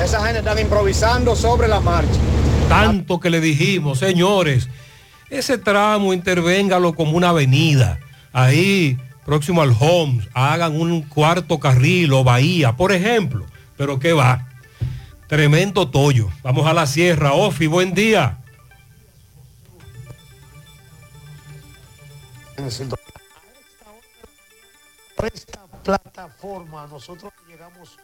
Esa gente están improvisando sobre la marcha. Tanto que le dijimos, señores, ese tramo intervéngalo como una avenida. Ahí, próximo al Homes, hagan un cuarto carril o bahía, por ejemplo. Pero ¿qué va? Tremendo tollo. Vamos a la sierra. Ofi, buen día. esta plataforma nosotros llegamos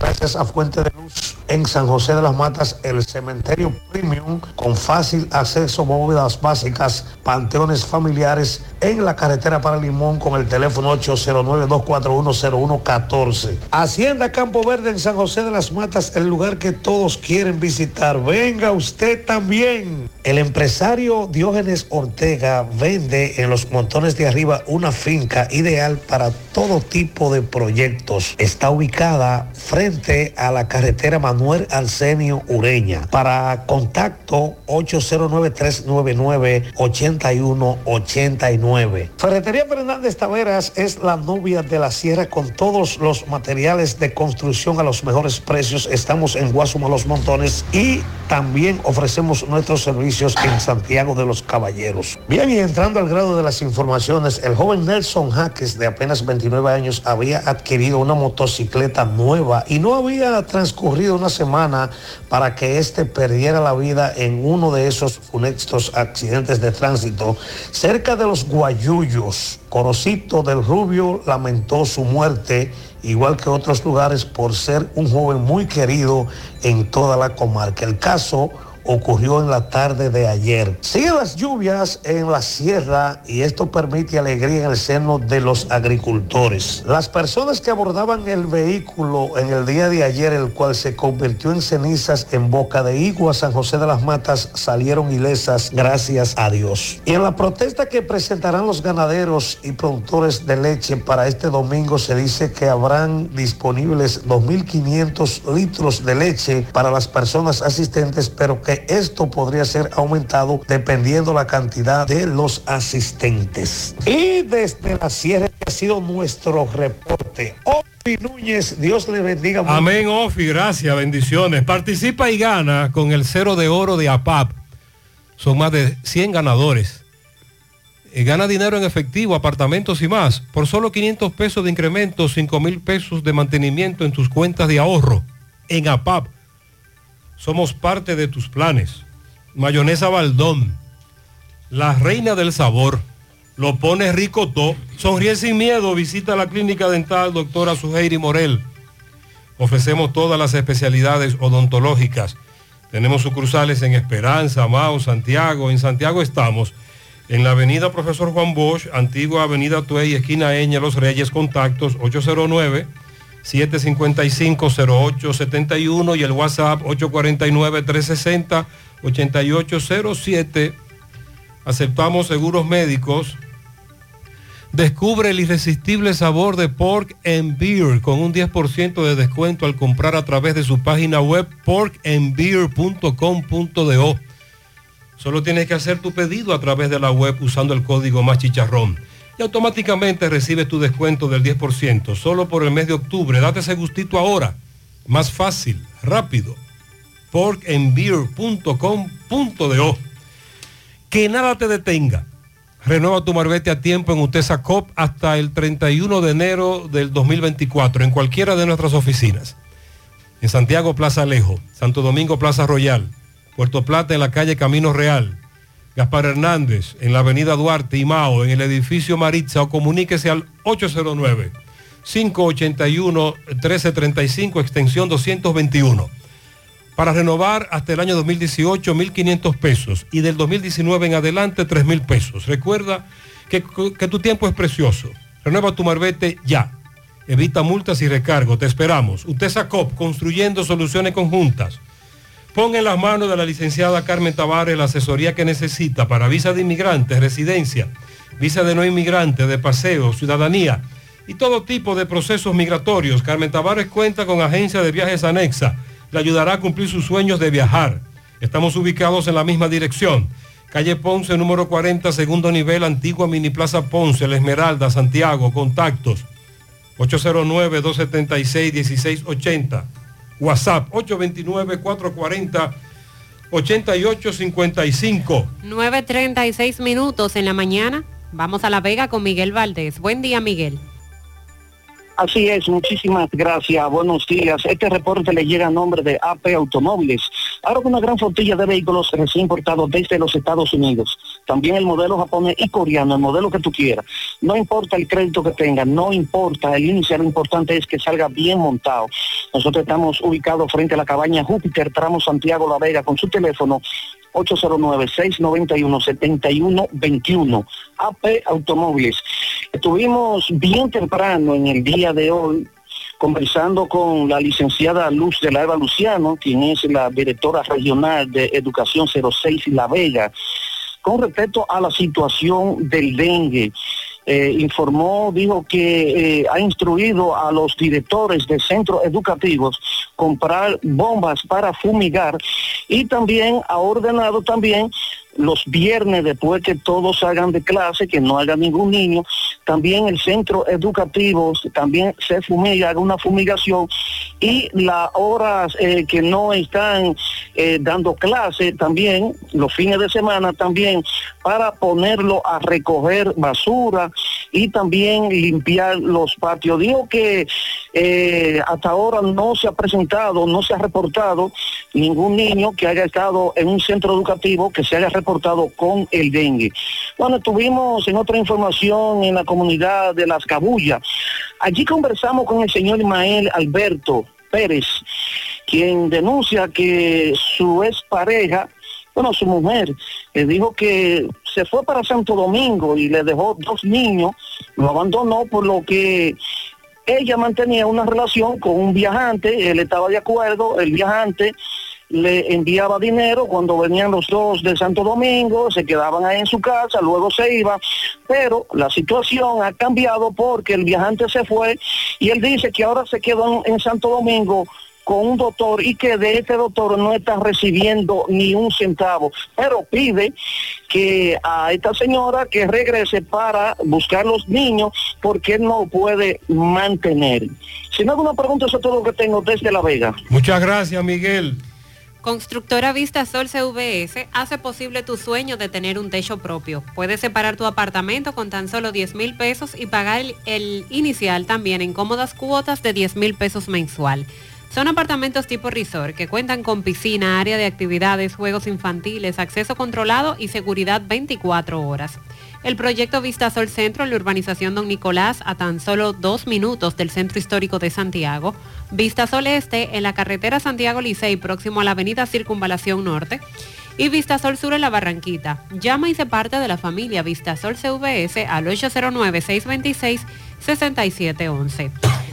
gracias a Fuente de Luz en San José de las Matas, el cementerio premium con fácil acceso, bóvedas básicas, panteones familiares en la carretera para Limón con el teléfono 809-241-0114. Hacienda Campo Verde en San José de las Matas, el lugar que todos quieren visitar. Venga usted también. El empresario Diógenes Ortega vende en los montones de arriba una finca ideal para todo tipo de proyectos. Está ubicada frente a la carretera Manuel Arsenio Ureña. Para contacto 809-399-8189. Ferretería Fernández Taveras es la novia de la sierra con todos los materiales de construcción a los mejores precios. Estamos en Guasuma Los Montones y también ofrecemos nuestros servicios en Santiago de los Caballeros. Bien, y entrando al grado de las informaciones, el joven Nelson Jaques, de apenas 29 años, había adquirido una motocicleta nueva y no había transcurrido una semana para que éste perdiera la vida en uno de esos funestos accidentes de tránsito cerca de los Guayuyos. Corocito del Rubio lamentó su muerte igual que otros lugares por ser un joven muy querido en toda la comarca. El caso ocurrió en la tarde de ayer. Siguen las lluvias en la sierra y esto permite alegría en el seno de los agricultores. Las personas que abordaban el vehículo en el día de ayer, el cual se convirtió en cenizas en Boca de Igua, San José de las Matas, salieron ilesas, gracias a Dios. Y en la protesta que presentarán los ganaderos y productores de leche para este domingo se dice que habrán disponibles 2.500 litros de leche para las personas asistentes, pero que esto podría ser aumentado dependiendo la cantidad de los asistentes. Y desde la sierra ha sido nuestro reporte. Ofi Núñez, Dios le bendiga. mucho. Amén, Ofi, gracias, bendiciones. Participa y gana con el cero de oro de APAP. Son más de 100 ganadores. Eh, gana dinero en efectivo, apartamentos y más. Por solo 500 pesos de incremento, 5 mil pesos de mantenimiento en tus cuentas de ahorro. En APAP. Somos parte de tus planes. Mayonesa Baldón. La reina del sabor. Lo pone rico todo. Sonríe sin miedo. Visita la clínica dental doctora Suheiri Morel. Ofrecemos todas las especialidades odontológicas. Tenemos sucursales en Esperanza, Mao, Santiago. En Santiago estamos en la avenida Profesor Juan Bosch, antigua avenida Tuey, esquina Eña, Los Reyes, contactos 809 755-0871 y el WhatsApp 849-360-8807. Aceptamos seguros médicos. Descubre el irresistible sabor de Pork and Beer con un 10% de descuento al comprar a través de su página web porkandbeer.com.do. Solo tienes que hacer tu pedido a través de la web usando el código más chicharrón y automáticamente recibes tu descuento del 10% solo por el mes de octubre. Date ese gustito ahora. Más fácil, rápido. porkandbeer.com.do Que nada te detenga. Renueva tu marbete a tiempo en Utesa Cop hasta el 31 de enero del 2024 en cualquiera de nuestras oficinas. En Santiago, Plaza Alejo, Santo Domingo, Plaza Royal, Puerto Plata en la calle Camino Real, Gaspar Hernández en la avenida Duarte y Mao en el edificio Maritza o comuníquese al 809-581-1335 extensión 221. Para renovar hasta el año 2018 1.500 pesos y del 2019 en adelante 3.000 pesos. Recuerda que, que tu tiempo es precioso. Renueva tu marbete ya. Evita multas y recargos. Te esperamos. Utesa Cop, construyendo soluciones conjuntas. Pon en las manos de la licenciada Carmen Tavares la asesoría que necesita para visa de inmigrantes, residencia, visa de no inmigrante, de paseo, ciudadanía y todo tipo de procesos migratorios. Carmen Tavares cuenta con agencia de viajes anexa. Le ayudará a cumplir sus sueños de viajar. Estamos ubicados en la misma dirección. Calle Ponce, número 40, segundo nivel, antigua Mini Plaza Ponce, La Esmeralda, Santiago. Contactos 809-276-1680. WhatsApp 829-440-8855. 9.36 minutos en la mañana. Vamos a La Vega con Miguel Valdés. Buen día, Miguel. Así es, muchísimas gracias, buenos días. Este reporte le llega a nombre de AP Automóviles. Ahora con una gran flotilla de vehículos recién importados desde los Estados Unidos. También el modelo japonés y coreano, el modelo que tú quieras. No importa el crédito que tenga, no importa el índice, lo importante es que salga bien montado. Nosotros estamos ubicados frente a la cabaña Júpiter, tramo Santiago La Vega, con su teléfono 809-691-7121. AP Automóviles. Estuvimos bien temprano en el día de hoy conversando con la licenciada Luz de la Eva Luciano, quien es la directora regional de Educación 06 La Vega, con respecto a la situación del dengue. Eh, informó, dijo que eh, ha instruido a los directores de centros educativos comprar bombas para fumigar y también ha ordenado también los viernes después que todos salgan de clase, que no haya ningún niño, también el centro educativo también se fumiga, haga una fumigación y las horas eh, que no están eh, dando clase también, los fines de semana también, para ponerlo a recoger basura y también limpiar los patios. Digo que eh, hasta ahora no se ha presentado, no se ha reportado ningún niño que haya estado en un centro educativo que se haya reportado con el dengue. Bueno, estuvimos en otra información en la comunidad de Las Cabullas. Allí conversamos con el señor Ismael Alberto Pérez, quien denuncia que su expareja, bueno, su mujer, le dijo que se fue para Santo Domingo y le dejó dos niños, lo abandonó por lo que ella mantenía una relación con un viajante, él estaba de acuerdo, el viajante le enviaba dinero cuando venían los dos de Santo Domingo, se quedaban ahí en su casa, luego se iba, pero la situación ha cambiado porque el viajante se fue y él dice que ahora se quedó en, Santo Domingo con un doctor y que de este doctor no está recibiendo ni un centavo, pero pide que a esta señora que regrese para buscar los niños porque él no puede mantener. Si no alguna pregunta, eso es todo lo que tengo desde La Vega. Muchas gracias, Miguel. Constructora Vista Sol CVS hace posible tu sueño de tener un techo propio. Puedes separar tu apartamento con tan solo 10 mil pesos y pagar el, el inicial también en cómodas cuotas de 10 mil pesos mensual. Son apartamentos tipo resort que cuentan con piscina, área de actividades, juegos infantiles, acceso controlado y seguridad 24 horas. El proyecto Vistasol Centro en la urbanización Don Nicolás a tan solo dos minutos del centro histórico de Santiago. Vistasol Este en la carretera Santiago Licey próximo a la avenida Circunvalación Norte. Y Vistasol Sur en la Barranquita. Llama y se parte de la familia Vistasol CVS al 809-626-6711.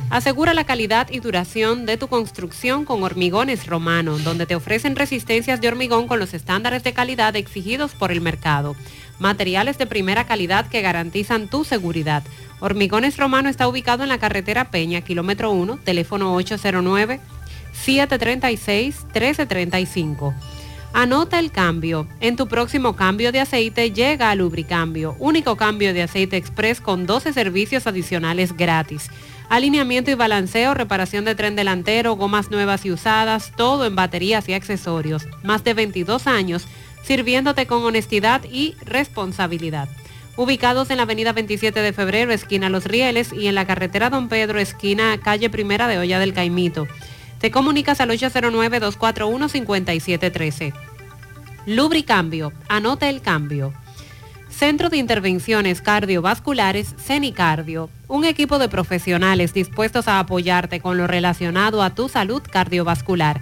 Asegura la calidad y duración de tu construcción con Hormigones Romano, donde te ofrecen resistencias de hormigón con los estándares de calidad exigidos por el mercado. Materiales de primera calidad que garantizan tu seguridad. Hormigones Romano está ubicado en la carretera Peña, kilómetro 1, teléfono 809-736-1335. Anota el cambio. En tu próximo cambio de aceite llega a Lubricambio, único cambio de aceite express con 12 servicios adicionales gratis. Alineamiento y balanceo, reparación de tren delantero, gomas nuevas y usadas, todo en baterías y accesorios. Más de 22 años sirviéndote con honestidad y responsabilidad. Ubicados en la avenida 27 de febrero, esquina Los Rieles, y en la carretera Don Pedro, esquina calle Primera de Olla del Caimito. Te comunicas al 809-241-5713. Lubricambio, anota el cambio. Centro de Intervenciones Cardiovasculares, CENICardio, un equipo de profesionales dispuestos a apoyarte con lo relacionado a tu salud cardiovascular.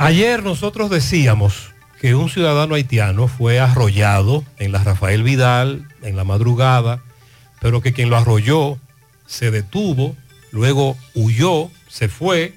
Ayer nosotros decíamos que un ciudadano haitiano fue arrollado en la Rafael Vidal en la madrugada, pero que quien lo arrolló se detuvo, luego huyó, se fue.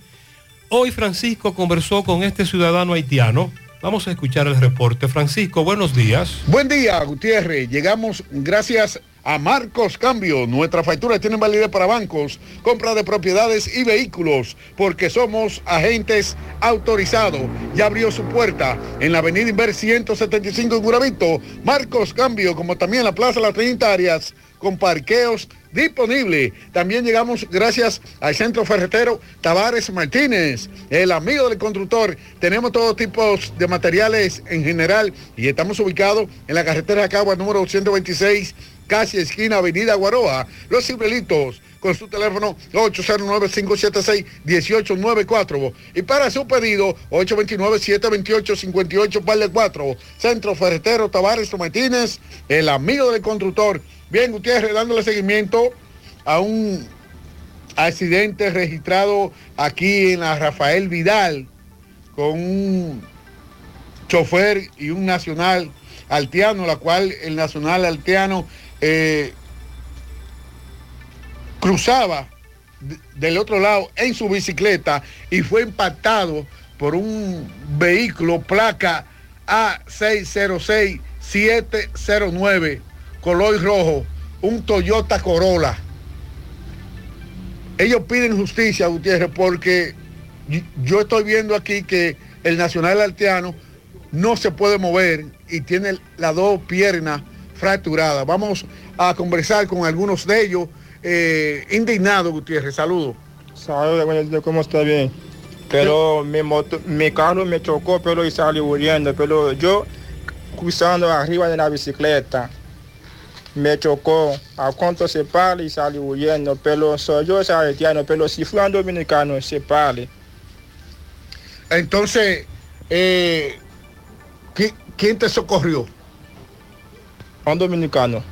Hoy Francisco conversó con este ciudadano haitiano. Vamos a escuchar el reporte. Francisco, buenos días. Buen día, Gutiérrez. Llegamos gracias a Marcos Cambio. Nuestras facturas tienen validez para bancos, compra de propiedades y vehículos, porque somos agentes autorizados. Ya abrió su puerta en la avenida Inver 175 en Guravito. Marcos Cambio, como también la Plaza Las Trinitarias, con parqueos disponibles. También llegamos gracias al Centro Ferretero Tavares Martínez, el amigo del constructor. Tenemos todo tipo de materiales en general y estamos ubicados en la carretera Cagua número 126 casi esquina Avenida Guaroa. Los Cibrelitos con su teléfono 809-576-1894. Y para su pedido, 829-728-58 par de 4. Centro Ferretero Tavares Martínez, el amigo del constructor. Bien, Gutiérrez, dándole seguimiento a un accidente registrado aquí en la Rafael Vidal con un chofer y un nacional altiano, la cual el nacional altiano eh, cruzaba de- del otro lado en su bicicleta y fue impactado por un vehículo placa A606709 color rojo, un Toyota Corolla. Ellos piden justicia, Gutiérrez, porque yo estoy viendo aquí que el Nacional Altiano no se puede mover y tiene las dos piernas fracturadas. Vamos a conversar con algunos de ellos. Eh, indignados, Gutiérrez, saludos. Saludos, ¿cómo está bien? Pero mi, moto, mi carro me chocó, pero y salió huyendo. Pero yo cruzando arriba de la bicicleta, me chocó. A cuánto se para y salió huyendo. Pero soy yo haitiano, pero si fue un dominicano, se pare. Entonces, eh, ¿qui- ¿quién te socorrió? Un dominicano.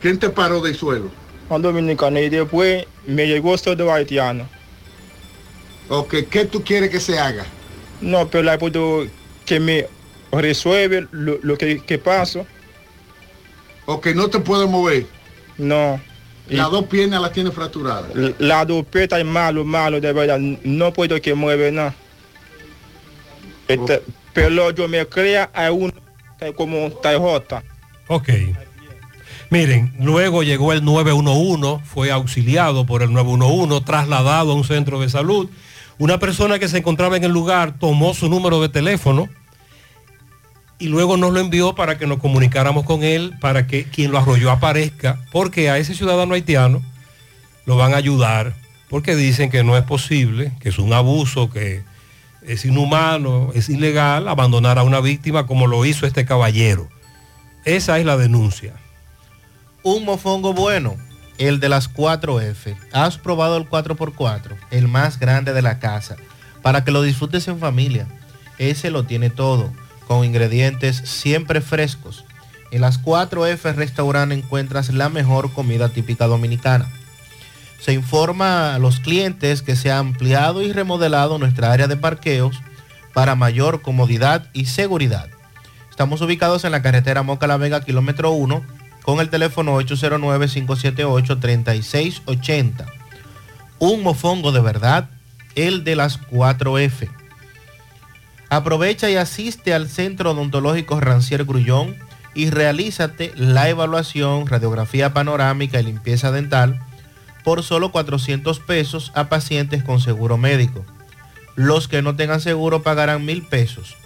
¿Quién te paró del suelo? Un dominicano. Y después me llegó todo haitiano. Ok, ¿qué tú quieres que se haga? No, pero la puedo que me resuelve lo, lo que, que pasó. O que no te puedes mover. No. Las dos piernas las tiene fracturadas. La- La dupeta es malo, malo, de verdad. No puedo que mueve nada. Este, pero yo me crea a uno como Toyota. Ok. Miren, luego llegó el 911, fue auxiliado por el 911, trasladado a un centro de salud. Una persona que se encontraba en el lugar tomó su número de teléfono y luego nos lo envió para que nos comunicáramos con él, para que quien lo arrolló aparezca, porque a ese ciudadano haitiano lo van a ayudar, porque dicen que no es posible, que es un abuso, que es inhumano, es ilegal abandonar a una víctima como lo hizo este caballero. Esa es la denuncia. Un mofongo bueno, el de las 4F. Has probado el 4x4, el más grande de la casa, para que lo disfrutes en familia. Ese lo tiene todo, con ingredientes siempre frescos. En las 4F Restaurant encuentras la mejor comida típica dominicana. Se informa a los clientes que se ha ampliado y remodelado nuestra área de parqueos para mayor comodidad y seguridad. Estamos ubicados en la carretera Moca La Vega, kilómetro 1, con el teléfono 809-578-3680. Un mofongo de verdad, el de las 4F. Aprovecha y asiste al Centro Odontológico Rancier Grullón y realízate la evaluación, radiografía panorámica y limpieza dental por solo 400 pesos a pacientes con seguro médico. Los que no tengan seguro pagarán mil pesos.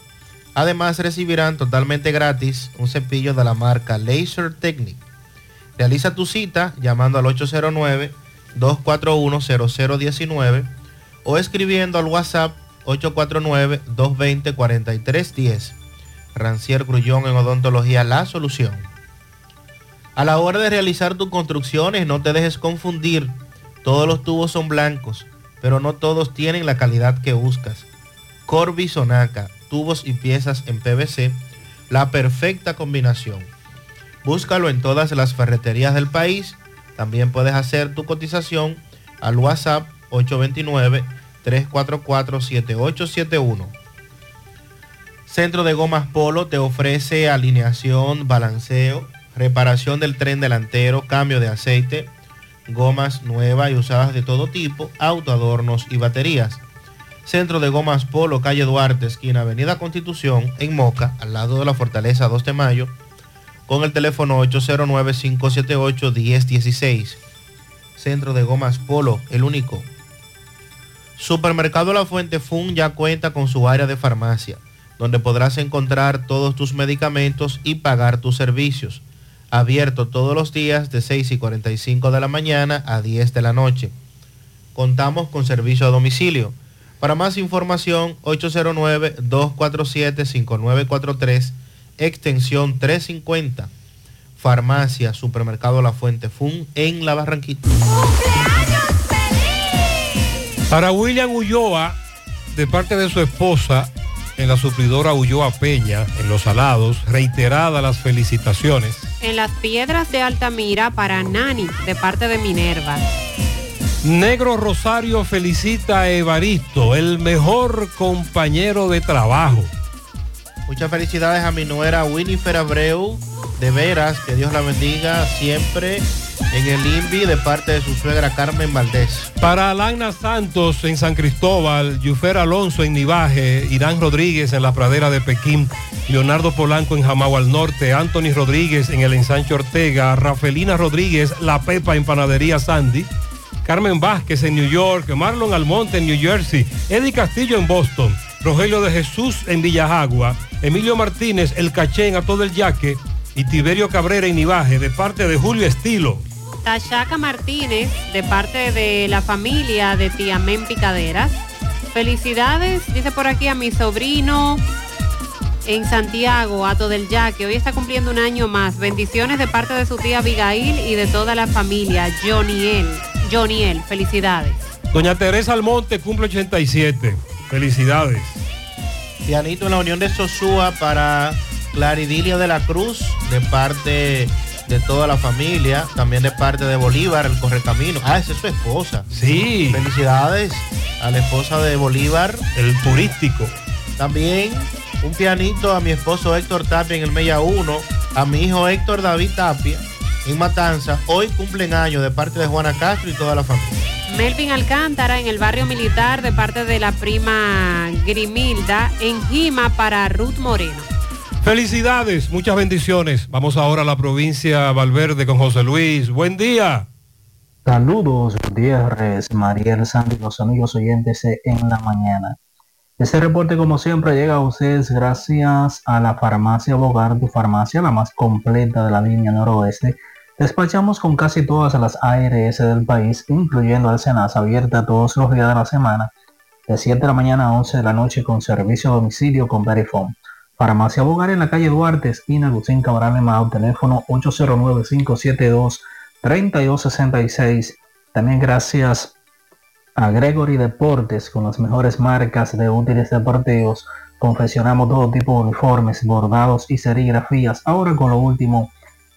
Además recibirán totalmente gratis un cepillo de la marca Laser Technic. Realiza tu cita llamando al 809-241-0019 o escribiendo al WhatsApp 849-220-4310. Rancier Grullón en Odontología La Solución. A la hora de realizar tus construcciones no te dejes confundir. Todos los tubos son blancos, pero no todos tienen la calidad que buscas. Corby Sonaca, tubos y piezas en PVC, la perfecta combinación. Búscalo en todas las ferreterías del país. También puedes hacer tu cotización al WhatsApp 829-344-7871. Centro de Gomas Polo te ofrece alineación, balanceo, reparación del tren delantero, cambio de aceite, gomas nuevas y usadas de todo tipo, autoadornos y baterías. Centro de Gomas Polo, calle Duarte, esquina Avenida Constitución, en Moca, al lado de la Fortaleza 2 de Mayo, con el teléfono 809-578-1016. Centro de Gomas Polo, el único. Supermercado La Fuente Fun ya cuenta con su área de farmacia, donde podrás encontrar todos tus medicamentos y pagar tus servicios. Abierto todos los días de 6 y 45 de la mañana a 10 de la noche. Contamos con servicio a domicilio. Para más información, 809-247-5943, extensión 350. Farmacia, Supermercado La Fuente Fun en La Barranquita. Para William Ulloa, de parte de su esposa, en la suplidora Ulloa Peña, en Los Alados, reiteradas las felicitaciones. En las piedras de Altamira para Nani, de parte de Minerva. Negro Rosario felicita a Evaristo, el mejor compañero de trabajo. Muchas felicidades a mi nuera Winifred Abreu. De veras, que Dios la bendiga siempre en el INVI de parte de su suegra Carmen Valdés. Para Alana Santos en San Cristóbal, Yufer Alonso en Nivaje, Irán Rodríguez en la pradera de Pekín, Leonardo Polanco en Jamao al Norte, Anthony Rodríguez en el ensanche Ortega, Rafelina Rodríguez, La Pepa en Panadería Sandy, Carmen Vázquez en New York, Marlon Almonte en New Jersey, Eddie Castillo en Boston, Rogelio de Jesús en Villajagua, Emilio Martínez, El Caché en A Todo el Yaque y Tiberio Cabrera en Nivaje de parte de Julio Estilo. Tachaca Martínez, de parte de la familia de Tiamén Picaderas. Felicidades, dice por aquí a mi sobrino en Santiago, Ato del Yaque. Hoy está cumpliendo un año más. Bendiciones de parte de su tía Abigail y de toda la familia. Joniel, Joniel, felicidades. Doña Teresa Almonte cumple 87. Felicidades. Pianito en la Unión de Sosúa para Claridilia de la Cruz, de parte de toda la familia, también de parte de Bolívar, el Correcamino. Ah, esa es su esposa. Sí. Felicidades a la esposa de Bolívar. El turístico. También un pianito a mi esposo Héctor Tapia en el Mella 1, a mi hijo Héctor David Tapia en Matanza. Hoy cumplen años de parte de Juana Castro y toda la familia. Melvin Alcántara en el barrio militar de parte de la prima Grimilda en Jima para Ruth Moreno. Felicidades, muchas bendiciones. Vamos ahora a la provincia Valverde con José Luis. Buen día. Saludos, Gutiérrez, Mariel Sandy, los amigos oyentes en la mañana. Este reporte, como siempre, llega a ustedes gracias a la farmacia Bogar, tu farmacia, la más completa de la línea noroeste. Despachamos con casi todas las ARS del país, incluyendo al Senasa, abierta todos los días de la semana, de 7 de la mañana a 11 de la noche con servicio a domicilio con Verifone. Farmacia Bogar en la calle Duarte, esquina Lucín Cabral Mao, teléfono 809-572-3266. También gracias a Gregory Deportes con las mejores marcas de útiles deportivos. Confeccionamos todo tipo de uniformes, bordados y serigrafías. Ahora con lo último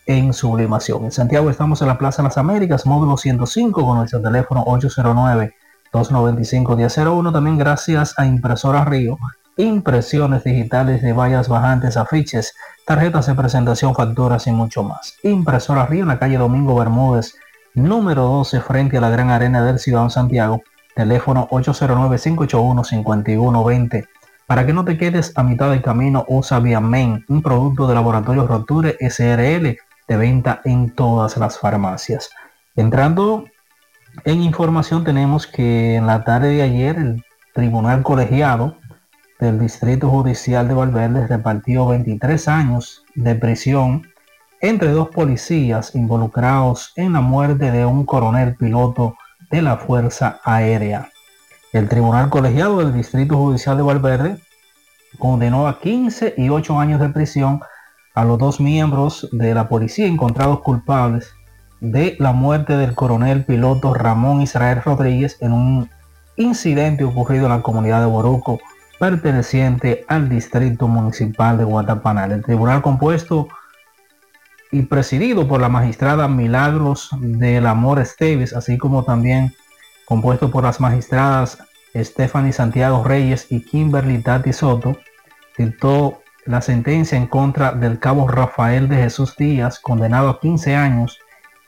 en sublimación. En Santiago estamos en la Plaza Las Américas, módulo 105 con nuestro teléfono 809-295-1001. También gracias a Impresora Río impresiones digitales de vallas bajantes, afiches, tarjetas de presentación, facturas y mucho más. Impresora Río en la calle Domingo Bermúdez, número 12, frente a la Gran Arena del Ciudad Santiago, teléfono 809-581-5120. Para que no te quedes a mitad del camino, usa Viamen, un producto de Laboratorio Roture SRL de venta en todas las farmacias. Entrando en información, tenemos que en la tarde de ayer el Tribunal Colegiado del Distrito Judicial de Valverde repartió 23 años de prisión entre dos policías involucrados en la muerte de un coronel piloto de la Fuerza Aérea. El Tribunal Colegiado del Distrito Judicial de Valverde condenó a 15 y 8 años de prisión a los dos miembros de la policía encontrados culpables de la muerte del coronel piloto Ramón Israel Rodríguez en un incidente ocurrido en la comunidad de Boruco, perteneciente al Distrito Municipal de Guatapanal. El tribunal compuesto y presidido por la magistrada Milagros del Amor Esteves, así como también compuesto por las magistradas Stephanie Santiago Reyes y Kimberly Tati Soto, dictó la sentencia en contra del cabo Rafael de Jesús Díaz, condenado a 15 años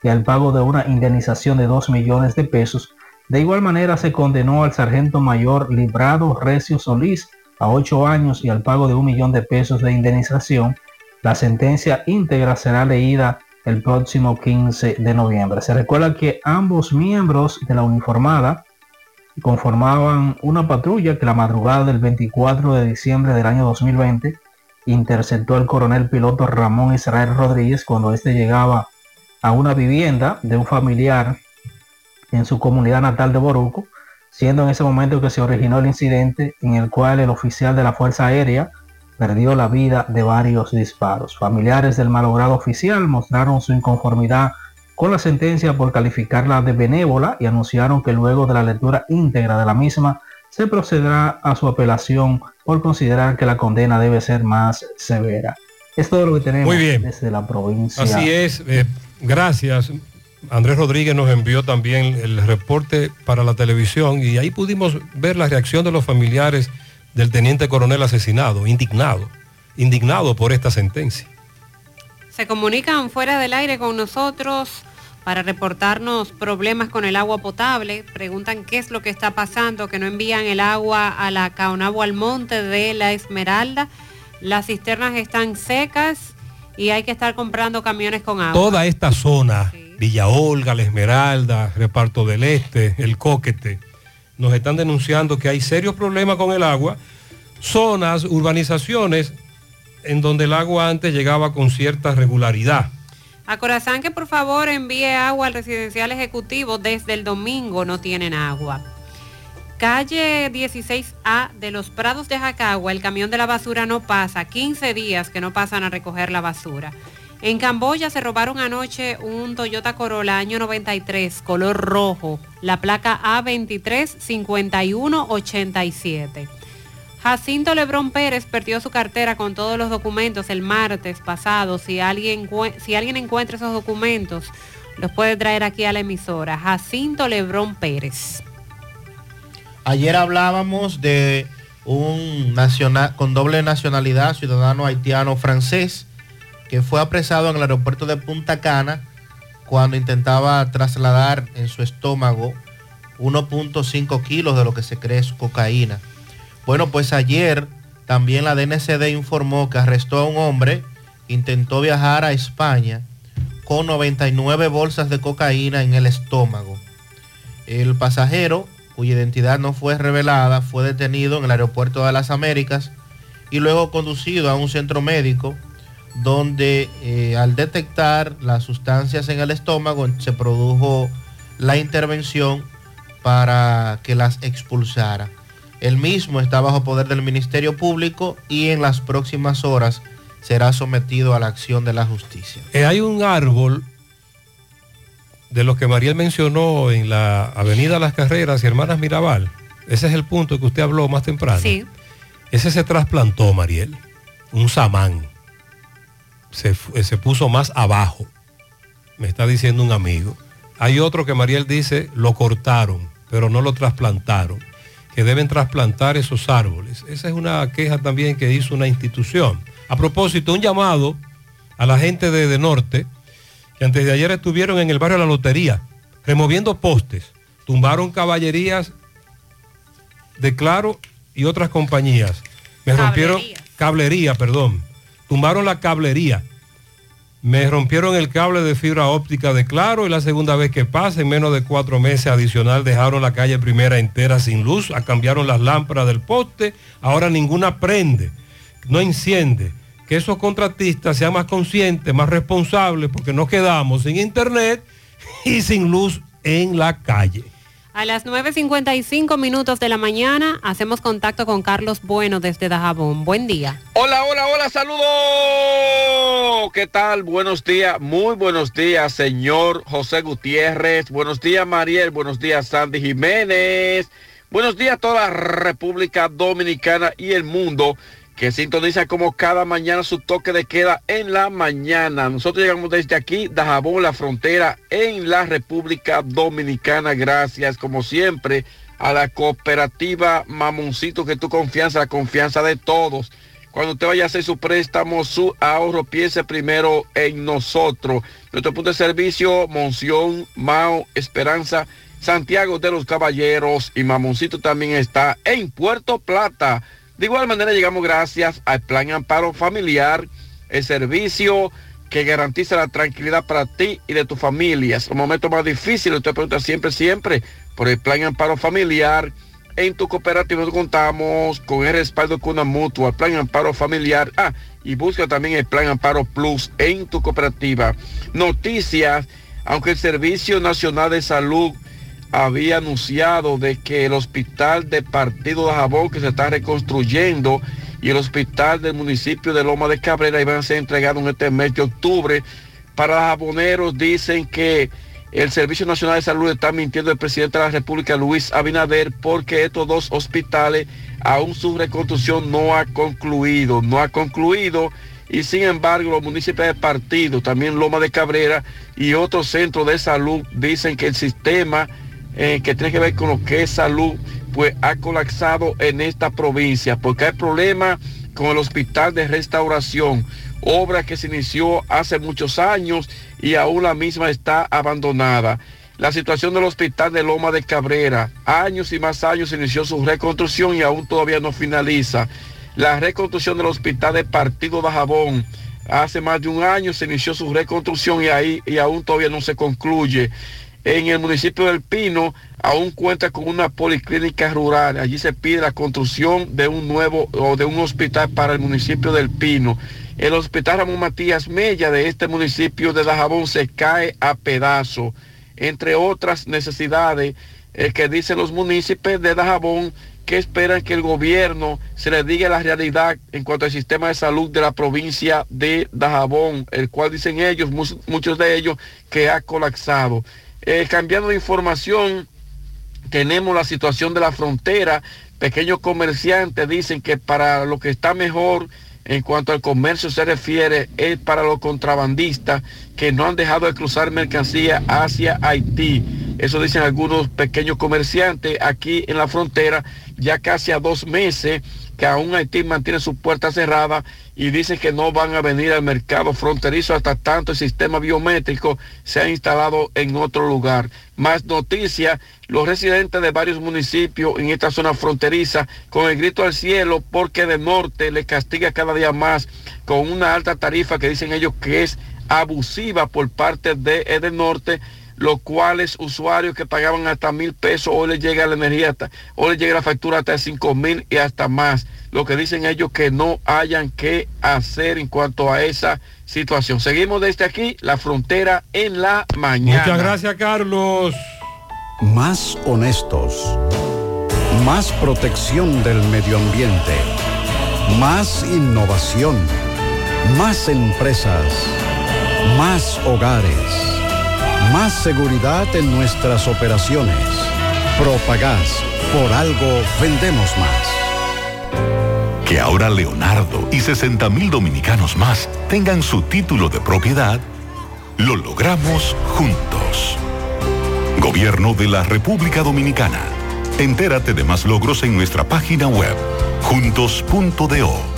y al pago de una indemnización de 2 millones de pesos. De igual manera se condenó al sargento mayor Librado Recio Solís a 8 años y al pago de un millón de pesos de indemnización La sentencia íntegra será leída el próximo 15 de noviembre. Se recuerda que ambos miembros de la uniformada conformaban una patrulla que la madrugada del 24 de diciembre del año 2020 interceptó al coronel piloto Ramón Israel Rodríguez cuando éste llegaba a una vivienda de un familiar en su comunidad natal de Boruco, siendo en ese momento que se originó el incidente en el cual el oficial de la Fuerza Aérea perdió la vida de varios disparos. Familiares del malogrado oficial mostraron su inconformidad con la sentencia por calificarla de benévola y anunciaron que luego de la lectura íntegra de la misma se procederá a su apelación por considerar que la condena debe ser más severa. Es todo lo que tenemos Muy bien. desde la provincia. Así es, eh, gracias. Andrés Rodríguez nos envió también el reporte para la televisión y ahí pudimos ver la reacción de los familiares del teniente coronel asesinado, indignado, indignado por esta sentencia. Se comunican fuera del aire con nosotros para reportarnos problemas con el agua potable. Preguntan qué es lo que está pasando, que no envían el agua a la Caonagua al monte de la Esmeralda. Las cisternas están secas y hay que estar comprando camiones con agua. Toda esta zona, Villa Olga, La Esmeralda, Reparto del Este, El Coquete, nos están denunciando que hay serios problemas con el agua. Zonas, urbanizaciones en donde el agua antes llegaba con cierta regularidad. A Corazán que por favor envíe agua al residencial ejecutivo. Desde el domingo no tienen agua. Calle 16A de los Prados de Jacagua, el camión de la basura no pasa. 15 días que no pasan a recoger la basura. En Camboya se robaron anoche un Toyota Corolla año 93, color rojo, la placa A235187. Jacinto Lebrón Pérez perdió su cartera con todos los documentos el martes pasado. Si alguien, si alguien encuentra esos documentos, los puede traer aquí a la emisora. Jacinto Lebrón Pérez. Ayer hablábamos de un nacional con doble nacionalidad, ciudadano haitiano francés, que fue apresado en el aeropuerto de Punta Cana cuando intentaba trasladar en su estómago 1.5 kilos de lo que se cree es cocaína. Bueno, pues ayer también la DNCD informó que arrestó a un hombre que intentó viajar a España con 99 bolsas de cocaína en el estómago. El pasajero, cuya identidad no fue revelada, fue detenido en el aeropuerto de las Américas y luego conducido a un centro médico donde eh, al detectar las sustancias en el estómago se produjo la intervención para que las expulsara. El mismo está bajo poder del Ministerio Público y en las próximas horas será sometido a la acción de la justicia. Eh, hay un árbol de los que Mariel mencionó en la Avenida Las Carreras y Hermanas Mirabal. Ese es el punto que usted habló más temprano. Sí. Ese se trasplantó, Mariel. Un samán. Se, fu- se puso más abajo. Me está diciendo un amigo. Hay otro que Mariel dice lo cortaron, pero no lo trasplantaron. Que deben trasplantar esos árboles. Esa es una queja también que hizo una institución. A propósito, un llamado a la gente de, de Norte, que antes de ayer estuvieron en el barrio de la Lotería, removiendo postes, tumbaron caballerías de Claro y otras compañías. Me rompieron cablería, perdón. Tumbaron la cablería. Me rompieron el cable de fibra óptica de Claro y la segunda vez que pasa, en menos de cuatro meses adicional, dejaron la calle primera entera sin luz, ah, cambiaron las lámparas del poste, ahora ninguna prende, no enciende. Que esos contratistas sean más conscientes, más responsables, porque nos quedamos sin internet y sin luz en la calle. A las 9.55 minutos de la mañana hacemos contacto con Carlos Bueno desde Dajabón. Buen día. Hola, hola, hola, saludos. ¿Qué tal? Buenos días, muy buenos días, señor José Gutiérrez. Buenos días, Mariel. Buenos días, Sandy Jiménez. Buenos días a toda la República Dominicana y el mundo que sintoniza como cada mañana su toque de queda en la mañana. Nosotros llegamos desde aquí, Dajabón, la frontera, en la República Dominicana. Gracias, como siempre, a la cooperativa Mamoncito, que tu confianza, la confianza de todos. Cuando usted vaya a hacer su préstamo, su ahorro, piense primero en nosotros. Nuestro punto de servicio, Monción, Mao, Esperanza, Santiago de los Caballeros y Mamoncito también está en Puerto Plata. De igual manera llegamos gracias al Plan Amparo Familiar el servicio que garantiza la tranquilidad para ti y de tu familia. Es un momento más difícil, usted pregunta siempre, siempre por el plan amparo familiar. En tu cooperativa contamos con el respaldo con una mutua, el plan amparo familiar. Ah, y busca también el plan amparo plus en tu cooperativa. Noticias, aunque el Servicio Nacional de Salud había anunciado de que el hospital de Partido de Jabón que se está reconstruyendo y el hospital del municipio de Loma de Cabrera iban a ser entregados en este mes de octubre. Para los jaboneros dicen que el Servicio Nacional de Salud está mintiendo el presidente de la República, Luis Abinader, porque estos dos hospitales aún su reconstrucción no ha concluido, no ha concluido. Y sin embargo, los municipios de partido, también Loma de Cabrera y otros centros de salud dicen que el sistema eh, que tiene que ver con lo que es salud, pues ha colapsado en esta provincia, porque hay problemas con el hospital de restauración, obra que se inició hace muchos años y aún la misma está abandonada. La situación del hospital de Loma de Cabrera, años y más años inició su reconstrucción y aún todavía no finaliza. La reconstrucción del hospital de Partido de Jabón, hace más de un año se inició su reconstrucción y ahí y aún todavía no se concluye en el municipio del Pino aún cuenta con una policlínica rural. Allí se pide la construcción de un nuevo o de un hospital para el municipio del Pino. El hospital Ramón Matías Mella de este municipio de Dajabón se cae a pedazo, entre otras necesidades eh, que dicen los municipios de Dajabón que esperan que el gobierno se les diga la realidad en cuanto al sistema de salud de la provincia de Dajabón, el cual dicen ellos, muchos de ellos, que ha colapsado. Eh, cambiando de información, tenemos la situación de la frontera. Pequeños comerciantes dicen que para lo que está mejor en cuanto al comercio se refiere es para los contrabandistas que no han dejado de cruzar mercancía hacia Haití. Eso dicen algunos pequeños comerciantes aquí en la frontera, ya casi a dos meses que aún Haití mantiene su puerta cerrada y dice que no van a venir al mercado fronterizo hasta tanto el sistema biométrico se ha instalado en otro lugar. Más noticias, los residentes de varios municipios en esta zona fronteriza con el grito al cielo porque de norte le castiga cada día más con una alta tarifa que dicen ellos que es abusiva por parte de del norte los cuales usuarios que pagaban hasta mil pesos, hoy les llega la energía, hasta, hoy les llega la factura hasta cinco mil y hasta más. Lo que dicen ellos que no hayan que hacer en cuanto a esa situación. Seguimos desde aquí, la frontera en la mañana. Muchas gracias, Carlos. Más honestos. Más protección del medio ambiente. Más innovación. Más empresas. Más hogares. Más seguridad en nuestras operaciones. Propagás, por algo vendemos más. Que ahora Leonardo y 60 mil dominicanos más tengan su título de propiedad, lo logramos juntos. Gobierno de la República Dominicana. Entérate de más logros en nuestra página web, juntos.do.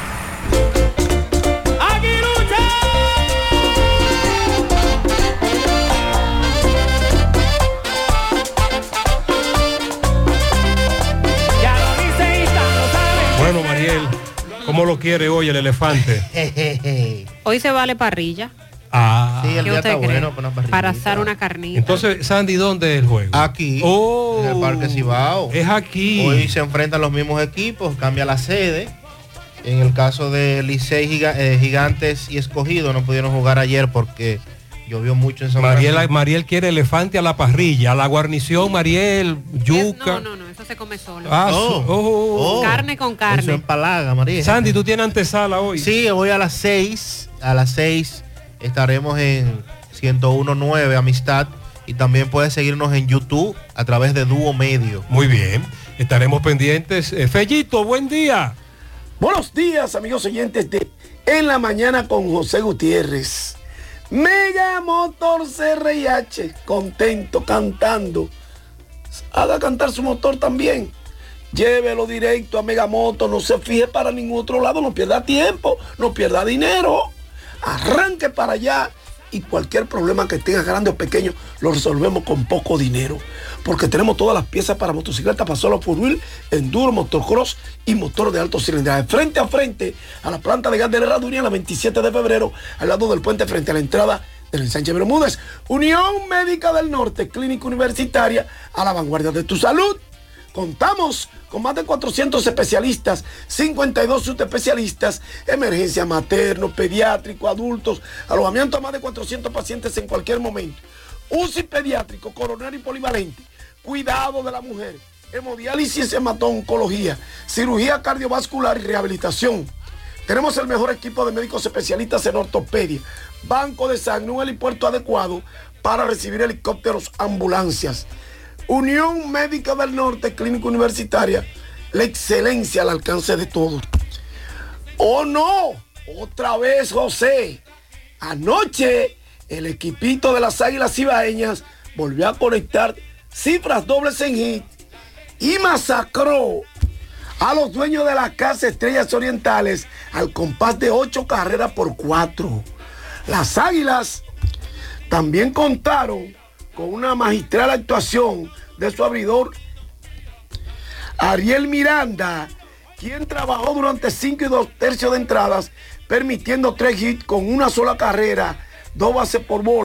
Mariel, ¿cómo lo quiere hoy el elefante? Hoy se vale parrilla. Ah, Sí, el ¿Qué día está bueno para una. Para asar una carnita. Entonces, Sandy, ¿dónde es el juego? Aquí, Oh, en el Parque Cibao. Es aquí. Hoy se enfrentan los mismos equipos, cambia la sede. En el caso de Licey Giga- eh, Gigantes y Escogido no pudieron jugar ayer porque llovió mucho en San Mariel, Francisco. Mariel quiere elefante a la parrilla, a la guarnición, Mariel, yuca. No, no, no, eso se come solo. Ah, so- oh, oh. Carne con carne. Eso empalaga, María. Sandy, ¿tú tienes antesala hoy? Sí, hoy a las 6, a las 6 estaremos en 101.9 Amistad y también puedes seguirnos en YouTube a través de Dúo Medio. Muy bien, estaremos pendientes. Eh, Fellito, buen día. Buenos días, amigos oyentes de En la Mañana con José Gutiérrez. Mega Motor CRIH, contento, cantando. Haga cantar su motor también. Llévelo directo a Mega Motor, no se fije para ningún otro lado, no pierda tiempo, no pierda dinero. Arranque para allá y cualquier problema que tenga grande o pequeño lo resolvemos con poco dinero. Porque tenemos todas las piezas para motocicleta, para solo por wheel, enduro, motocross y motor de alto cilindraje. Frente a frente a la planta de gas de la Herraduría, la 27 de febrero, al lado del puente frente a la entrada del ensanche Bermúdez. Unión Médica del Norte, clínica universitaria, a la vanguardia de tu salud. Contamos con más de 400 especialistas, 52 subespecialistas, emergencia materno, pediátrico, adultos, alojamiento a más de 400 pacientes en cualquier momento. UCI pediátrico, coronario y polivalente, cuidado de la mujer, hemodiálisis, hemato-oncología, cirugía cardiovascular y rehabilitación. Tenemos el mejor equipo de médicos especialistas en ortopedia, banco de sangre, un helipuerto adecuado para recibir helicópteros, ambulancias. Unión Médica del Norte, Clínica Universitaria, la excelencia al alcance de todos. ¡Oh no! Otra vez, José. Anoche, el equipito de las Águilas Ibaeñas volvió a conectar cifras dobles en hit y masacró a los dueños de la Casa Estrellas Orientales al compás de ocho carreras por cuatro. Las Águilas también contaron con una magistral actuación de su abridor Ariel Miranda, quien trabajó durante cinco y dos tercios de entradas, permitiendo tres hits con una sola carrera, dos bases por bola.